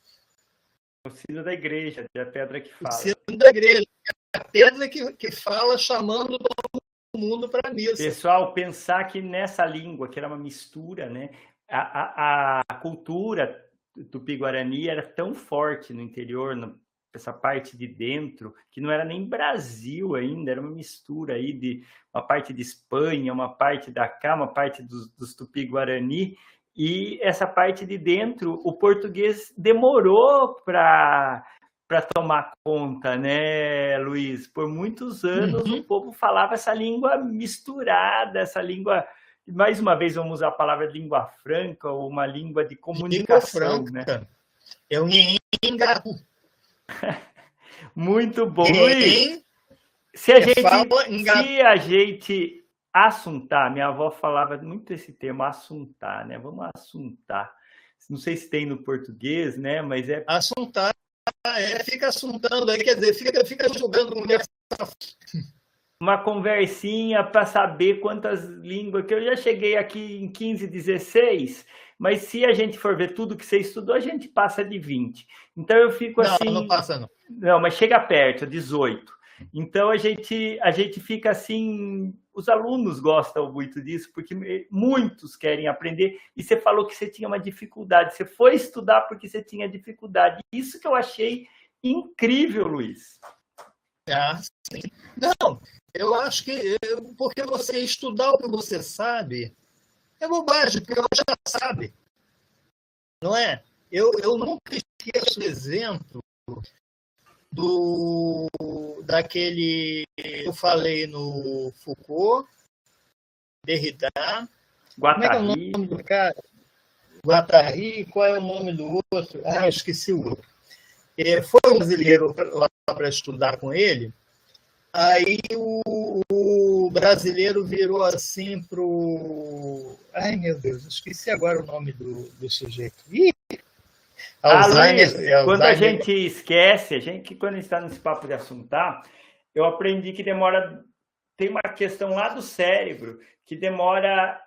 Speaker 1: O sino da igreja, a pedra que fala. O
Speaker 5: sino da igreja, a pedra que, que fala chamando todo mundo para missa.
Speaker 1: Pessoal, pensar que nessa língua, que era uma mistura, né? A, a, a cultura tupi-guarani era tão forte no interior, no, essa parte de dentro, que não era nem Brasil ainda, era uma mistura aí de uma parte de Espanha, uma parte da cá, uma parte dos, dos tupi-guarani, e essa parte de dentro, o português demorou para para tomar conta, né, Luiz? Por muitos anos uhum. o povo falava essa língua misturada, essa língua, mais uma vez vamos usar a palavra língua franca ou uma língua de comunicação, língua franca. né?
Speaker 5: É um engabu.
Speaker 1: Muito bom, Luiz. Se a gente, se a gente assuntar, minha avó falava muito esse termo, assuntar, né? Vamos assuntar. Não sei se tem no português, né? Mas é.
Speaker 5: Assuntar, é, fica assuntando aí, quer dizer, fica, fica jogando mulher.
Speaker 1: Uma conversinha para saber quantas línguas, que eu já cheguei aqui em 15, 16, mas se a gente for ver tudo que você estudou, a gente passa de 20. Então eu fico
Speaker 5: não,
Speaker 1: assim.
Speaker 5: Não, passa, não.
Speaker 1: Não, mas chega perto, 18. Então a gente, a gente fica assim os alunos gostam muito disso, porque muitos querem aprender. E você falou que você tinha uma dificuldade, você foi estudar porque você tinha dificuldade. Isso que eu achei incrível, Luiz.
Speaker 5: Ah, sim. Não, eu acho que porque você estudar o que você sabe é bobagem, porque você já sabe. Não é? Eu, eu nunca esqueço o exemplo do daquele eu falei no Foucault, Derrida. Guattari. Como é que é o nome do cara? Guattari, qual é o nome do outro? Ah, esqueci o outro. É, foi um brasileiro lá para estudar com ele. Aí o, o, brasileiro virou assim pro. Ai, meu Deus, esqueci agora o nome do, do sujeito. Ih,
Speaker 1: Alzheimer, Alzheimer, quando a gente esquece, a gente quando está nesse papo de assuntar, eu aprendi que demora tem uma questão lá do cérebro que demora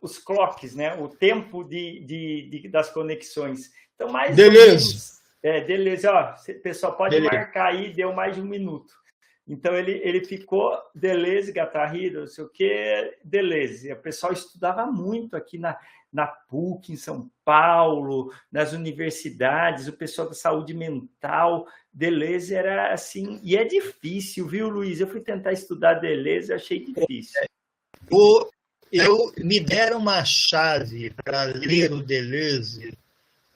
Speaker 1: os clocks, né? O tempo de, de, de das conexões. Então mais
Speaker 5: beleza.
Speaker 1: é, beleza, ó, pessoal pode marcar aí, deu mais de um minuto. Então ele, ele ficou Deleuze, Guattari, não sei o que, Deleuze. O pessoal estudava muito aqui na, na PUC, em São Paulo, nas universidades, o pessoal da saúde mental. Deleuze era assim, e é difícil, viu, Luiz? Eu fui tentar estudar Deleuze, achei difícil.
Speaker 5: O, eu me deram uma chave para ler o Deleuze,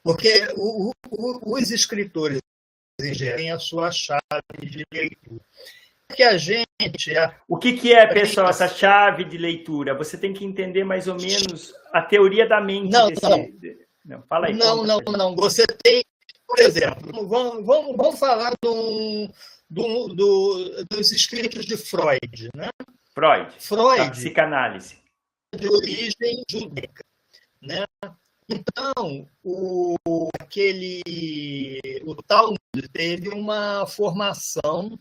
Speaker 5: porque o, o, os escritores têm a sua chave de leitura que a gente.
Speaker 1: O que, que é, pessoal, essa chave de leitura? Você tem que entender mais ou menos a teoria da mente.
Speaker 5: Não, desse... não. não. Fala aí. Não, não, não. Você tem, por exemplo, vamos, vamos, vamos falar do, do, do, dos escritos de Freud, né?
Speaker 1: Freud.
Speaker 5: Freud. A
Speaker 1: psicanálise.
Speaker 5: De origem judaica, né? Então, o, aquele, o Talmud teve uma formação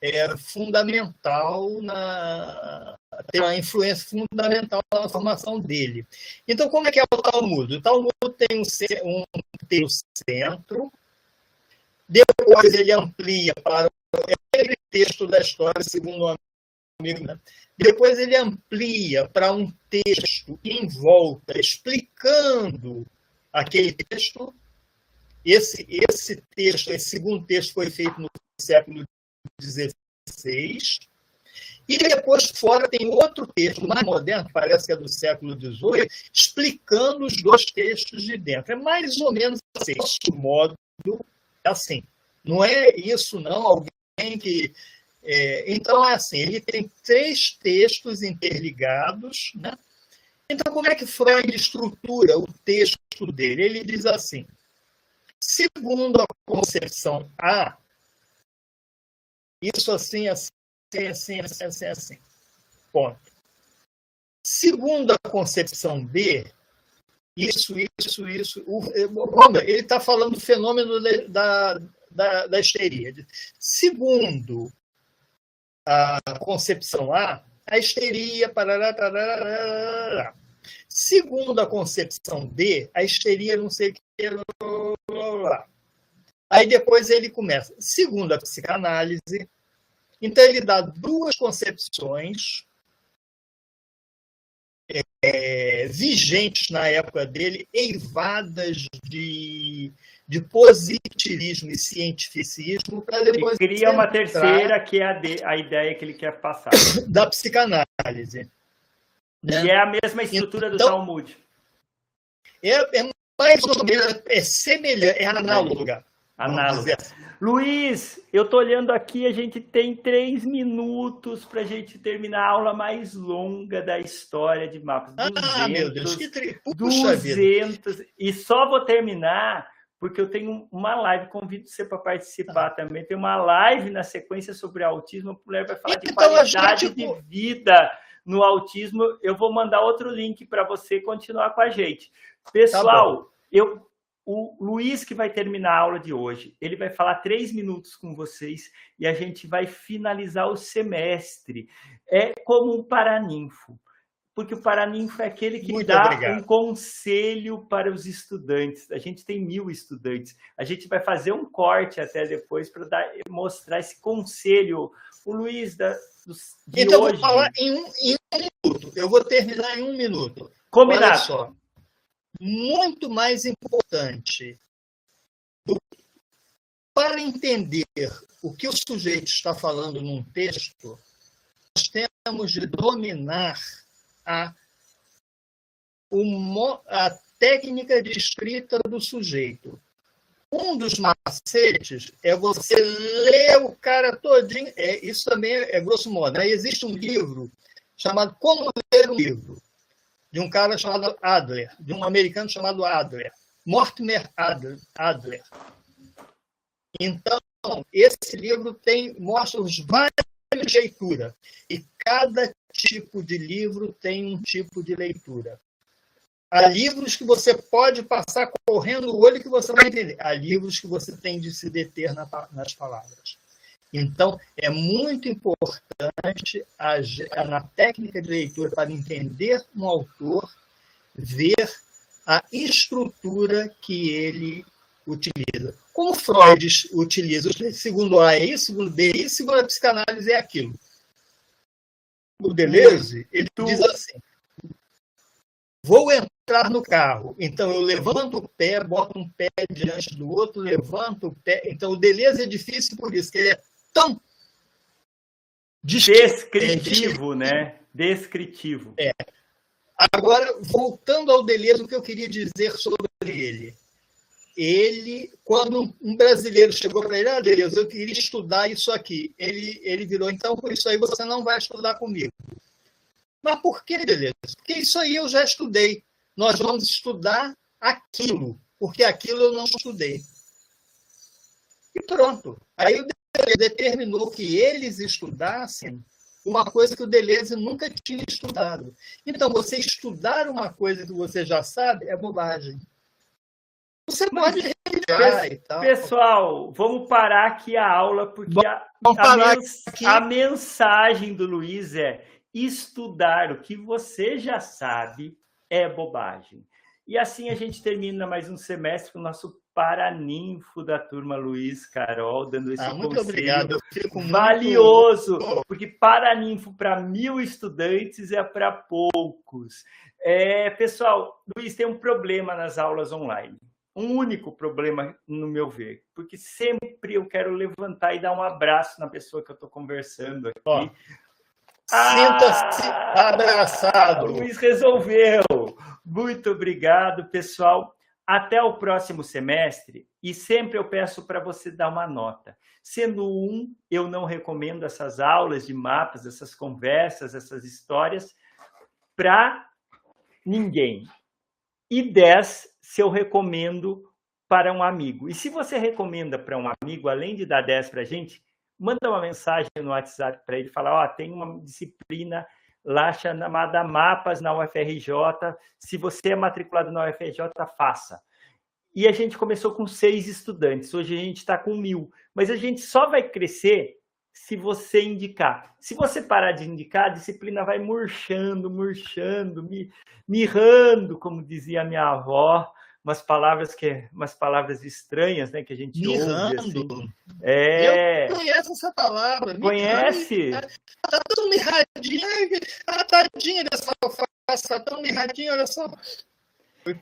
Speaker 5: é fundamental na tem uma influência fundamental na formação dele. Então, como é que é o Talmud? O Talmud tem um, um, tem o centro, depois ele amplia para aquele texto da história, segundo o amigo, né? depois ele amplia para um texto em volta, explicando aquele texto. Esse, esse texto, esse segundo texto foi feito no século 16. E depois, fora, tem outro texto mais moderno, parece que é do século XVIII, explicando os dois textos de dentro. É mais ou menos assim. Nosso modo é assim. Não é isso, não. Alguém que. É, então, é assim: ele tem três textos interligados. Né? Então, como é que Freud estrutura o texto dele? Ele diz assim: segundo a concepção A, isso assim, assim, assim, assim, assim, assim. Ponto. Segundo a concepção B, isso, isso, isso. O, ele está falando do fenômeno da, da, da histeria. Segundo a concepção A, a histeria. Parará, Segundo a concepção B, a histeria não sei o que. Aí depois ele começa. Segundo a psicanálise, então ele dá duas concepções é, vigentes na época dele, eivadas de, de positivismo e cientificismo,
Speaker 1: para depois. E cria uma terceira, que é a, de, a ideia que ele quer passar.
Speaker 5: Da psicanálise.
Speaker 1: Né? E é a mesma estrutura então, do Talmud.
Speaker 5: É, é mais ou menos, é semelhante, é análoga.
Speaker 1: Análoga. Luiz, eu estou olhando aqui, a gente tem três minutos para a gente terminar a aula mais longa da história de mapas.
Speaker 5: Ah, 200, meu Deus, que tri...
Speaker 1: 200, e só vou terminar porque eu tenho uma live, convido você para participar ah. também. Tem uma live na sequência sobre autismo, a mulher vai falar então, de qualidade gente... de vida no autismo. Eu vou mandar outro link para você continuar com a gente. Tá Pessoal, tá eu o Luiz, que vai terminar a aula de hoje, ele vai falar três minutos com vocês e a gente vai finalizar o semestre. É como um paraninfo, porque o paraninfo é aquele que Muito dá obrigado. um conselho para os estudantes. A gente tem mil estudantes. A gente vai fazer um corte até depois para mostrar esse conselho. O Luiz da, dos,
Speaker 5: de então, hoje... vou falar em um, em um minuto. Eu vou terminar em um minuto.
Speaker 1: Combinado. Olha só
Speaker 5: muito mais importante. Para entender o que o sujeito está falando num texto, nós temos de dominar a, a técnica de escrita do sujeito. Um dos macetes é você ler o cara todinho. É, isso também é, é grosso modo. Né? Existe um livro chamado Como Ler um Livro de um cara chamado Adler, de um americano chamado Adler, Mortimer Adler. Então, esse livro tem mostra os vários de e cada tipo de livro tem um tipo de leitura. Há livros que você pode passar correndo o olho que você vai entender. Há livros que você tem de se deter nas palavras. Então, é muito importante, a, na técnica de leitura, para entender um autor, ver a estrutura que ele utiliza. Como Freud utiliza, segundo A é isso, segundo B é isso, segundo a psicanálise é aquilo. O Deleuze, ele diz assim, vou entrar no carro, então eu levanto o pé, boto um pé diante do outro, levanto o pé. Então o Deleuze é difícil por isso, que ele é tão
Speaker 1: descritivo, né? Descritivo.
Speaker 5: É. Agora, voltando ao Deleuze, o que eu queria dizer sobre ele. Ele, quando um brasileiro chegou para ele, ah, Deleuze, eu queria estudar isso aqui. Ele, ele virou, então, por isso aí você não vai estudar comigo. Mas por que, Deleuze? Porque isso aí eu já estudei. Nós vamos estudar aquilo, porque aquilo eu não estudei. E pronto. Aí o determinou que eles estudassem uma coisa que o Deleuze nunca tinha estudado. Então, você estudar uma coisa que você já sabe é bobagem. Você pode e tal.
Speaker 1: Pessoal, vamos parar aqui a aula, porque a, a, mens a mensagem do Luiz é estudar o que você já sabe é bobagem. E assim a gente termina mais um semestre com o nosso paraninfo da turma Luiz Carol, dando esse ah, muito conselho obrigado. valioso, muito... porque paraninfo para mil estudantes é para poucos. É, pessoal, Luiz, tem um problema nas aulas online. Um único problema, no meu ver, porque sempre eu quero levantar e dar um abraço na pessoa que eu estou conversando aqui. Oh.
Speaker 5: Sinta-se ah, abraçado.
Speaker 1: Luiz resolveu. Muito obrigado, pessoal. Até o próximo semestre. E sempre eu peço para você dar uma nota. Sendo um, eu não recomendo essas aulas de mapas, essas conversas, essas histórias para ninguém. E 10, se eu recomendo para um amigo. E se você recomenda para um amigo, além de dar 10 para a gente, manda uma mensagem no WhatsApp para ele, falar, ó, oh, tem uma disciplina lá chamada Mapas na UFRJ, se você é matriculado na UFRJ, faça. E a gente começou com seis estudantes, hoje a gente está com mil, mas a gente só vai crescer se você indicar. Se você parar de indicar, a disciplina vai murchando, murchando, mirrando, como dizia minha avó, umas palavras que umas palavras estranhas, né, que a gente
Speaker 5: Mirando.
Speaker 1: ouve
Speaker 5: assim. É. Eu conheço essa palavra.
Speaker 1: Conhece?
Speaker 5: Tá tão mirradinha, a tadinha dessa alface, tá tão mirradinha, olha só.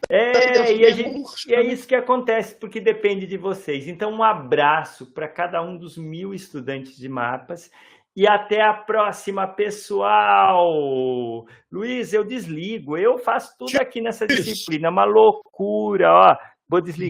Speaker 1: É, e, gente, e, é isso que acontece, porque depende de vocês. Então, um abraço para cada um dos mil estudantes de mapas e até a próxima, pessoal. Luiz, eu desligo. Eu faço tudo aqui nessa disciplina. É uma loucura, ó. Vou desligar.